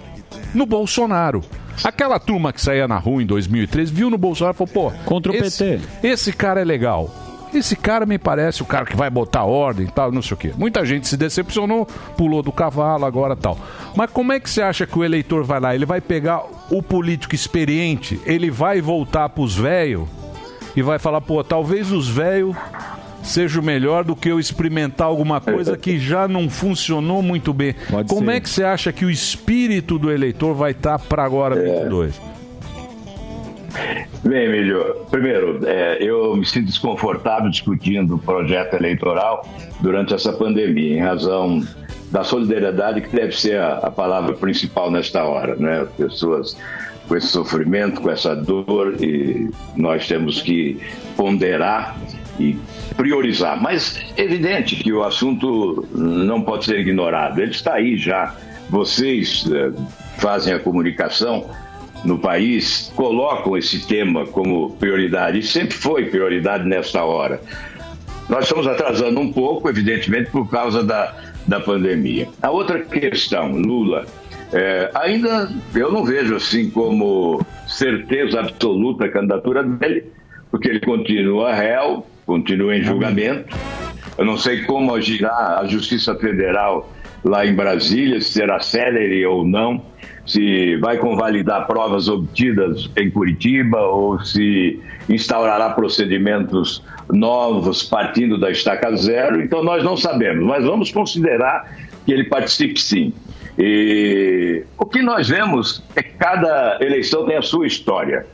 no Bolsonaro. Aquela turma que saía na rua em 2013 viu no Bolsonaro e falou, pô, Contra o esse, PT. Esse cara é legal. Esse cara me parece o cara que vai botar ordem e tal, não sei o quê. Muita gente se decepcionou, pulou do cavalo, agora tal. Mas como é que você acha que o eleitor vai lá? Ele vai pegar o político experiente, ele vai voltar pros velhos? e vai falar, pô, talvez os velhos seja melhor do que eu experimentar alguma coisa que já não funcionou muito bem. Como ser. é que você acha que o espírito do eleitor vai estar para agora 22? Bem, Emílio, primeiro, é, eu me sinto desconfortável discutindo o projeto eleitoral durante essa pandemia, em razão da solidariedade que deve ser a, a palavra principal nesta hora, né? As pessoas com esse sofrimento, com essa dor, e nós temos que ponderar e priorizar. Mas é evidente que o assunto não pode ser ignorado, ele está aí já. Vocês eh, fazem a comunicação no país, colocam esse tema como prioridade, e sempre foi prioridade nesta hora. Nós estamos atrasando um pouco, evidentemente, por causa da, da pandemia. A outra questão, Lula, é, ainda eu não vejo assim como certeza absoluta a candidatura dele, porque ele continua réu, continua em julgamento. Eu não sei como agirá a Justiça Federal lá em Brasília, se será célere ou não, se vai convalidar provas obtidas em Curitiba ou se instaurará procedimentos novos partindo da estaca zero. Então nós não sabemos, mas vamos considerar que ele participe sim. E o que nós vemos é que cada eleição tem a sua história.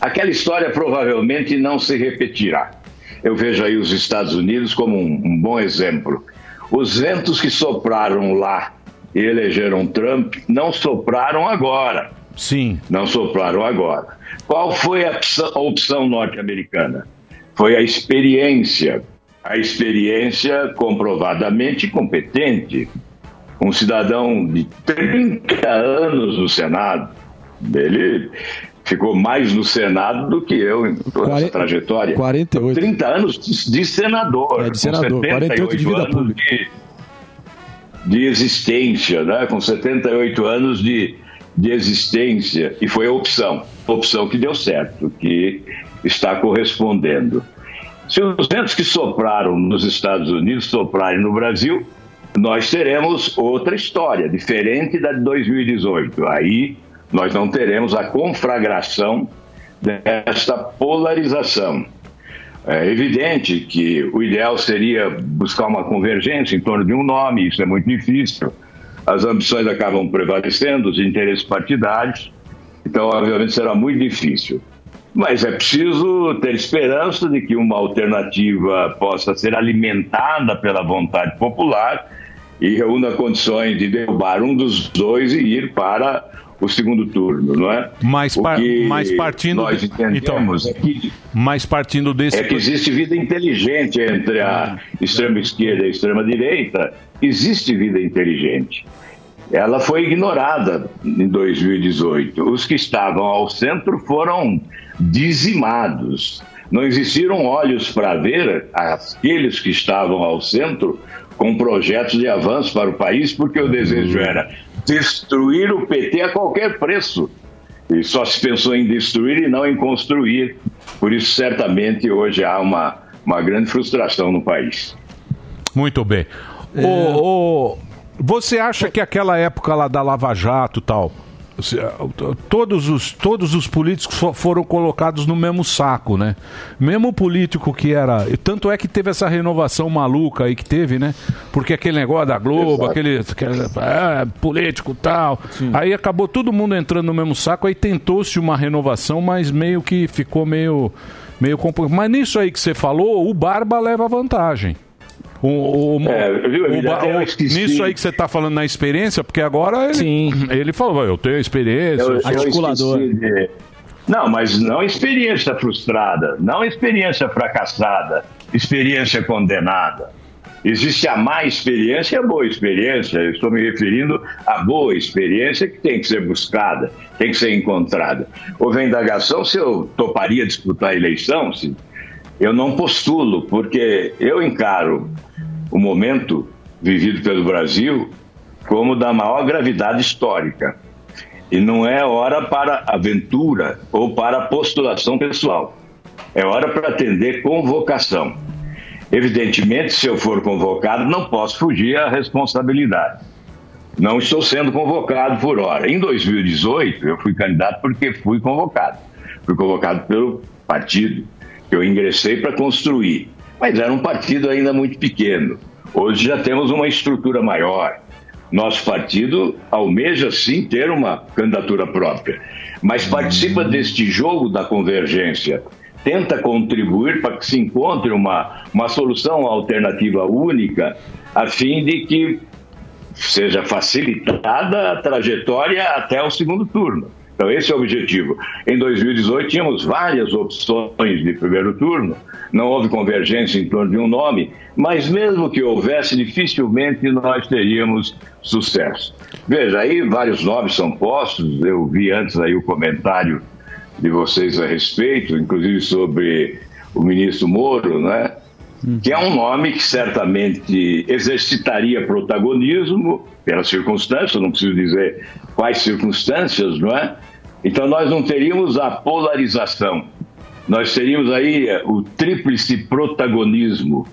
Aquela história provavelmente não se repetirá. Eu vejo aí os Estados Unidos como um, um bom exemplo. Os ventos que sopraram lá e elegeram Trump não sopraram agora. Sim. Não sopraram agora. Qual foi a opção, norte-americana? Foi a experiência. A experiência comprovadamente competente. Um cidadão de 30 anos no Senado, ele ficou mais no Senado do que eu em toda essa trajetória. 48. 30 anos de, senador. É, de senador, com 48 de vida anos pública. de- de existência, né? com 78 anos de, de existência, e foi a opção, opção que deu certo, que está correspondendo. Se os ventos que sopraram nos Estados Unidos soprarem no Brasil, nós teremos outra história, diferente da de 2018. Aí nós não teremos a conflagração desta polarização. É evidente que o ideal seria buscar uma convergência em torno de um nome, isso é muito difícil. As ambições acabam prevalecendo, os interesses partidários, então, obviamente, será muito difícil. Mas é preciso ter esperança de que uma alternativa possa ser alimentada pela vontade popular e reúna condições de derrubar um dos dois e ir para o segundo turno, não é? Mas, par- mas partindo. nós entendemos é que Mas partindo desse. é que existe vida inteligente entre a extrema esquerda e a extrema direita. Existe vida inteligente. Ela foi ignorada em 2018. Os que estavam ao centro foram dizimados. Não existiram olhos para ver aqueles que estavam ao centro com projetos de avanço para o país, porque o desejo era destruir o PT a qualquer preço. E só se pensou em destruir e não em construir. Por isso, certamente, hoje há uma, uma grande frustração no país. Muito bem. É. Ô, ô, você acha que aquela época lá da Lava Jato e tal, todos os, todos os políticos fo- foram colocados no mesmo saco, né? Mesmo o político que era. Tanto é que teve essa renovação maluca aí que teve, né? Porque aquele negócio da Globo, Exato. aquele, aquele é, político tal. Aí acabou todo mundo entrando no mesmo saco, aí tentou-se uma renovação, mas meio que ficou meio. meio compl- Mas nisso aí que você falou, o Barba leva vantagem. O, o- É, viu, o o- esqueci. nisso aí que você está falando na experiência, porque agora ele, ele falou, eu tenho experiência, Eu- eu eu de- Não, mas não experiência frustrada, não experiência fracassada, experiência condenada. Existe a má experiência e a boa experiência. Eu estou me referindo à boa experiência que tem que ser buscada, tem que ser encontrada. Houve a indagação se eu toparia disputar a eleição, se eu não postulo, porque eu encaro o momento vivido pelo Brasil como da maior gravidade histórica. E não é hora para aventura ou para postulação pessoal. É hora para atender convocação. Evidentemente, se eu for convocado, não posso fugir à responsabilidade. Não estou sendo convocado por hora. Em 2018, eu fui candidato porque fui convocado. Fui convocado pelo partido, que eu ingressei para construir. Mas era um partido ainda muito pequeno. Hoje já temos uma estrutura maior. Nosso partido almeja sim ter uma candidatura própria, mas participa deste jogo da convergência. Tenta contribuir para que se encontre uma, uma solução alternativa única, a fim de que seja facilitada a trajetória até o segundo turno. Então, esse é o objetivo. Em 2018, tínhamos várias opções de primeiro turno, não houve convergência em torno de um nome, mas mesmo que houvesse, dificilmente nós teríamos sucesso. Veja, aí vários nomes são postos, eu vi antes aí o comentário de vocês a respeito, inclusive sobre o ministro Moro, né? Que é um nome que certamente exercitaria protagonismo pelas circunstâncias, não preciso dizer quais circunstâncias, não é? Então nós não teríamos a polarização, nós teríamos aí eh, o tríplice protagonismo,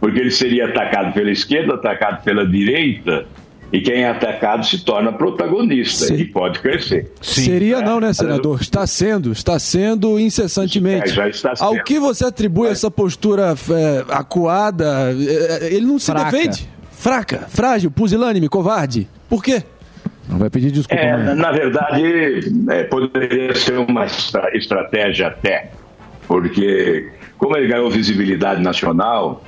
porque ele seria atacado pela esquerda, atacado pela direita, e quem é atacado se torna protagonista Sim. e pode crescer. Seria não, né, senador? Está sendo, está sendo incessantemente. É, já está sendo. Ao que você atribui essa postura é, acuada? É, ele não se Fraca. defende. Fraca, frágil, pusilânime, covarde. Por quê? Não vai pedir desculpa. É, na verdade, é, poderia ser uma estra- estratégia até, porque como ele ganhou visibilidade nacional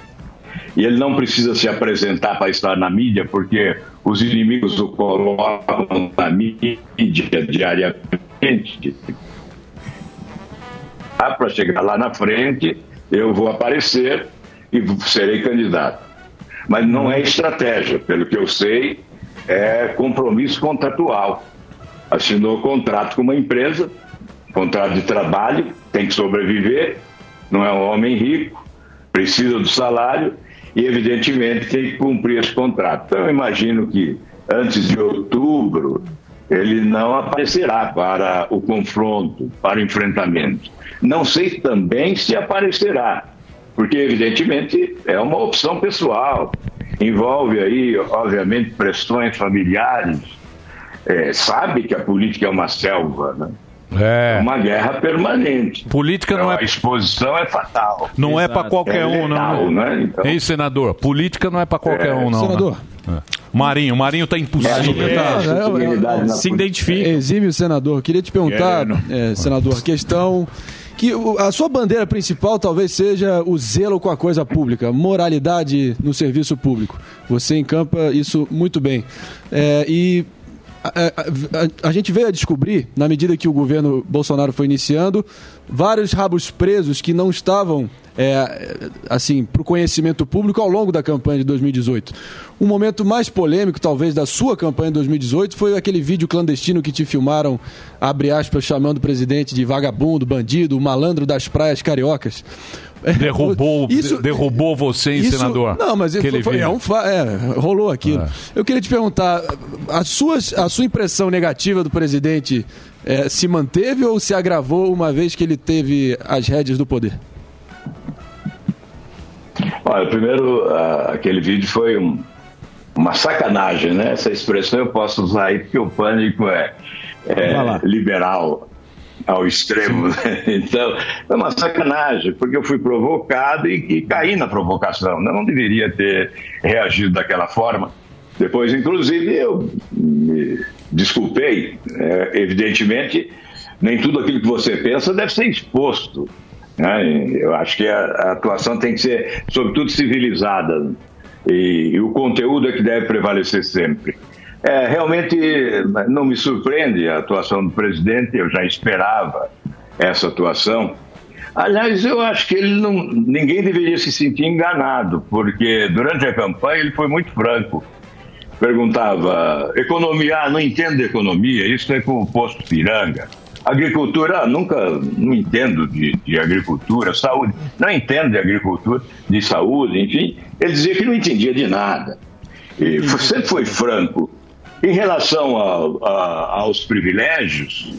e ele não precisa se apresentar para estar na mídia, porque os inimigos o colocam na mídia diariamente. Ah, Para chegar lá na frente, eu vou aparecer e serei candidato. Mas não é estratégia, pelo que eu sei, é compromisso contratual. Assinou contrato com uma empresa, contrato de trabalho, tem que sobreviver, não é um homem rico, precisa do salário e, evidentemente, tem que cumprir esse contrato. Então, eu imagino que antes de outubro ele não aparecerá para o confronto, para o enfrentamento. Não sei também se aparecerá, porque, evidentemente, é uma opção pessoal. Envolve aí, obviamente, pressões familiares. É, sabe que a política é uma selva, né? É. uma guerra permanente. Política não é. A exposição é fatal. Não é pra qualquer É um, letal, não. né? Então- Ei, senador, política não é pra qualquer É, um, não. senador. Né? É. Marinho, Marinho tá impossível. É, Se identifica. Exímio senador, queria te perguntar, é, senador, a questão que o- a sua bandeira principal talvez seja o zelo com a coisa pública, moralidade no serviço público. Você encampa isso muito bem. É, e a- a- a gente veio a descobrir, na medida que o governo Bolsonaro foi iniciando, vários rabos presos que não estavam é, assim para o conhecimento público ao longo da campanha de 2018. O momento mais polêmico, talvez, da sua campanha de 2018 foi aquele vídeo clandestino que te filmaram, abre aspas, chamando o presidente de vagabundo, bandido, malandro das praias cariocas. Derrubou, Isso- derrubou você, isso- senador? Não, mas Aquele foi, foi- é um é, rolou aquilo. Eu queria te perguntar, a sua, a sua impressão negativa do presidente é, se manteve ou se agravou uma vez que ele teve as rédeas do poder? Olha, primeiro, aquele vídeo foi um- uma sacanagem, né? Essa expressão eu posso usar aí porque o pânico é, é liberal ao extremo. né? Então, é uma sacanagem, porque eu fui provocado e, e caí na provocação. Eu não deveria ter reagido daquela forma. Depois, inclusive, eu me desculpei. É, evidentemente, nem tudo aquilo que você pensa deve ser exposto. né? Eu acho que a, a atuação tem que ser, sobretudo, civilizada. E, e o conteúdo é que deve prevalecer sempre. É, realmente não me surpreende a atuação do presidente, eu já esperava essa atuação. Aliás, eu acho que ele não, ninguém deveria se sentir enganado, porque durante a campanha ele foi muito franco. Perguntava, economia, ah, não entendo economia, isso é com o posto piranga. Agricultura, ah, nunca, não entendo de, de agricultura, saúde, não entendo de agricultura, de saúde, enfim. Ele dizia que não entendia de nada. E sempre foi franco. Em relação ao- a- aos privilégios,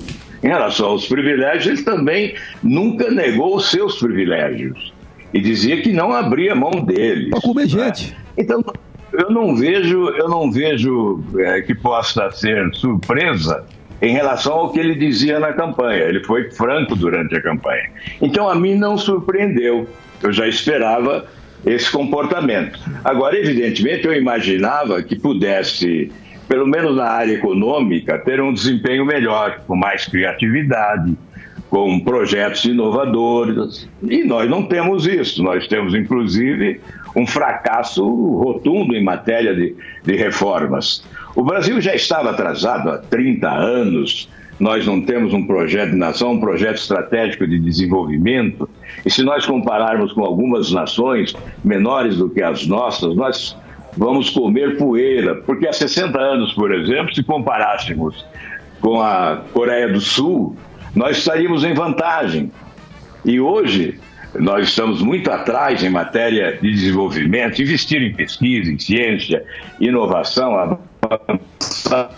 em relação aos privilégios, ele também nunca negou os seus privilégios e dizia que não abria mão deles. Para comer gente. Então, eu não vejo, eu não vejo eh, que possa ser surpresa em relação ao que ele dizia na campanha. Ele foi franco durante a campanha. Então, a mim não surpreendeu. Eu já esperava esse comportamento. Agora, evidentemente, eu imaginava que pudesse, pelo menos na área econômica, ter um desempenho melhor, com mais criatividade, com projetos inovadores. E nós não temos isso. Nós temos, inclusive, um fracasso rotundo em matéria de, de reformas. O Brasil já estava atrasado há 30 anos. Nós não temos um projeto de nação, um projeto estratégico de desenvolvimento. E se nós compararmos com algumas nações menores do que as nossas, nós vamos comer poeira. Porque há 60 anos, por exemplo, se comparássemos com a Coreia do Sul, nós estaríamos em vantagem. E hoje, nós estamos muito atrás em matéria de desenvolvimento, investir em pesquisa, em ciência, inovação, avançaram.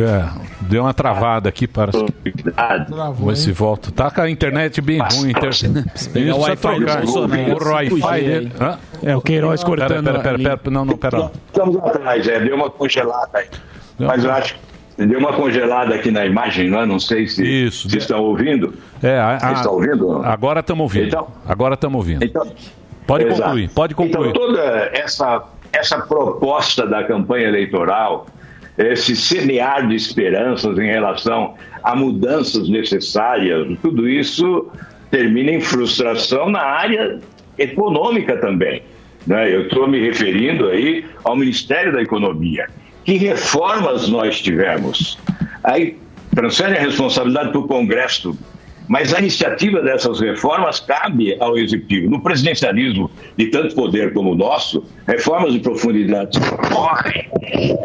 É, deu uma travada aqui para. Ver se volta. Tá com a internet bem ruim. Inter... Pegar o Wi-Fi trocar. O Wi-Fi dele. Hã? É, o Queiroz cortando Pera, pera, pera, pera, não, não, pera. Estamos atrás, é, deu uma congelada aí. Mas eu acho que deu uma congelada aqui na imagem, não, é? não sei se Isso. se estão ouvindo. É, a- Vocês estão ouvindo? Agora estamos ouvindo. Então- Agora estamos ouvindo. Então, Pode Exato. concluir, pode concluir. Então, toda essa, essa proposta da campanha eleitoral, esse semear de esperanças em relação a mudanças necessárias, tudo isso termina em frustração na área econômica também. né? Eu estou me referindo aí ao Ministério da Economia. Que reformas nós tivemos? Aí transfere a responsabilidade para o Congresso mas a iniciativa dessas reformas cabe ao Executivo. No presidencialismo de tanto poder como o nosso, reformas de profundidade ocorrem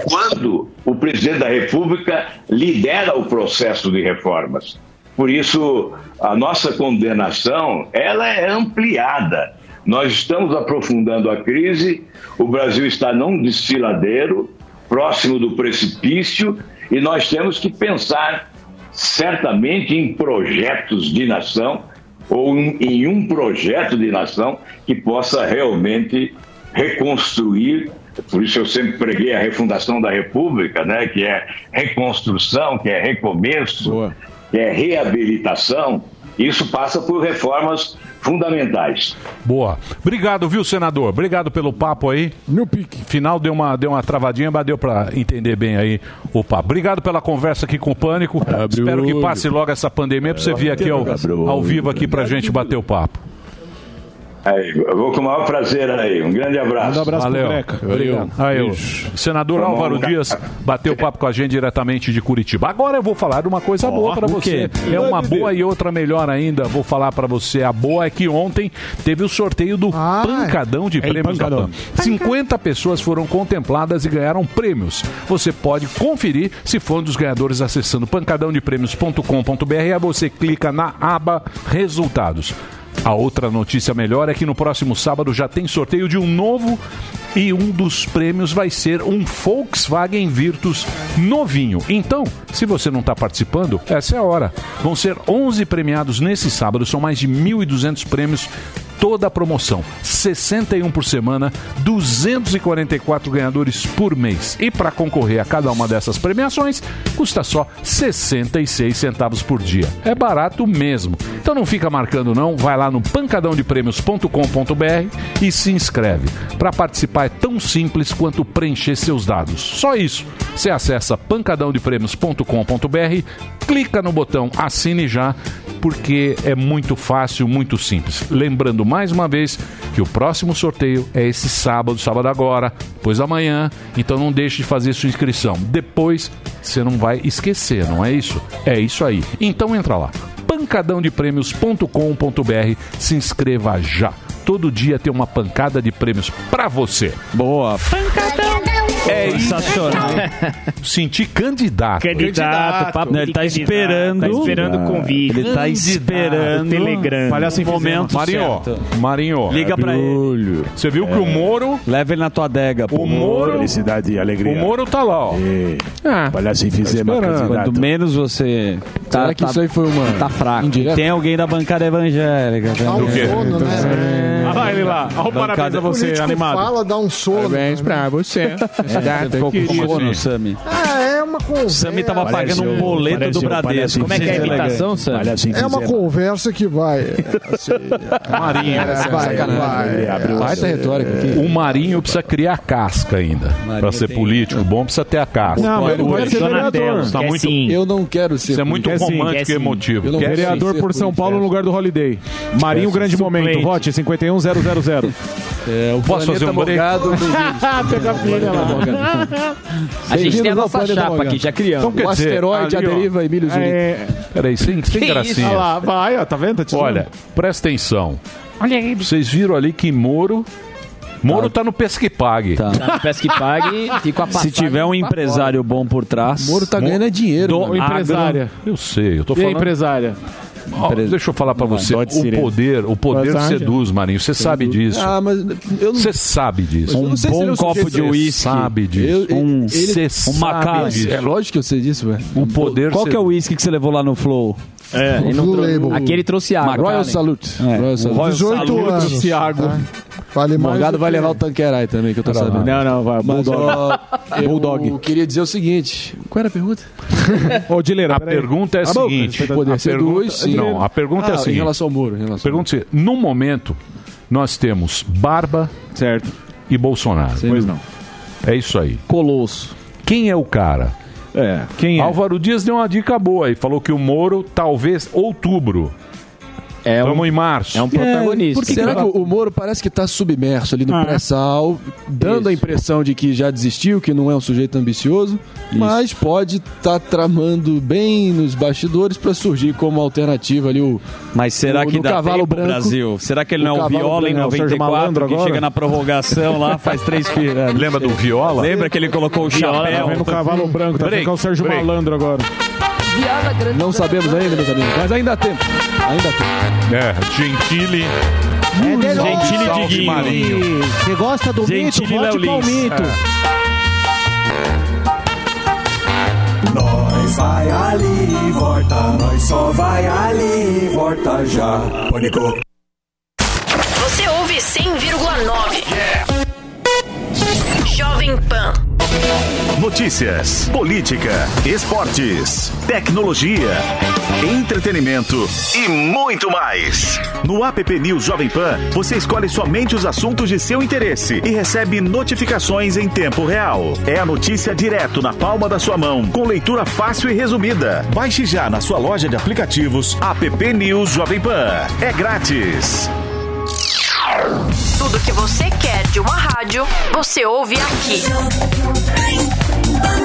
quando o presidente da República lidera o processo de reformas. Por isso, a nossa condenação ela é ampliada. Nós estamos aprofundando a crise, o Brasil está num desfiladeiro, próximo do precipício, e nós temos que pensar certamente em projetos de nação ou em, um projeto de nação que possa realmente reconstruir. Por isso eu sempre preguei a refundação da República, né? que é reconstrução, que é recomeço, que é reabilitação. Isso passa por reformas fundamentais. Boa. Obrigado, viu, senador? Obrigado pelo papo aí. No pique. Final deu uma, deu uma travadinha, mas deu pra entender bem aí o papo. Obrigado pela conversa aqui com o Pânico. Espero que passe logo essa pandemia pra você vir aqui ao, ao vivo aqui pra gente bater o papo. Aí, eu vou com o maior prazer aí. Um grande abraço. Valeu. Obrigado. Aí, o senador bom, Álvaro cara. Dias bateu papo com a gente diretamente de Curitiba. Agora eu vou falar de uma coisa boa pra o você. É uma boa e outra melhor ainda. Vou falar pra você. A boa é que ontem teve o sorteio do Pancadão de é Prêmios da pancadão. PAN. 50 pessoas foram contempladas e ganharam prêmios. Você pode conferir se for um dos ganhadores acessando pancadãodeprêmios.com.br e aí você clica na aba Resultados. A outra notícia melhor é que no próximo sábado já tem sorteio de um novo e um dos prêmios vai ser um Volkswagen Virtus novinho. Então, se você não está participando, essa é a hora. Vão ser 11 premiados nesse sábado, são mais de 1.200 prêmios toda a promoção. 61 por semana, 244 ganhadores por mês. E para concorrer a cada uma dessas premiações, custa só 66 centavos por dia. É barato mesmo. Então não fica marcando não, vai lá no pancadãodeprêmios.com.br e se inscreve. Para participar é tão simples quanto preencher seus dados. Só isso. Você acessa pancadãodeprêmios.com.br, clica no botão assine já porque é muito fácil, muito simples. Lembrando mais uma vez que o próximo sorteio é esse sábado, sábado agora, depois amanhã, então não deixe de fazer sua inscrição. Depois você não vai esquecer, não é isso? É isso aí. Então entra lá, pancadãodeprêmios.com.br, se inscreva já. Todo dia tem uma pancada de prêmios pra você. Boa. É Sensacional. Senti candidato. Candidato, papo Não, ele tá esperando. Tá esperando o convite. Ele tá esperando. Telegram. Palhaço em momento Marinho. Marinho. Liga pra ele. Você viu que o Moro. Leva ele na tua adega, pô. O Moro. Felicidade e alegria. O Moro tá lá, ó. Ah, Palhaço enfisema, candidato. Quanto menos você. Tá, Será que tá- isso aí foi uma Tá fraco. Tem alguém da bancada evangélica. também. Do quê? Ah, ele lá. Olha o parabéns a você, animado. fala, dá um sono. Parabéns pra você. É, ficou com sono, Sami. Ah, é uma conversa. Sami tava pagando um boleto do Bradesco. Como é que é a imitação, Sam? É uma conversa que vai. Assim, Marinho. é, vai, vai. Baita retórica aqui. O Marinho precisa criar casca ainda. Pra ser político bom, precisa ter a casca. Não, mas ele pode ser vereador. Tá muito, sim. Eu não quero ser Isso é muito romântico e emotivo. Não. Vereador por São Paulo no lugar do Holiday. Marinho, grande momento. Vote 51000. É, o Posso fazer um break? Pega a lá. A gente tem a nossa chapa Morgado. aqui, já criamos. Então, quer O dizer, asteroide, ali, a ó. deriva, Emílio Zuric. É, Peraí, sem, sem Que gracinha. olha lá, vai, ó, tá vendo? Tá. Olha, presta atenção. Olha aí. Vocês viram ali que Moro. Moro tá, no pesca e pague. Tá no pesca e pague e com a Se tiver um pra empresário bom por trás. Moro tá ganhando é dinheiro. Do, empresária. Eu sei, eu tô E a falando. empresária? Ó, deixa eu falar pra você. O poder, o poder seduz, Marinho. Você sabe disso. Ah, mas eu não Você sabe disso. Ele é bom um copo de uísque. Sabe disso. Eu- Um, Você um disso. É lógico que eu sei disso, velho. O poder Qual que é o uísque que você levou lá no Flow? É, ele não Blue trouxe- Label. Aqui ele trouxe água. Royal Salute. É. Royal Salute. Royal 18 Salute. anos. Thiago. tá? Vale mais. Morgado do vai levar o Tanqueray também, que eu tô sabendo. Não, não, vai. Mas, Bulldog. eu Bulldog. queria dizer o seguinte. Qual era a pergunta? Ô, Dileira, A pergunta é a Ah, seguinte. poder a ser pergunta, dois, sim. não, a pergunta é a Ah, em seguinte. relação ao muro. Em relação ao Pergunta se, no momento, nós temos Barba Certo. e Bolsonaro. Pois não. É isso aí. Colosso. Quem é o cara? É, quem é? Álvaro Dias deu uma dica boa e falou que o Moro, talvez outubro. É um, Estamos em março. é um protagonista. Porque será que o Moro parece que está submerso ali no Ah. pré-sal, dando a impressão de que já desistiu, que não é um sujeito ambicioso, mas pode estar tramando bem nos bastidores para surgir como alternativa ali o. Mas será O- que no dá cavalo tempo, branco. Brasil? Será que ele O não é o Viola em branco, é o Sérgio 94 Malandro que chega na prorrogação lá, faz três filhos? Lembra do Viola? Lembra que ele colocou o Tá chapéu? vendo o cavalo branco, tá Break, é o Sérgio break. Malandro agora. Não sabemos ainda, meus amigos, mas ainda há tempo. Ainda há tempo. É, Gentili. É dele. Gentili Salve, Diguinho. Marinho. Você gosta do Gentili mito? Vote com o mito. Nós vai ali e volta, nós só vai ali e volta já. Pânico. Você ouve 100,9. Jovem Pan. Notícias, política, esportes, tecnologia, entretenimento e muito mais. No app News Jovem Pan, você escolhe somente os assuntos de seu interesse e recebe notificações em tempo real. É a notícia direto na palma da sua mão, com leitura fácil e resumida. Baixe já na sua loja de aplicativos app News Jovem Pan. É grátis. Tudo que você quer de uma rádio, você ouve aqui.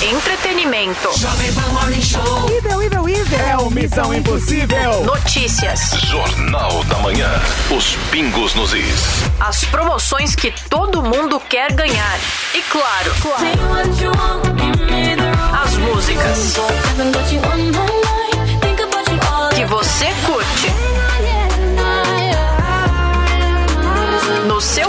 Entretenimento. Ivel, Ivel, Ivel. É o Missão Impossível. Notícias. Jornal da Manhã. Os pingos nos is. As promoções que todo mundo quer ganhar. E claro, as músicas que você curte. No seu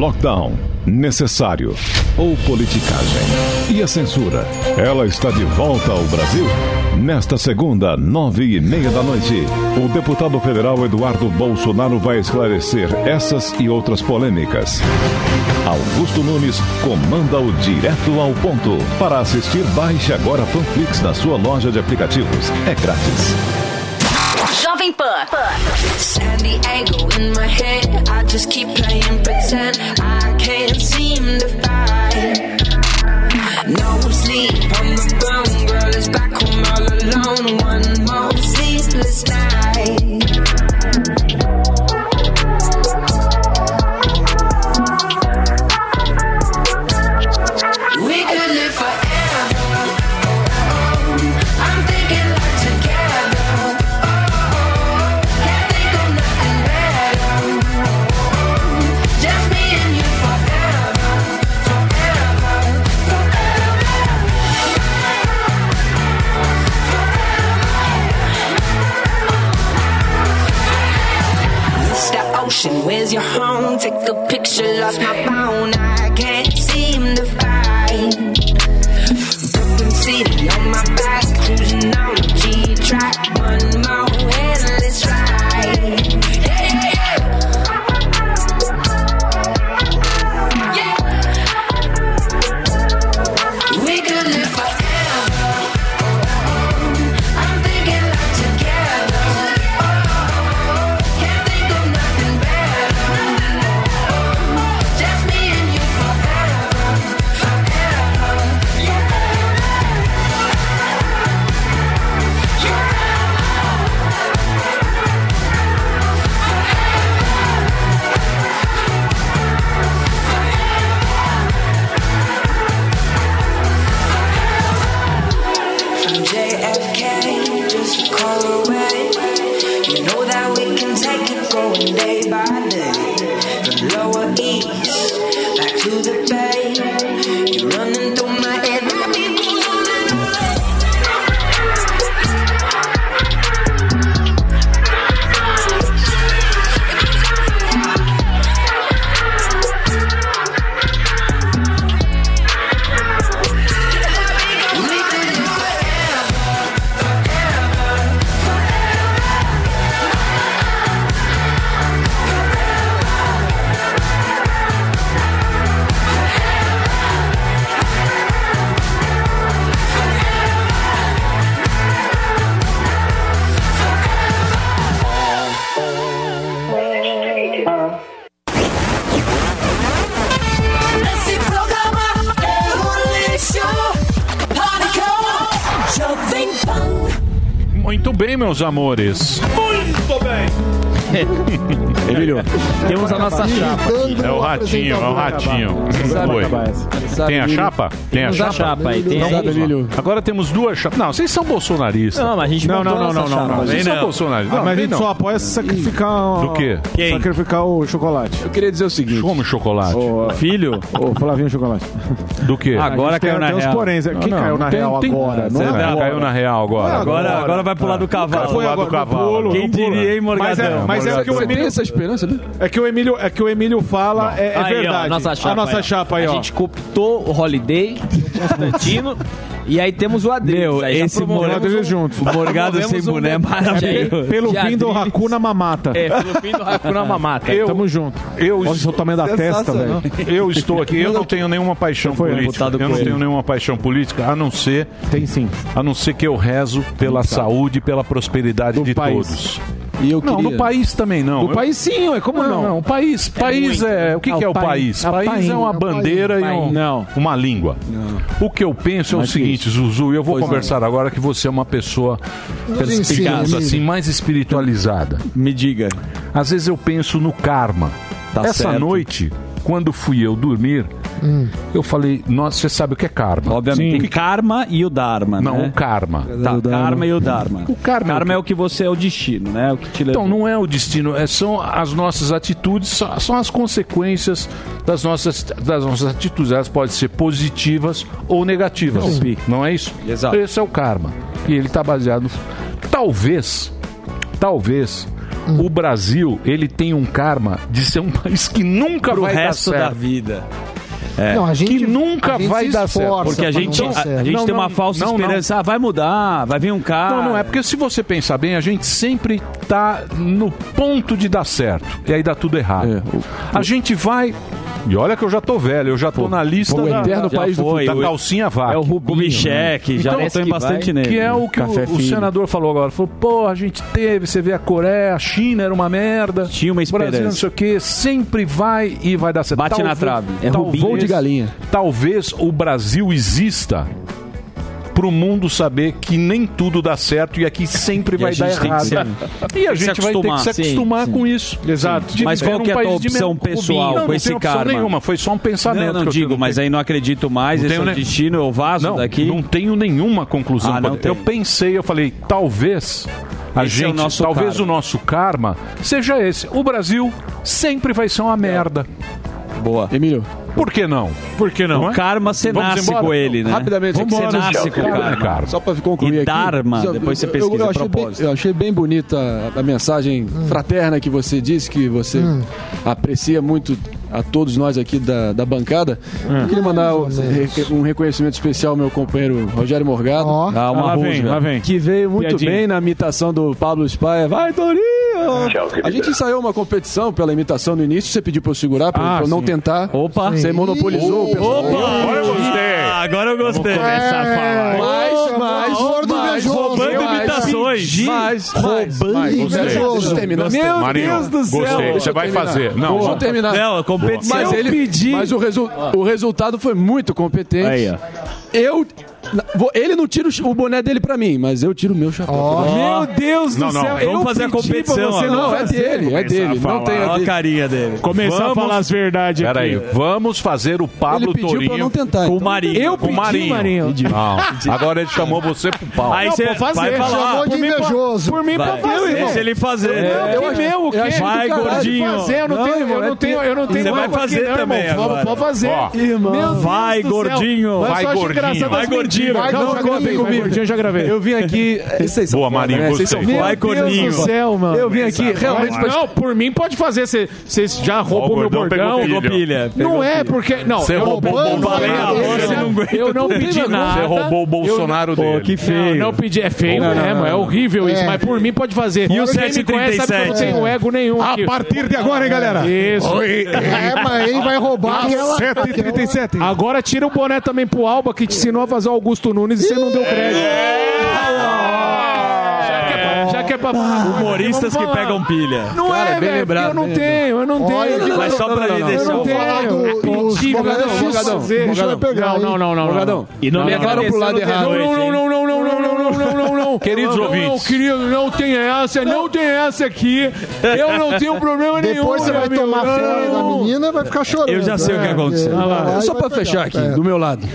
Lockdown. Necessário. Ou politicagem. E a censura? Ela está de volta ao Brasil? Nesta segunda, nove e meia da noite, o deputado federal Eduardo Bolsonaro vai esclarecer essas e outras polêmicas. Augusto Nunes comanda o Direto ao Ponto. Para assistir, baixe agora Panflix na sua loja de aplicativos. É grátis. Jovem Pan. Sandy angle in my head. I just keep playing pretend. I can't seem to find. No sleep on the bone. Girl is back home all alone. One more sleepless night. Is your home. Take a picture, lost my phone. I meus amores. Muito bem. Emílio, temos a nossa chapa aqui. É o ratinho, é o ratinho. Oi. Tem a chapa? Tem a chapa? chapa aí, tem aí. Agora temos duas chapas. Não, vocês são bolsonaristas. Não, mas a gente Não, não, não, a não, não, não. Vocês são bolsonaristas. Não, mas a gente só apoia se sacrificar. Do quê? Quem? Sacrificar o chocolate. Eu queria dizer o seguinte. Como chocolate? Filho? O Flavinho Chocolate. Do quê? Agora caiu na tem uns real. poréns. Quem Não, caiu na tem- real tem- agora? Não é agora. caiu na real agora. Agora, agora vai pular do cavalo. Foi agora, do cavalo. pulo, Quem diria, hein, Mas é, Morgadão? mas é que o Você tem Emílio... essa esperança, né? É que o Emílio, é que o Emílio fala, é, é Aí, ó, verdade. nossa chapa a nossa aí, ó. chapa aí, A ó. gente cooptou o Holiday, o Constantino, e aí temos o Adriles. Meu, Aí já esse Morgado um- juntos. O Morgado sem um boné é maravilhoso. Pelo fim do Adriles. Hakuna Mamata. É, pelo fim do Hakuna Mamata. Eu- Tamo junto. Eu, Nossa, o tamanho da testa, velho. eu estou aqui, eu não tenho nenhuma paixão Foi política. Eu não ele. tenho nenhuma paixão política, a não ser, Tem sim. a não ser que eu rezo pela saúde e pela prosperidade Do de país. todos. E eu Não, queria... no país também não. Do Eu- país sim, ué. Como não? Não, o país, país é, o que, Ah, que é o país. país? Ah, país país. é uma É bandeira país. e um- Não. uma língua. O que eu penso é o Mas seguinte, isso. Zuzu, e eu vou Pois conversar agora que você é uma pessoa Emílio. assim mais espiritualizada. Me diga. Às vezes eu penso no karma. Tá Essa certo. noite, quando fui eu dormir, eu falei, nossa, você sabe o que é karma? Obviamente, tem karma e o dharma, Não, né? o karma. Tá, karma e o dharma. O karma, karma é o que você é o destino, né? O que te leva. Então, não é o destino, é, são as nossas atitudes, são, são as consequências das nossas, das nossas atitudes. Elas podem ser positivas ou negativas. Sim. Não é isso? Exato. Esse é o karma. E ele está baseado. Talvez, talvez. O Brasil, ele tem um karma de ser um país que nunca pro vai resto dar da certo. vida. É. Não, a gente, que nunca a gente vai dar certo. Porque a gente, não a, a gente Não, tem não, uma falsa não, não. esperança. Ah, vai mudar, vai vir um cara. Não, não é porque se você pensar bem, a gente sempre tá no ponto de dar certo. E aí dá tudo errado. É, o- a gente vai. E olha que eu já tô velho, eu já tô na lista o da, eterno da, país do foi, da o- calcinha vaca. É o Rubincheck, já Então, votou em que bastante vai, nele. Que é o que Café o, o senador falou agora. Falou, pô, a gente teve, você vê a Coreia, a China era uma merda. Tinha uma o Brasil esperança. não sei o que, sempre vai e vai dar certo. Bate na trave. É talvez, voo de galinha. Talvez o Brasil exista pro mundo saber que nem tudo dá certo e aqui sempre E vai dar gente errado. se- e a gente vai ter que se acostumar. Sim, acostumar sim. com isso. Exato. De Mas qual que é a tua opção pessoal Não, com não esse tem opção karma? nenhuma, foi só um pensamento. Não, não digo, mas aí não acredito mais, Não esse é o destino, eu vazo não, daqui. Não tenho nenhuma conclusão. Ah, não eu pensei, eu falei, talvez a Esse é o gente, nosso talvez karma. o nosso karma seja esse. O Brasil sempre vai ser uma merda. Boa. Emílio, Por que não? Por que não? O karma você Vamos nasce embora? com ele, né? Rapidamente, você vambora. nasce com o Cara, karma. Só para concluir E aqui. Dharma, Eu- depois você eu- pesquisa eu, a achei bem, propósito. eu achei bem bonita a, mensagem fraterna que você disse, que você Hum. aprecia muito a todos nós aqui da, da bancada. Eu queria mandar um reconhecimento especial ao meu companheiro Rogério Morgado. Ah, uma lá vem, lá vem. Que veio muito Piadinha. bem na imitação do Pablo Spaia. Vai, Torinho! A gente ensaiou uma competição pela imitação no início, você pediu pra eu segurar, pra Ah, eu não sim. tentar. Opa! Você monopolizou o pessoal. Agora eu gostei. Agora eu gostei. começar a falar. Mas, mas, Gordo mas, invejoso. roubando Mais, imitações. Mas, roubando invejoso. Meu Marinho, Deus do céu. Gostei. Você vai terminar. fazer. Não, vamos- terminar. Não, a competição. Mas, Eu ele, pedi. mas o, resu- o resultado foi muito competente. Aí, ó. Eu. Ele não tira o boné dele pra mim, mas eu tiro o meu chapéu. Meu Deus do Não, não, céu. vamos eu fazer a competição pra você não Não, é dele, é dele. a Não tem a Olha a dele. carinha dele. Começar a Vamos- falar as verdades aqui. Peraí, vamos fazer o Pablo Ele pediu pra eu Torinho não tentar. Com o então. Marinho. Eu com o pedi, Marinho. Marinho. Não, agora ele chamou você pro pau. Aí você vai falar. Chamou de Por mim, invejoso. Por mim, pode fazer. Deixa ele fazer. É. que meu, o quê? eu achei Vai, gordinho. eu não, tenho, eu é não tenho, eu não tenho. Você vai fazer também agora. Pode fazer. Meu Vai, gordinho. Vai, eu gordinho. Vai, gordinho. Mentiras. Vai, Não, gravei, gravei, vai, gordinho, já gravei. Eu vim aqui. Vocês são Boa, Marinho, né? Vocês são. Vai, do céu, mano. Eu vim aqui realmente pra. Não, por mim pode fazer. Você já roubou meu bordão. pegou pilha. Não é porque. Não, Você eu roubou não- o Bolsonaro. não aguenta Eu não pedi nada. Você roubou o Bolsonaro dele. que feio. Não, não pedi. É feio Não, não, mesmo, não, é não. horrível isso, É. mas por mim pode fazer. E o Quem me conhece sabe que eu não 737? tenho ego nenhum. A partir de agora, hein, galera? Isso. É, mas ele vai roubar aquela... 7h37. Agora tira o boné também pro Alba, que te ensinou a fazer o Augusto Nunes e você não deu crédito. Já que é pra- Já que é pra falar. Humoristas que pegam pilha. Não Cara, é, bem velho, lembrado, porque eu não bem tenho, eu não Olha, tenho. Mas só pra ele Eu deixar tenho. falar do- É mentira, Morgadão, não, não, eu Não, não, não, não. Morgadão. E não me levaram pro lado errado. Não, não, não, não, não, não, não, não, não, não, não. Queridos não, ouvintes. Não, querido, não tem essa, não tem essa aqui. Eu não tenho problema nenhum. Depois você vai meu tomar amigo. fora da Não. menina e vai ficar chorando. Eu já sei o que É, aconteceu. é, Só pra fechar aqui, É. do meu lado.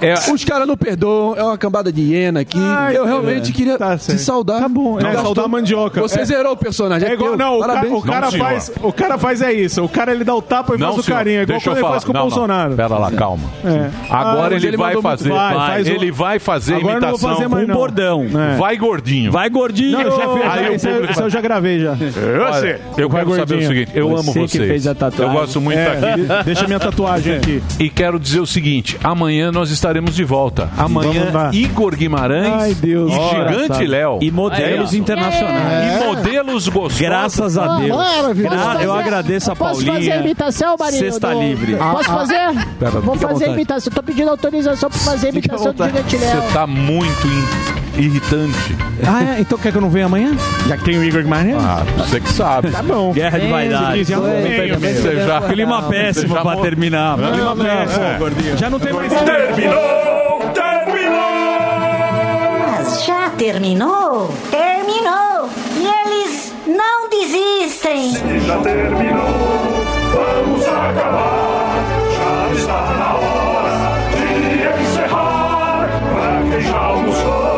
É, Os caras não perdoam, é uma cambada de hiena aqui. Ai, eu realmente é. queria Tá te certo. saudar. Tá bom, é. Gastou- Saudar a mandioca. Você É. zerou o personagem. É igual, teu. não, o cara, Parabéns. o, cara senhor. faz, o cara faz é isso. O cara ele dá o tapa e Não, faz o senhor. carinho. É igual Deixa eu quando ele falar. faz com o Não, não. Bolsonaro. Pera lá, calma. É. Agora Ah, ele, ele vai fazer. vai, faz o- ele vai fazer Agora eu não vou imitação fazer mais, com não. bordão. É. Vai gordinho. Vai gordinho. Não, eu já Aí isso, eu- isso eu já gravei já. Olha, eu Vai quero saber o gordinho. seguinte, eu amo Você que vocês. fez a tatuagem. Eu gosto muito É, deixa minha tatuagem aqui. E quero dizer o seguinte, amanhã nós estaremos de volta. Amanhã. Igor Guimarães Ai, Deus. e Ó, Gigante. Léo. E modelos É. internacionais. E modelos gostosos. Graças a Ah, Deus. maravilha. Gra- Posso eu fazer- agradeço a Posso Paulinha. fazer a imitação, Marinho? Sexta do- livre. Posso Ah, fazer? Pera, Vou fazer a imitação. Tô pedindo autorização pra fazer a imitação do Gigante Léo. Você tá muito in- irritante. Ah, é? Então quer que eu não venha amanhã? Já que tem o Igor Guimarães? Ah, você que sabe. Tá bom. Guerra de vaidade. Filma clima péssimo pra terminar. Filma clima péssimo. Já não tem mais... Terminou! Terminou! Mas já terminou? Terminou! E eles não desistem! Se já terminou, vamos acabar! Já está na hora de encerrar! Pra quem já almoçou,